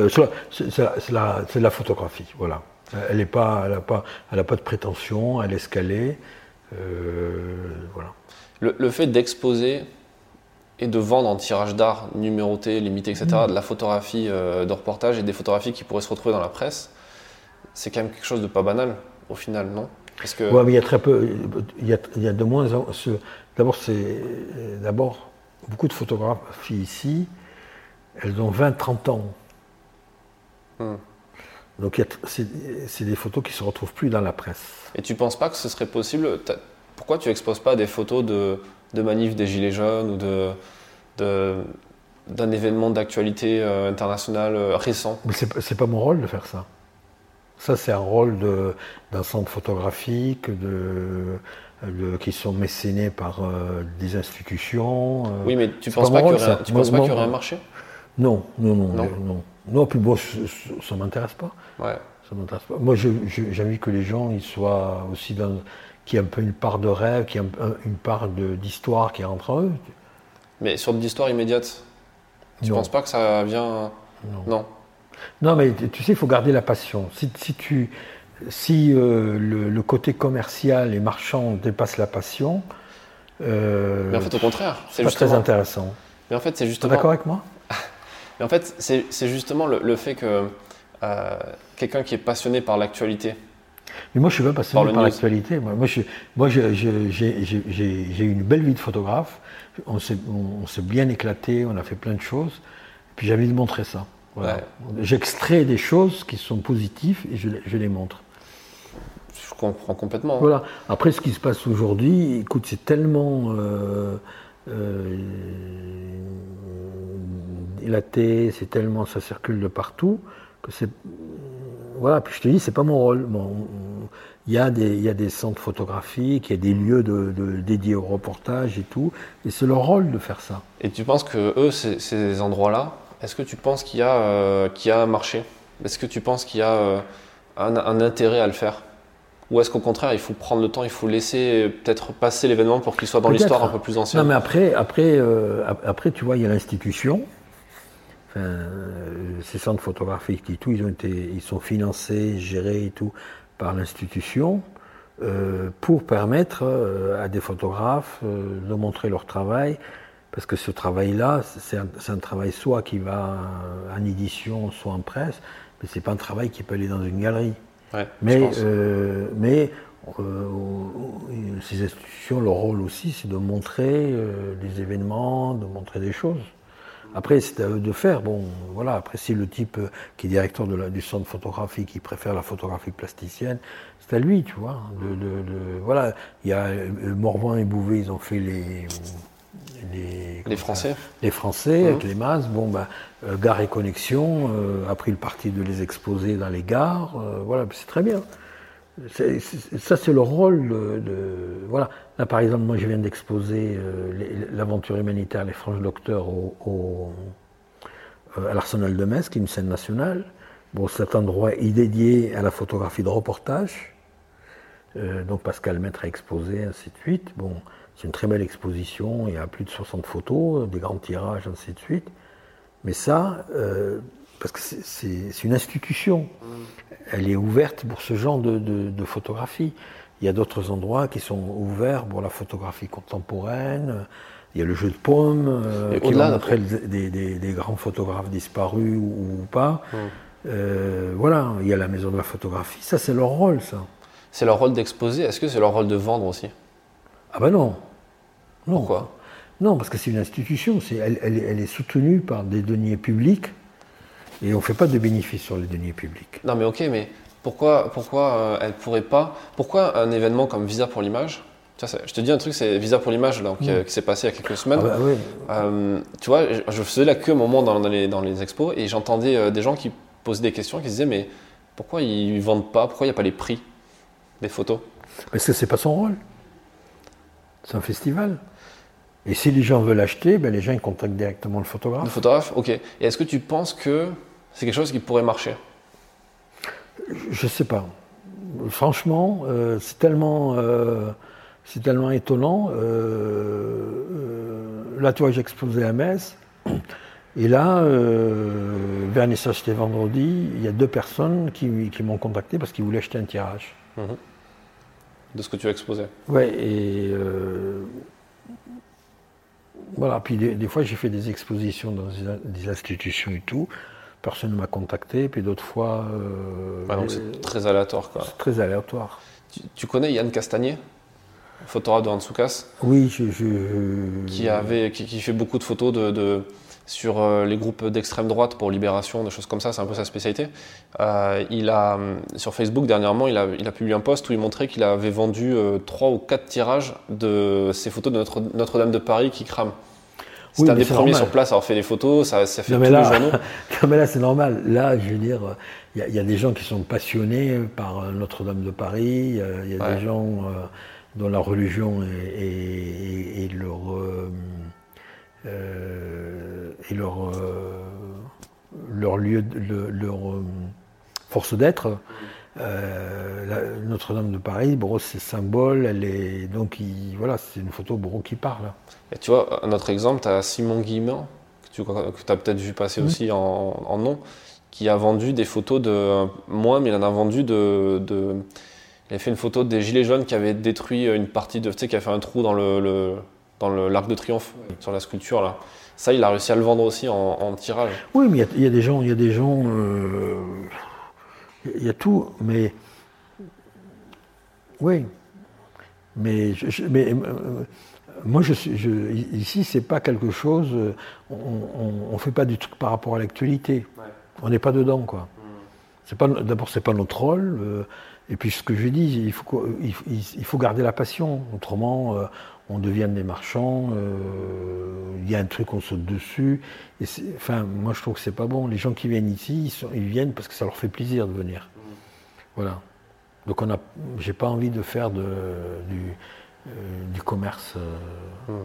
de la photographie, voilà. Elle n'a pas, pas, pas de prétention, elle est escalée. Euh, voilà. Le, fait d'exposer et de vendre en tirage d'art numéroté, limité, etc., mm. de la photographie euh, de reportage et des photographies qui pourraient se retrouver dans la presse, c'est quand même quelque chose de pas banal au final, non? Parce que... mais il y a très peu, il y a, il y a de moins. D'abord, c'est d'abord beaucoup de photographies ici, elles ont 20-30 ans. Mm. Donc c'est des photos qui ne se retrouvent plus dans la presse. Et tu ne penses pas que ce serait possible? Pourquoi tu n'exposes pas des photos de, de manifs des Gilets jaunes ou de, d'un événement d'actualité euh, internationale euh, récent Mais ce n'est pas mon rôle de faire ça. Ça, c'est un rôle d'un centre photographique, de, qui sont mécénés par euh, des institutions. oui, mais tu ne penses pas qu'il y, aurait un marché? Non, non, non, non. non. Non, puis bon, ça ne m'intéresse pas. Ouais. Ça m'intéresse pas. Moi, j'ai envie que les gens ils soient aussi dans. Qu'il y ait un peu une part de rêve, qu'il y ait une part d'histoire qui rentre en eux. Mais sur de l'histoire immédiate, tu ne penses pas que ça vient. Non. Non, mais tu sais, il faut garder la passion. Si, si tu. Si euh, le, côté commercial et marchand dépasse la passion. Euh, mais en fait, au contraire. C'est pas très intéressant. Mais en fait, c'est justement. d'accord avec moi? Mais en fait, c'est justement le, fait que euh, quelqu'un qui est passionné par l'actualité. Mais moi, je suis pas passionné par, l'actualité. Moi, moi j'ai eu une belle vie de photographe. On s'est bien éclaté, on a fait plein de choses. Puis j'ai envie de montrer ça. J'extrais des choses qui sont positives et je, les montre. Je comprends complètement. Voilà. Après, ce qui se passe aujourd'hui, écoute, c'est tellement. Euh, euh, dilaté, c'est tellement, ça circule de partout que c'est. Voilà, puis je te dis, c'est pas mon rôle. Bon, il y, a des, il y a des centres photographiques, il y a des lieux de, dédiés au reportage et tout, et c'est leur rôle de faire ça. Et tu penses que eux, ces, endroits-là, est-ce que tu penses qu'il y, a, euh, y a un marché? Est-ce que tu penses qu'il y a euh, un, un, intérêt à le faire? Ou est-ce qu'au contraire, il faut prendre le temps, il faut laisser peut-être passer l'événement pour qu'il soit dans l'histoire un peu plus ancienne? Non, mais après, après, euh, après tu vois, il y a l'institution. Euh, ces centres photographiques et tout, ils, ont été, ils sont financés, gérés et tout par l'institution euh, pour permettre à des photographes de montrer leur travail. parce que ce travail-là, c'est un, travail soit qui va en édition, soit en presse, mais c'est pas un travail qui peut aller dans une galerie. mais euh, mais euh, ces institutions, leur rôle aussi, c'est de montrer des événements, de montrer des choses. Après, c'est à eux de faire. Bon, voilà. Après, si le type qui est directeur de la, du centre photographie qui préfère la photographie plasticienne, c'est à lui, tu vois. De, voilà. Il y a Morvan et Bouvet, ils ont fait les les, Français. les Français avec les masses. Bon, bah, euh, Gare et Connexion euh, a pris le parti de les exposer dans les gares. Euh, voilà, c'est très bien. ça, c'est le rôle de, Voilà. Là, par exemple, moi, je viens d'exposer l'aventure humanitaire Les Franches Docteurs au, à l'Arsenal de Metz, qui est une scène nationale. Bon, cet endroit est dédié à la photographie de reportage. donc Pascal Maître a exposé, ainsi de suite. Bon, c'est une très belle exposition, il y a plus de 60 photos, des grands tirages, ainsi de suite. Mais ça, euh, parce que c'est une institution, elle est ouverte pour ce genre de, photographie. Il y a d'autres endroits qui sont ouverts pour la photographie contemporaine. Il y a le jeu de paume, euh, qui va montrer des, grands photographes disparus ou, pas. Euh, voilà, il y a la maison de la photographie. Ça, c'est leur rôle, ça. C'est leur rôle d'exposer. Est-ce que c'est leur rôle de vendre aussi? Ah ben non. Non. Pourquoi? Non, parce que c'est une institution, elle, est soutenue par des deniers publics et on ne fait pas de bénéfices sur les deniers publics. Non, mais ok, mais pourquoi, pourquoi euh, elle pourrait pas Pourquoi un événement comme Visa pour l'image? Je te dis un truc, c'est Visa pour l'image qui, s'est passé il y a quelques semaines. Ah bah euh, tu vois, je faisais la queue un moment dans, les, dans les expos et j'entendais euh, des gens qui posaient des questions, qui disaient mais pourquoi ils ne vendent pas? Pourquoi il n'y a pas les prix des photos? Parce que c'est pas son rôle. C'est un festival. Et si les gens veulent acheter, ben les gens ils contactent directement le photographe. Le photographe, ok. Et est-ce que tu penses que c'est quelque chose qui pourrait marcher? Je ne sais pas. Franchement, euh, c'est tellement, euh, c'est tellement étonnant. Euh, là, toi, j'ai exposé à Metz. Et là, vernissage c'était vendredi, il y a deux personnes qui, m'ont contacté parce qu'ils voulaient acheter un tirage. Mhm. De ce que tu as exposé Ouais, et voilà, puis des, fois j'ai fait des expositions dans des, institutions et tout. Personne ne m'a contacté, puis d'autres fois. Euh, ah donc c'est très aléatoire quoi. C'est très aléatoire. Tu, connais Yann Castagnier? Photographe de Hansoukas Oui, je, Qui, avait, qui, fait beaucoup de photos de, sur euh, les groupes d'extrême droite pour Libération, des choses comme ça, c'est un peu sa spécialité. Euh, il a, sur Facebook, dernièrement, il a, il a publié un post où il montrait qu'il avait vendu trois ou quatre tirages de ces photos de Notre, Notre-Dame de Paris qui crament. C'est un des premiers sur place à avoir fait des photos, ça, ça fait tous là, les journaux. *laughs* non mais là c'est normal. Là, je veux dire, il y, a des gens qui sont passionnés par Notre-Dame de Paris, il y a, des gens euh, dont la religion est, leur, euh, leur, euh, leur lieu, leur force d'être. Euh, Notre-Dame de Paris, bon, c'est symbole, elle est donc voilà, c'est une photo bon, qui parle. Et tu vois, un autre exemple, tu as Simon Guillemin, que tu as peut-être vu passer aussi en, nom, qui a vendu des photos de moi, mais il en a vendu de, il a fait une photo des gilets jaunes qui avaient détruit une partie de, tu sais, qui a fait un trou dans le, dans l'arc de triomphe sur la sculpture là. Ça, il a réussi à le vendre aussi en, tirage. Oui, mais il y, a des gens, il y a des gens. Euh, il y a tout, mais. Oui. Mais, mais euh, moi, je, je, ici, c'est pas quelque chose. On ne fait pas du truc par rapport à l'actualité. On n'est pas dedans, quoi. C'est pas, d'abord, c'est pas notre rôle. Euh, et puis, ce que je dis, il faut, il, faut garder la passion. Autrement, euh, on devient des marchands. Il y a un truc, on saute dessus. Et enfin, moi, je trouve que c'est pas bon. Les gens qui viennent ici, ils, ils, viennent parce que ça leur fait plaisir de venir. Voilà. Donc on a, j'ai pas envie de faire de, du, euh, du commerce. Euh. Hmm.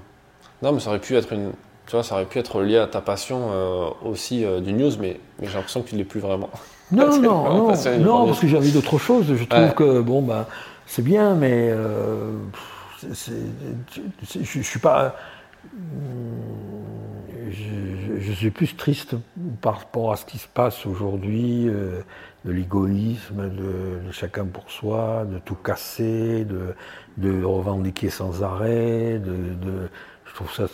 Non, mais ça aurait pu être une, tu vois, ça aurait pu être lié à ta passion euh, aussi du news, mais, mais j'ai l'impression que tu l'es plus vraiment. Non, non, *laughs* non, non, parce que j'ai envie d'autre chose. Je trouve que bon bah c'est bien, mais je, je suis pas. Je, suis plus triste par rapport à ce qui se passe aujourd'hui de l'égoïsme, de, chacun pour soi, de tout casser, de, revendiquer sans arrêt. Je, trouve ça,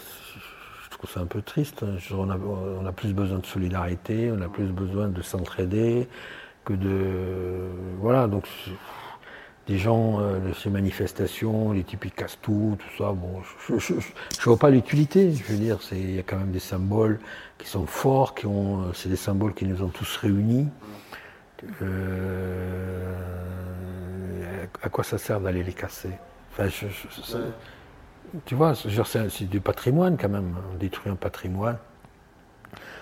trouve ça un peu triste. On a, on a, plus besoin de solidarité, on a plus besoin de s'entraider que de. Voilà, donc des gens euh, de ces manifestations, les types qui cassent tout, tout ça, bon, je ne vois pas l'utilité. Je veux dire, il y a quand même des symboles qui sont forts, qui ont, c'est des symboles qui nous ont tous réunis. Euh, à quoi ça sert d'aller les casser? Enfin, Tu vois, c'est du patrimoine quand même. On détruit un patrimoine.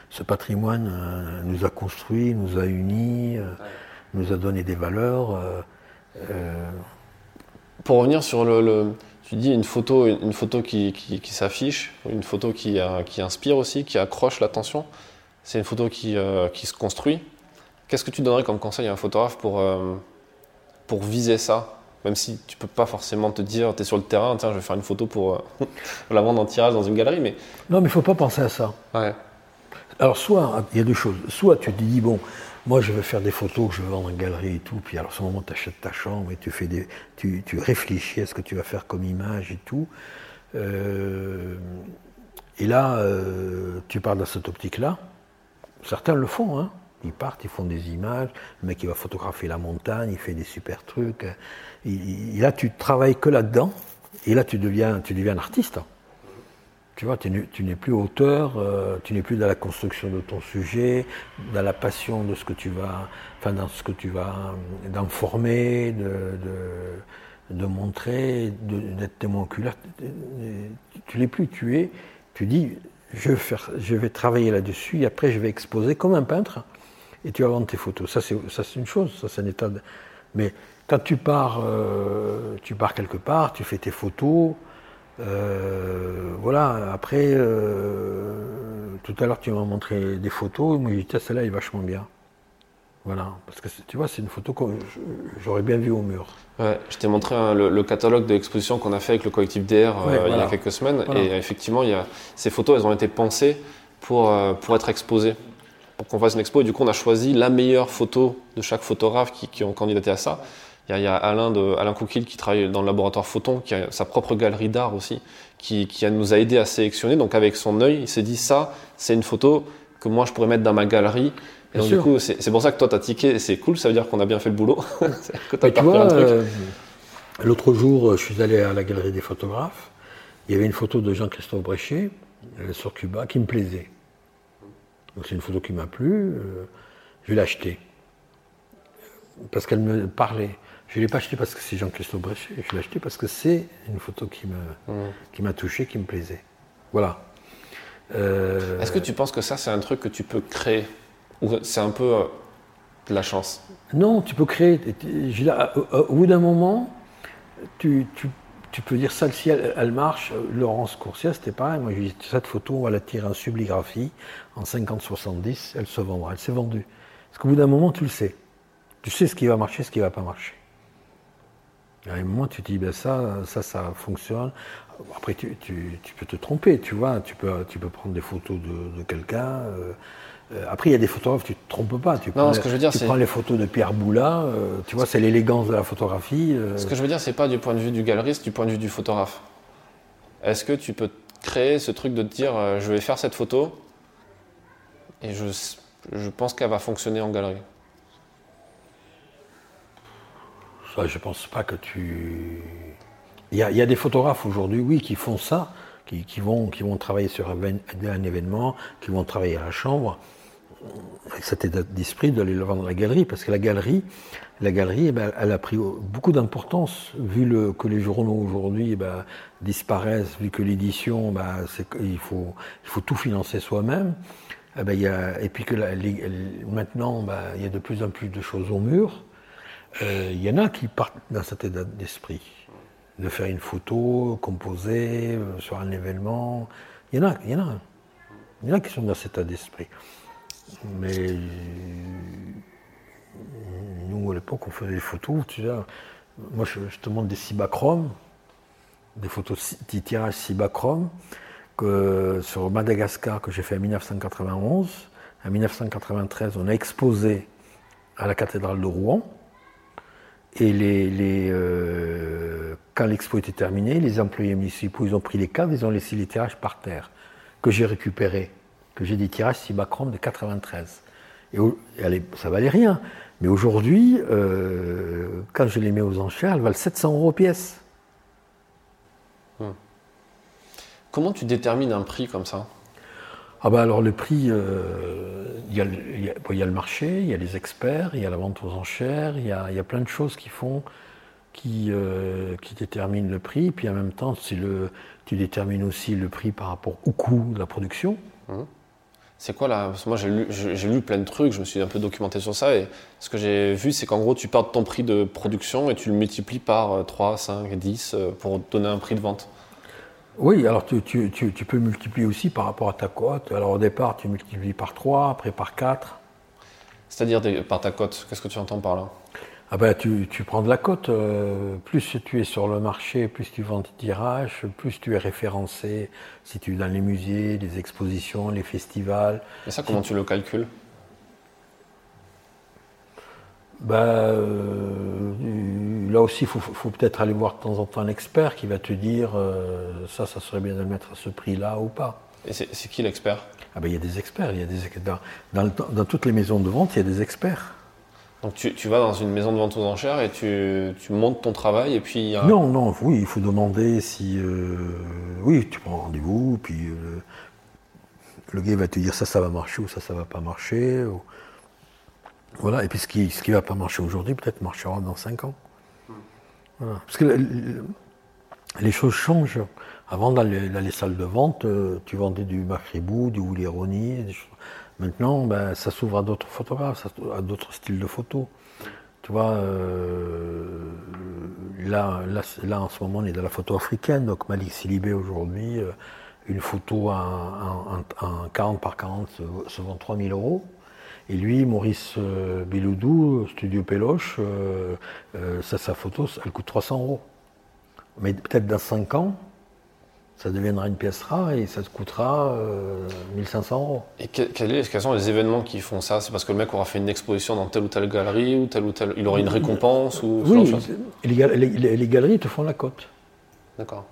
Ce patrimoine euh, nous a construit, nous a unis, nous a donné des valeurs. Euh, pour revenir sur le, tu dis une photo, une photo qui, qui, s'affiche, une photo qui, euh, qui, inspire aussi, qui accroche l'attention. C'est une photo qui, euh, qui se construit. Qu'est-ce que tu donnerais comme conseil à un photographe pour, pour viser ça? Même si tu peux pas forcément te dire, tu es sur le terrain, tiens, je vais faire une photo pour *laughs* la vendre en tirage dans une galerie. Mais... Non, mais il faut pas penser à ça. Ouais. Alors, soit, il y a deux choses. Soit tu te dis, bon, moi, je veux faire des photos que je veux vendre en galerie et tout. Puis, alors, à ce moment, tu achètes ta chambre et tu, fais des, tu, tu, réfléchis à ce que tu vas faire comme image et tout. Euh, et là, euh, tu pars dans cette optique-là. Certains le font, hein. Ils partent, ils font des images. Le mec, il va photographier la montagne, il fait des super trucs. Et, là, tu travailles que là-dedans. Et là, tu deviens, tu deviens un artiste. Tu vois, tu n'es plus auteur, euh, tu n'es plus dans la construction de ton sujet, dans la passion de ce que tu vas, enfin dans ce que tu vas, d'informer, de, de, de, montrer, d'être témoin oculaire. Tu l'es plus, tu es, tu dis, je vais, faire, je vais travailler là-dessus après je vais exposer comme un peintre et tu vas vendre tes photos. Ça c'est une chose, ça c'est un état de... Mais quand tu pars, euh, tu pars quelque part, tu fais tes photos, euh, voilà, après, euh, tout à l'heure tu m'as montré des photos, moi j'ai dit, celle-là est vachement bien. Voilà, parce que tu vois, c'est une photo que j'aurais bien vue au mur. Ouais, je t'ai montré le, catalogue de l'exposition qu'on a fait avec le collectif DR euh, il y a quelques semaines, et effectivement, il y a, ces photos, elles ont été pensées pour, pour être exposées, pour qu'on fasse une expo, et du coup, on a choisi la meilleure photo de chaque photographe qui, qui ont candidaté à ça. Il y a, Alain, de, Alain qui travaille dans le laboratoire Photon, qui a sa propre galerie d'art aussi, qui, qui nous a aidé à sélectionner. Donc avec son œil, il s'est dit ça, c'est une photo que moi je pourrais mettre dans ma galerie. Et donc, du coup, c'est pour ça que toi, tu as tiqué, c'est cool, ça veut dire qu'on a bien fait le boulot. *laughs* Euh, l'autre jour, je suis allé à la galerie des photographes. Il y avait une photo de Jean-Christophe Bréchet euh, sur Cuba qui me plaisait. Donc c'est une photo qui m'a plu. Euh, je vais l'acheter. Parce qu'elle me parlait. Je ne l'ai pas acheté parce que c'est Jean-Christophe Bréchet, je l'ai acheté parce que c'est une photo qui mmh. m'a touché, qui me plaisait. Voilà. Euh, Est-ce que tu penses que ça, c'est un truc que tu peux créer Ou c'est un peu euh, de la chance Non, tu peux créer. Au bout d'un moment, tu, peux dire ça, si elle, marche. Laurence Courcier, c'était pareil. Moi, j'ai dit cette photo, on va la tirer en subligraphie en 50-70, elle se vendra. Elle s'est vendue. Parce qu'au bout d'un moment, tu le sais. Tu sais ce qui va marcher, ce qui ne va pas marcher. À un moment, tu te dis, ben ça, ça, ça fonctionne. Après, tu, peux te tromper, tu vois. Tu peux, tu peux prendre des photos de, quelqu'un. Euh, euh, après, il y a des photographes, tu ne te trompes pas. Tu, prends, ce que je veux dire, tu prends les photos de Pierre Boula, euh, tu vois, c'est l'élégance de la photographie. Ce que je veux dire, c'est pas du point de vue du galeriste, du point de vue du photographe. Est-ce que tu peux créer ce truc de te dire, je vais faire cette photo et je, je pense qu'elle va fonctionner en galerie? Je pense pas que tu. Il y a, des photographes aujourd'hui, oui, qui font ça, qui, vont, qui vont travailler sur un, événement, qui vont travailler à la chambre, avec cet état d'esprit d'aller le vendre dans la galerie, parce que la galerie, la galerie, eh ben, elle a pris beaucoup d'importance, vu le, que les journaux aujourd'hui eh ben, disparaissent, vu que l'édition, ben, il, faut, il faut tout financer soi-même. Eh ben, et puis que maintenant, il y a de plus en plus de choses au mur. Il euh, y en a qui partent dans cet état d'esprit, de faire une photo composée euh, sur un événement. Il y en a, il y en a. Il y en a qui sont dans cet état d'esprit. Mais euh, nous, à l'époque, on faisait des photos. Moi, je, te montre des cibachromes, des photos de tirage cibachrome que sur Madagascar que j'ai fait en 1991. En 1993, on a exposé à la cathédrale de Rouen. Et les, euh, quand l'expo était terminée, les employés municipaux, ils ont pris les caves, ils ont laissé les tirages par terre. que j'ai récupérées, que j'ai des tirages Cibachrome de 93. Et, ça valait rien. Mais aujourd'hui, euh, quand je les mets aux enchères, elles valent 700 euros pièce. Hmm. Comment tu détermines un prix comme ça? Ah bah alors le prix, euh, il y, a le marché, il y a les experts, il y a la vente aux enchères, il y a, plein de choses qui font, qui, euh, qui déterminent le prix. Puis en même temps, tu détermines aussi le prix par rapport au coût de la production. Mmh. C'est quoi là Parce que moi j'ai lu, j'ai lu plein de trucs, je me suis un peu documenté sur ça et ce que j'ai vu c'est qu'en gros tu pars de ton prix de production et tu le multiplies par 3, 5, 10 pour donner un prix de vente. Oui, alors tu, peux multiplier aussi par rapport à ta cote. Alors au départ, tu multiplies par 3, après par 4. C'est-à-dire par ta cote, qu'est-ce que tu entends par là? Ah ben, tu, prends de la cote. Euh, plus tu es sur le marché, plus tu vends tes tirages, plus tu es référencé. Si tu es dans les musées, les expositions, les festivals. Et ça, comment tu le calcules? Ben, là aussi, il faut, peut-être aller voir de temps en temps un expert qui va te dire euh, ça, ça serait bien de le mettre à ce prix-là ou pas. Et c'est qui l'expert? Ah ben, Il y a des experts. Il y a des, dans, dans, toutes les maisons de vente, il y a des experts. Donc tu, vas dans une maison de vente aux enchères et tu, montes ton travail et puis... Non, non, oui, il faut demander si... Euh, oui, tu prends rendez-vous, puis euh, le gars va te dire ça, ça va marcher ou ça, ça va pas marcher. Voilà, et puis ce qui ce qui va pas marcher aujourd'hui, peut-être marchera dans 5 ans. Parce que les choses changent. Avant, dans les, salles de vente, euh, tu vendais du Macribou, du Woolironi. Maintenant, ben, ça s'ouvre à d'autres photographes, à d'autres styles de photos. Tu vois, euh, là, là, en ce moment, on est dans la photo africaine. Donc, Malik Silibé, aujourd'hui, euh, une photo en, 40 par 40 se, vend 3000 euros. Et lui, Maurice Biloudou, Studio Péloche, ça, sa photo, elle coûte 300 euros. Mais peut-être dans 5 ans, ça deviendra une pièce rare et ça te coûtera 1500 euh, euros. Et quels sont les événements qui font ça? C'est parce que le mec aura fait une exposition dans telle ou telle galerie ou telle ou telle. Il aura une récompense ou Oui, les, galeries te font la cote. D'accord.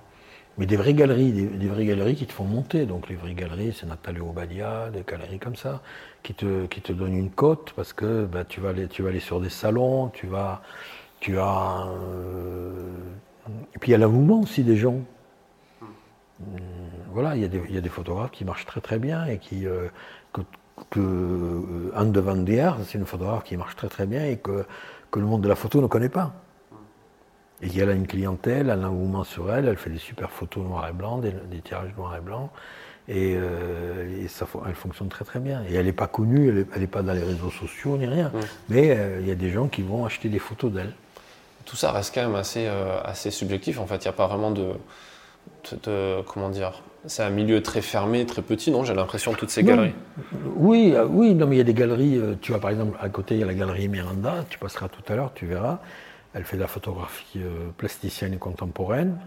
Mais des vraies galeries, des, vraies galeries qui te font monter. Donc les vraies galeries, c'est Nathalie Obadia, des galeries comme ça, qui te, qui te donnent une cote parce que bah, tu, vas aller, tu vas aller sur des salons, tu vas. Tu as. Euh, et puis il y a l'avouement aussi des gens. Hmm, voilà, il y, a des, photographes qui marchent très très bien et qui. Euh, que, euh, Anne de Van Der, c'est une photographe qui marche très très bien et que, que le monde de la photo ne connaît pas. Et elle a une clientèle, elle a un engouement sur elle, elle fait des super photos noir et blanc, des, tirages noir et blanc. Et, euh, ça, elle fonctionne très très bien. Et elle n'est pas connue, elle n'est pas dans les réseaux sociaux ni rien. Mais il y a des gens qui vont acheter des photos d'elle. Tout ça reste quand même assez, assez subjectif. En fait, il n'y a pas vraiment de, comment dire c'est un milieu très fermé, très petit, non J'ai l'impression toutes ces galeries. Oui, euh, oui, non, mais il y a des galeries. Euh, tu vois, par exemple, à côté, il y a la galerie Miranda. Tu passeras tout à l'heure, tu verras. Elle fait de la photographie euh, plasticienne et contemporaine.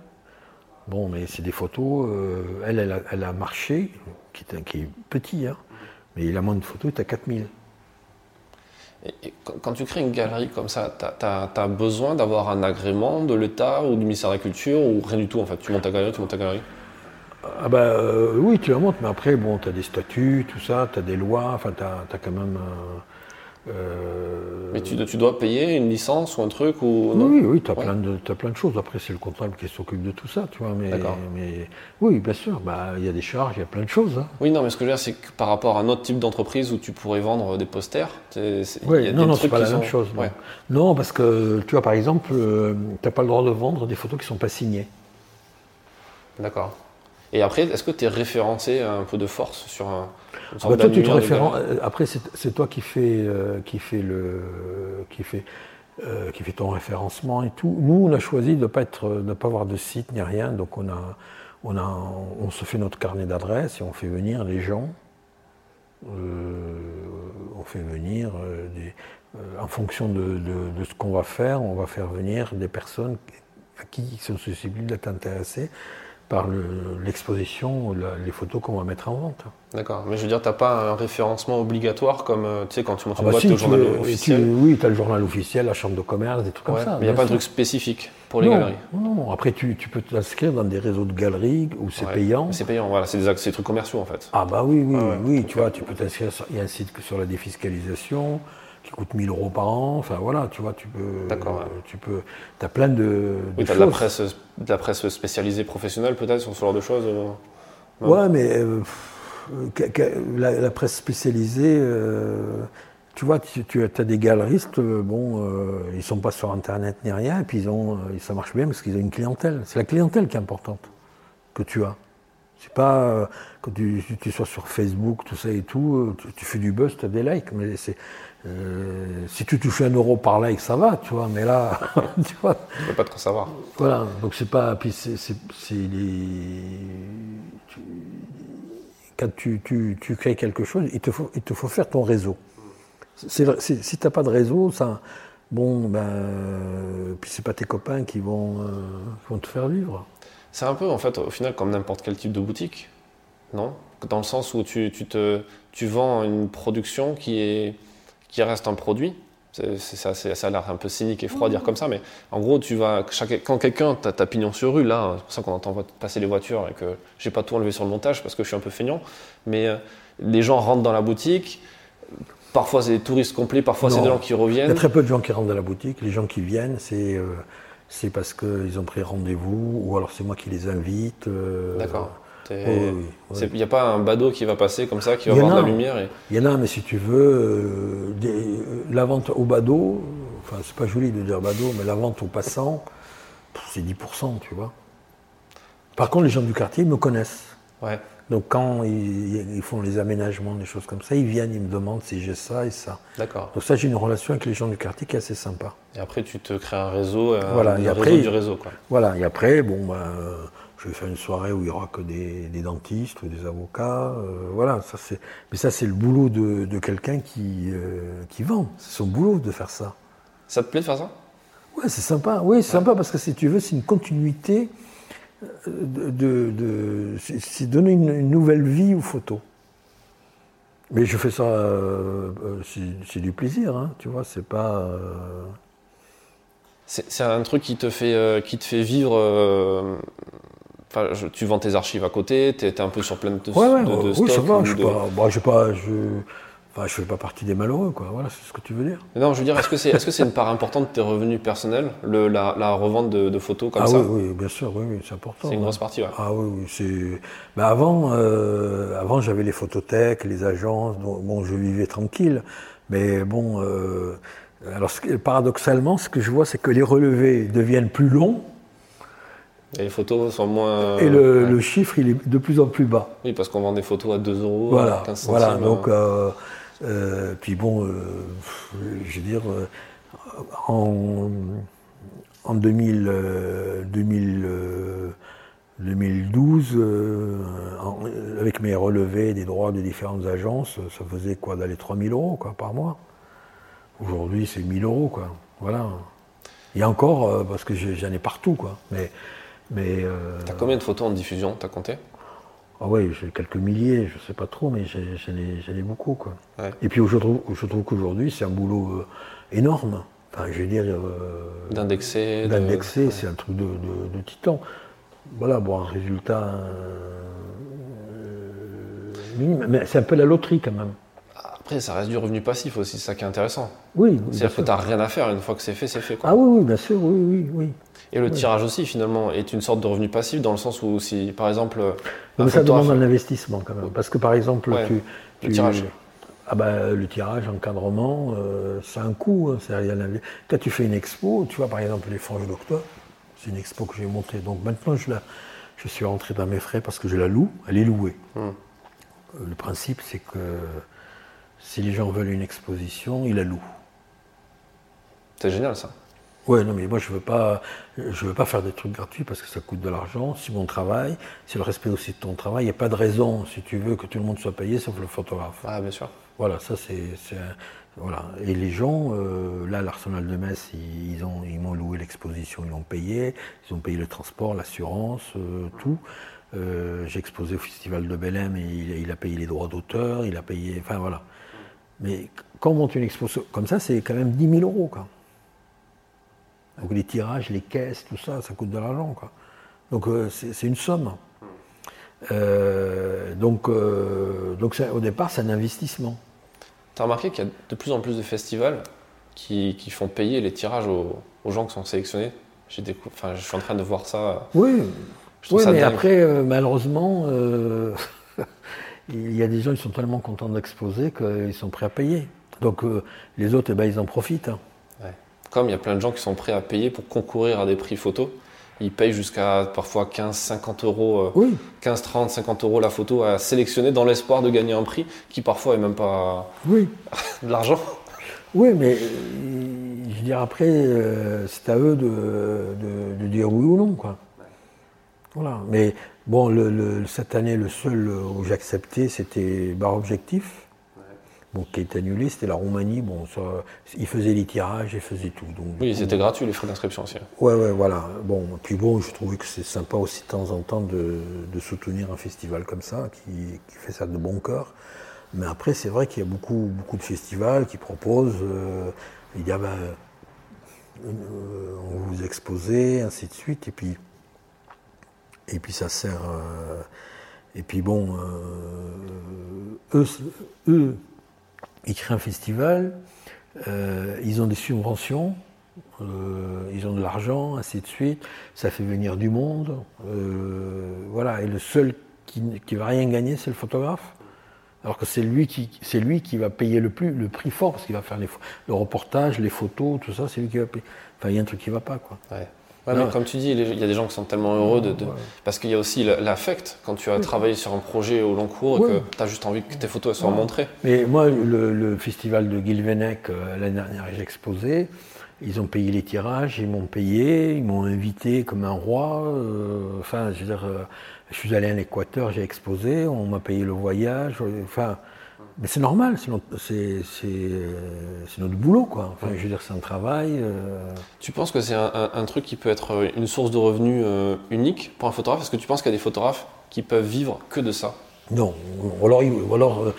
Bon, mais c'est des photos. elle, elle a, marché, qui est, qui est petit, hein, mais la moindre photo est à 4000. Et quand tu crées une galerie comme ça, tu as, besoin d'avoir un agrément de l'État ou du ministère de la Culture ou rien du tout en fait? Tu montes ta galerie, tu montes ta galerie? Ah bah euh, oui, tu la montes, mais après, bon, tu as des statuts, tout ça, tu as des lois, enfin, tu as, quand même... Euh, euh, Mais tu, tu, dois payer une licence ou un truc ou Oui, oui, tu as, plein de, as plein de choses. Après, c'est le comptable qui s'occupe de tout ça, tu vois. Mais, mais oui, bien sûr, bah, il y a des charges, il y a plein de choses. Hein. Oui, non, mais ce que je veux dire, c'est que par rapport à un autre type d'entreprise où tu pourrais vendre des posters, oui, non, non, c'est pas la même chose. Non. non. parce que, tu vois, par exemple, euh, tu n'as pas le droit de vendre des photos qui ne sont pas signées. D'accord. Et après, est-ce que tu es référencé un peu de force sur un. Ah bah toi, tu te euh, Après, c'est toi qui fais, euh, qui fait le, qui fait, euh, qui fait ton référencement et tout. Nous, on a choisi de ne pas être, de pas avoir de site ni rien, donc on a, on a, on se fait notre carnet d'adresses et on fait venir les gens. on fait venir des, en fonction de, de, de ce qu'on va faire, on va faire venir des personnes qui sont susceptibles d'être intéressées par le- l'exposition, les photos qu'on va mettre en vente. D'accord. Mais je veux dire, t'as pas un référencement obligatoire comme, euh, tu sais, quand tu montes Ah une bah boîte si, au tu journal officiel. tu- oui, tu as le journal officiel, la chambre de commerce, des trucs Ouais, comme ça. mais il n'y a pas de truc spécifique pour les non, galeries. Non, après tu, tu peux t'inscrire dans des réseaux de galeries où c'est Ouais. payant. C'est payant, voilà, c'est des, trucs commerciaux en fait. Ah bah oui, oui, Ah ouais. oui, tu vois, tu peux t'inscrire, il y a un site que sur la défiscalisation qui coûte 1000 euros par an, enfin voilà, tu vois, tu peux... D'accord, ouais. Tu peux... as plein de, Oui, de t'as de la presse, de la presse spécialisée professionnelle peut-être sur ce genre de choses. euh Non. Ouais, mais euh, que- que- la, la presse spécialisée, euh, tu vois, tu, tu as des galeristes, bon, euh, ils sont pas sur Internet ni rien, et puis ils ont, ça marche bien parce qu'ils ont une clientèle. C'est la clientèle qui est importante que tu as. C'est pas euh, quand tu, tu sois sur Facebook, tout ça et tout, tu, tu fais du buzz, tu as des likes, mais c'est euh, si tu touches un euro par like, ça va, tu vois, mais là, *laughs* tu vois, Tu peux pas trop savoir. voilà, donc c'est pas. Puis c'est, quand tu, tu, tu crées quelque chose, il te faut, il te faut faire ton réseau. Si tu n'as pas de réseau, ça. Bon, ben. Puis c'est pas tes copains qui vont, euh, qui vont te faire vivre. C'est un peu en fait au final comme n'importe quel type de boutique, non? Dans le sens où tu, tu te, tu vends une production qui, est, qui reste un produit. Ça, ça a l'air un peu cynique et froid à dire comme ça, mais en gros, tu vas, chaque- quand quelqu'un t'a ta pignon sur rue, là, c'est pour ça qu'on entend passer les voitures et que j'ai pas tout enlevé sur le montage parce que je suis un peu feignant, mais euh, les gens rentrent dans la boutique, parfois c'est des touristes complets, parfois c'est des gens qui Il y a reviennent. très peu de gens qui rentrent dans la boutique. Les gens qui viennent, c'est, euh, c'est parce qu'ils ont pris rendez-vous, ou alors c'est moi qui les invite. euh, D'accord. Oui, oui. Il n'y a pas un badaud qui va passer comme ça, qui va y de la lumière et... Il y en a, mais si tu veux, euh, des- euh, la vente au badaud, enfin c'est pas joli de dire badaud, mais la vente aux passants, c'est 10%, tu vois. Par contre, les gens du quartier me connaissent. Ouais. Donc quand ils, ils font les aménagements, des choses comme ça, ils viennent, ils me demandent si j'ai ça et ça. D'accord. Donc ça, j'ai une relation avec les gens du quartier qui est assez sympa. Et après, tu te crées un réseau, un, Voilà, et réseau après- du réseau, quoi. Voilà, et après, bon, ben, euh, je vais faire une soirée où il y aura que des, des dentistes ou des avocats. euh, voilà, ça c'est. Mais ça, c'est le boulot de, de quelqu'un qui, euh, qui vend. C'est son boulot de faire ça. Ça te plaît de faire ça? Ouais, c'est sympa. Oui, c'est sympa parce que si tu veux, c'est une continuité euh, de. de- c'est- donner une, une nouvelle vie aux photos. Mais je fais ça, euh, euh, c'est du plaisir, hein, tu vois, c'est pas. euh, C'est un truc qui te fait, euh, qui te fait vivre. Enfin, je- tu vends tes archives à côté, t'es es un peu sur plein de, Ouais, ouais, de, oui, stock ça va. Je de- pas, bah, j'ai pas, je, enfin, je fais pas partie des malheureux, quoi. Voilà, c'est ce que tu veux dire. Non, je veux dire, est-ce que c'est est -ce c'est une part importante de tes revenus personnels, le, la, la revente de, de photos comme ah ça oui, oui, bien sûr, oui, oui, c'est important. C'est une grosse partie, ouais. Ah oui, oui, c'est. Mais avant, euh, avant j'avais les photothèques, les agences. donc, bon, je vivais tranquille. Mais bon, euh, alors paradoxalement, ce que je vois, c'est que les relevés deviennent plus longs Et les photos sont moins. et le, ouais. le chiffre il est de plus en plus bas. Oui, parce qu'on vend des photos à 2 euros, Voilà, 15 centimes. voilà. Donc, euh, euh, puis bon, euh, je veux dire, euh, en, en 2000, euh, 2000, euh, 2012, euh, en- avec mes relevés des droits de différentes agences, ça faisait quoi d'aller 3000 euros quoi, par mois? Aujourd'hui, c'est 1000 euros. Quoi. Voilà. Et encore, parce que j'en ai partout. Quoi. Mais, mais, T'as combien de photos en diffusion? T'as compté? Ah oui, j'ai quelques milliers, je sais pas trop, mais j'en ai, beaucoup. Quoi. Ouais. Et puis je trouve, je trouve qu'aujourd'hui, c'est un boulot euh, énorme. Enfin, je veux dire, euh, D'indexer de- d'indexer, ouais. c'est un truc de, de- de titan. Voilà, bon, un résultat euh, minime, mais c'est un peu la loterie quand même. Après, ça reste du revenu passif aussi, c'est ça qui est intéressant. Oui, C'est-à-dire que tu n'as rien à faire, une fois que c'est fait, c'est fait. quoi. Ah oui, oui, bien sûr, oui, oui, oui. Et le tirage aussi, finalement, est une sorte de revenu passif dans le sens où, si, par exemple, un Mais ça demande un investissement quand même. Parce que par exemple, Ouais, tu, le tirage. Ah ben, le tirage, encadrement, euh, c'est un coût. hein, à- Quand tu fais une expo, tu vois par exemple les franges d'octobre, c'est une expo que j'ai montée. Donc maintenant, je, la, je suis rentré dans mes frais parce que je la loue, elle est louée. Hmm. Euh, Le principe, c'est que si les gens veulent une exposition, ils la louent. C'est génial ça. Ouais, non, mais moi je veux pas, je veux pas faire des trucs gratuits parce que ça coûte de l'argent. Si mon travail, c'est le respect aussi de ton travail. Il n'y a pas de raison, si tu veux, que tout le monde soit payé sauf le photographe. Ah, bien sûr. Voilà, ça c'est, c'est voilà. Et les gens, euh, là, l'Arsenal de Metz, ils, ils ont, ils m'ont loué l'exposition, ils l'ont payé. Ils ont payé le transport, l'assurance, tout. J'ai exposé au Festival de Belém et il, a payé les droits d'auteur, il a payé. Enfin voilà. Mais quand on monte une exposition comme ça, c'est quand même 10 000 euros. Quoi. Donc les tirages, les caisses, tout ça, ça coûte de l'argent. Quoi. Donc c'est une somme. donc donc au départ, c'est un investissement. Tu as remarqué qu'il y a de plus en plus de festivals qui, font payer les tirages aux, gens qui sont sélectionnés? Enfin, Je suis en train de voir ça. Oui, oui mais après, euh, malheureusement, euh, *laughs* il y a des gens qui sont tellement contents d'exposer qu'ils sont prêts à payer. Donc euh, les autres, eh ben, ils en profitent. Hein. Comme il y a plein de gens qui sont prêts à payer pour concourir à des prix photos ils payent jusqu'à parfois 15, 50 euros, 15, 30, 50 euros la photo à sélectionner dans l'espoir de gagner un prix qui parfois est même pas oui. *laughs* de l'argent. Oui, mais euh, je veux dire, après, euh, c'est à eux de, dire oui ou non. Quoi. Voilà. Mais bon, cette année, le seul où j'ai accepté, c'était Bar Objectif qui a été annulé, c'était la Roumanie. Bon, ça, ils faisaient les tirages, ils faisaient tout. Donc, oui, c'était gratuit les frais d'inscription aussi. Ouais, ouais, voilà. Bon, puis bon, je trouvais que c'est sympa aussi de temps en temps de, soutenir un festival comme ça, qui, fait ça de bon cœur. Mais après, c'est vrai qu'il y a beaucoup, beaucoup de festivals qui proposent. Euh, il y a, ben, euh, on vous exposer, ainsi de suite, et puis, et puis ça sert. Euh, et puis bon, eux, eux ils créent un festival, euh, ils ont des subventions, euh, ils ont de l'argent, ainsi de suite, ça fait venir du monde. Euh, voilà, et le seul qui ne va rien gagner, c'est le photographe. Alors que c'est lui qui c'est lui qui va payer le plus le prix fort parce qu'il va faire les, le reportage, les photos, tout ça, c'est lui qui va payer. Enfin, il y a un truc qui ne va pas quoi. Mais comme tu dis, il y a des gens qui sont tellement heureux de. Parce qu'il y a aussi l'affect quand tu as travaillé sur un projet au long cours et que tu as juste envie que tes photos soient montrées. Mais moi, le, festival de Guilvenec, euh, l'année dernière, j'ai exposé. Ils ont payé les tirages, ils m'ont payé, ils m'ont invité comme un roi. Euh, enfin, je veux dire, euh, je suis allé en Équateur, j'ai exposé, on m'a payé le voyage. Enfin, mais c'est normal, c'est notre, boulot, quoi. Enfin, je veux dire, c'est un travail. Euh. Tu penses que c'est un, truc qui peut être une source de revenus euh, unique pour un photographe? Est-ce que tu penses qu'il y a des photographes qui peuvent vivre que de ça? Non. alors, alors euh,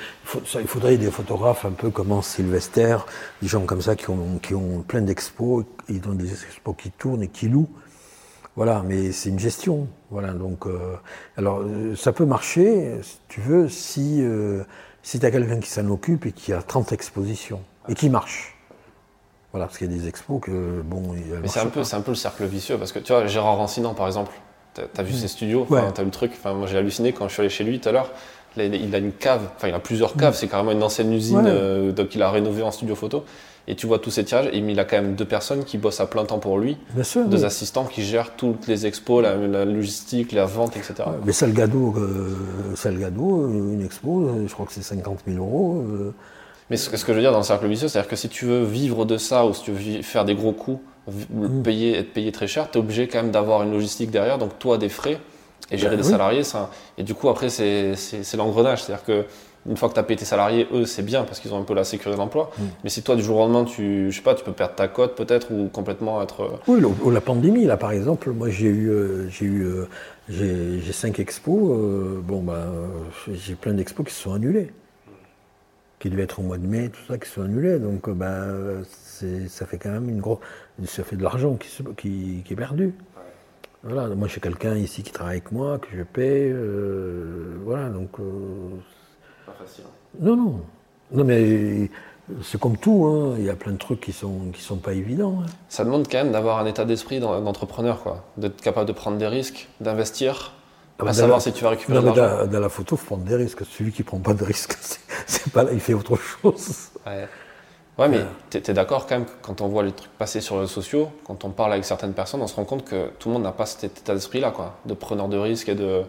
il faudrait des photographes un peu comme Sylvester, des gens comme ça qui ont, qui ont plein d'expos, ils ont des expos qui tournent et qui louent. Voilà, mais c'est une gestion. Voilà, donc, alors, ça peut marcher, si tu veux, si si tu as quelqu'un qui s'en occupe et qui a 30 expositions et qui marche. Voilà, parce qu'il y a des expos que, bon. Mais c'est un, peu, un peu le cercle vicieux, parce que tu vois, Gérard Rancinan, par exemple, tu as, vu ses studios, tu as vu le truc. Enfin, moi, j'ai halluciné quand je suis allé chez lui tout à l'heure. Il a une cave, enfin, il a plusieurs caves, c'est carrément une ancienne usine euh, qu'il a rénové en studio photo. Et tu vois tous ces tirages, et il a quand même deux personnes qui bossent à plein temps pour lui, deux assistants qui gèrent toutes les expos, la, logistique, la vente, etc. mais Salgado, euh, Salgado, une expo, euh, je crois que c'est 50 000 euros. Euh. Mais ce, que je veux dire dans le cercle vicieux, c'est-à-dire que si tu veux vivre de ça ou si tu veux faire des gros coups, mm. payer, être payé très cher, tu es obligé quand même d'avoir une logistique derrière, donc toi des frais et gérer ben des salariés. Ça, et du coup, après, c'est l'engrenage. C'est-à-dire que une fois que tu as payé tes salariés, eux, c'est bien parce qu'ils ont un peu la sécurité d'emploi. Mm. Mais si toi, du jour au lendemain, tu, je sais pas, tu peux perdre ta cote peut-être ou complètement être. Euh, oui, la pandémie, là, par exemple, moi, j'ai eu, euh, j'ai eu, euh, j'ai cinq expos. bon, bah, j'ai plein d'expos qui se sont annulés, qui devaient être au mois de mai, tout ça, qui se sont annulés. Donc, bah, ça fait quand même une grosse, ça fait de l'argent qui, qui, qui, est perdu. Voilà, moi j'ai quelqu'un ici qui travaille avec moi, que je paie, voilà, donc non, non. Non, mais c'est comme tout, hein. il y a plein de trucs qui sont, qui sont pas évidents. Hein. Ça demande quand même d'avoir un état d'esprit d'entrepreneur, quoi. D'être capable de prendre des risques, d'investir, ah bah, à savoir si tu vas récupérer de l'argent. Dans, la photo, il faut prendre des risques. Celui qui prend pas de risques, *laughs* c'est pas là, il fait autre chose. Ouais. Ouais, mais tu es, d'accord quand même que quand on voit les trucs passer sur les réseaux sociaux, quand on parle avec certaines personnes, on se rend compte que tout le monde n'a pas cet état d'esprit-là, quoi, de preneur de risques et de,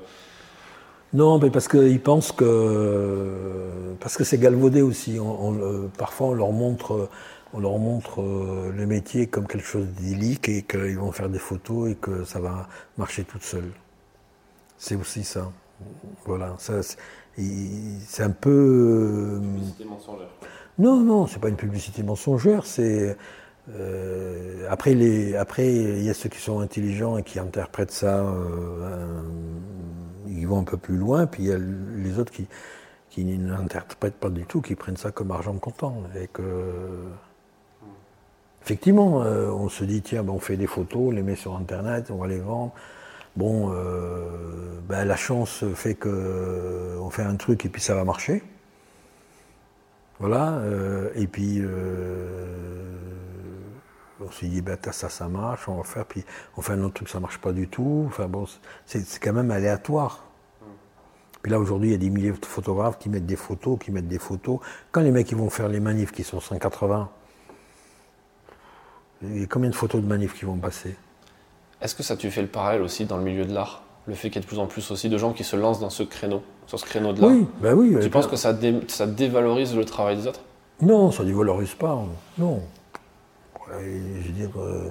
non, mais parce qu'ils pensent que parce que c'est galvaudé aussi. On, parfois, on leur montre, on leur montre euh, le métier comme quelque chose d'idyllique et qu'ils vont faire des photos et que ça va marcher toute seule. C'est aussi ça. Voilà, ça, c'est un peu. Publicité mensongère. Non, non, c'est pas une publicité mensongère. C'est Euh, après, les, après, il y a ceux qui sont intelligents et qui interprètent ça, euh, ils vont un peu plus loin, puis il y a les autres qui, qui n'interprètent pas du tout, qui prennent ça comme argent comptant. Et que, effectivement, euh, on se dit, tiens, ben, on fait des photos, on les met sur Internet, on va les vendre. Bon, ben, la chance fait que on fait un truc et puis ça va marcher. Voilà, et puis on s'est dit, ben, ça, ça marche, on va faire, puis on fait un autre truc, ça marche pas du tout. Enfin bon, c'est quand même aléatoire. Puis là, aujourd'hui, il y a des milliers de photographes qui mettent des photos, qui mettent des photos. Quand les mecs ils vont faire les manifs qui sont 180, il y a combien de photos de manifs qui vont passer? Est-ce que ça, tu fais le parallèle aussi dans le milieu de l'art? Le fait qu'il y ait de plus en plus aussi de gens qui se lancent dans ce créneau, sur ce créneau de l'art? Oui, ben oui. Tu penses que ça, ça dévalorise le travail des autres? Non, ça dévalorise pas. Non. Je veux dire, euh,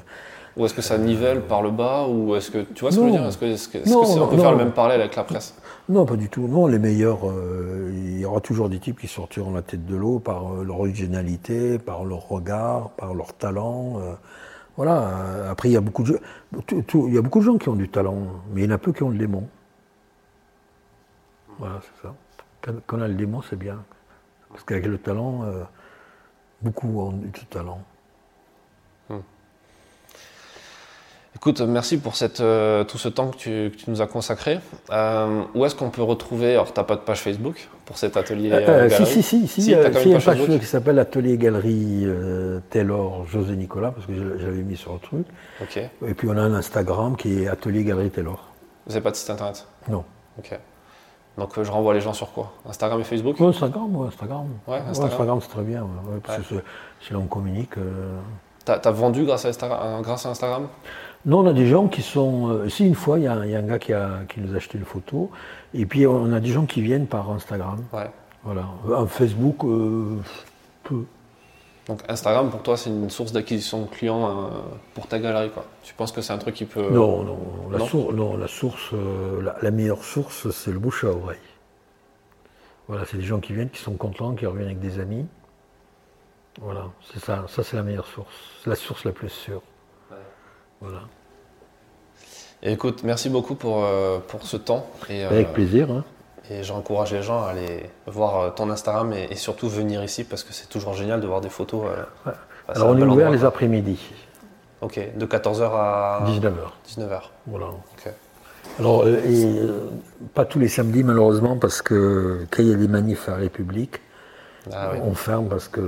ou est-ce que ça nivelle par le bas Ou est-ce que tu vois ce que je veux dire Est-ce que, on peut faire le même parallèle avec la presse? Non, pas du tout. Non, les meilleurs, euh, il y aura toujours des types qui sortiront la tête de l'eau par euh, leur originalité, par leur regard, par leur talent. voilà. Après, il y a beaucoup de il y a beaucoup de gens qui ont du talent, mais il y en a peu qui ont le démon. Voilà, c'est ça. Quand on a le démon, c'est bien. Parce qu'avec le talent, beaucoup ont du talent. Écoute, merci pour cette, euh, tout ce temps que tu, nous as consacré. Euh, où est-ce qu'on peut retrouver, alors tu n'as pas de page Facebook pour cet atelier euh, galerie Si, si, si, si, il y a une page, qui s'appelle Atelier Galerie Taylor José Nicolas, parce que j'avais mis sur le truc. Ok. Et puis on a un Instagram qui est Atelier Galerie Taylor. Vous n'avez pas de site internet? Non. Ok. Donc je renvoie les gens sur quoi? Instagram et Facebook? Instagram, ouais, Instagram. Ouais, Instagram. c'est très bien, parce que si on communique. T'as as vendu grâce à, grâce à Instagram? Non, on a des gens qui sont. Euh, si, une fois, il y, a un gars qui, a, qui nous a acheté une photo. Et puis, on a des gens qui viennent par Instagram. Ouais. Voilà. Un Facebook, euh, peu. Donc, Instagram, pour toi, c'est une source d'acquisition de clients euh, pour ta galerie, quoi. Tu penses que c'est un truc qui peut. Non, non. La, non, la source, la, meilleure source, c'est le bouche à oreille. Voilà, c'est des gens qui viennent, qui sont contents, qui reviennent avec des amis. Voilà, c'est ça. Ça, c'est la meilleure source. C'est la source la plus sûre. Voilà écoute, merci beaucoup pour, euh, pour ce temps. Et, euh, Avec plaisir. Hein. Et j'encourage les gens à aller voir euh, ton Instagram et, surtout venir ici parce que c'est toujours génial de voir des photos. Alors on est ouvert les après-midi. Ok, de 14h à 19h. 19h. Voilà. Alors, pas tous les samedis malheureusement parce que quand il y a des manifs à la République, ah on ferme parce que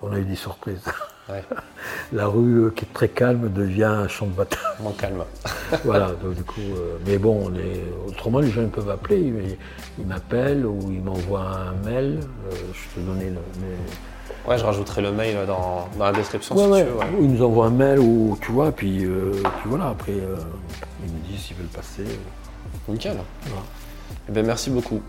on a eu des surprises. *laughs* La rue euh, qui est très calme devient un champ de bataille. Moins calme. *laughs* voilà, donc du coup, euh, mais bon, autrement les gens peuvent appeler, ils, m'appellent ou ils m'envoient un mail. Euh, je te donnais le. Ouais, je rajouterai le mail dans, la description si tu veux. Ou ils nous envoient un mail ou tu vois, puis, puis voilà, après ils me disent s'ils veulent passer. Nickel. Eh bien, merci beaucoup.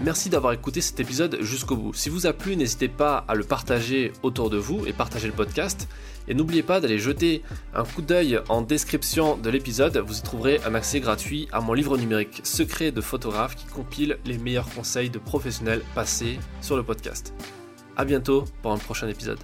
Merci d'avoir écouté cet épisode jusqu'au bout. Si vous a plu, n'hésitez pas à le partager autour de vous et partager le podcast. Et n'oubliez pas d'aller jeter un coup d'œil en description de l'épisode. Vous y trouverez un accès gratuit à mon livre numérique Secret de photographe qui compile les meilleurs conseils de professionnels passés sur le podcast. A bientôt pour un prochain épisode.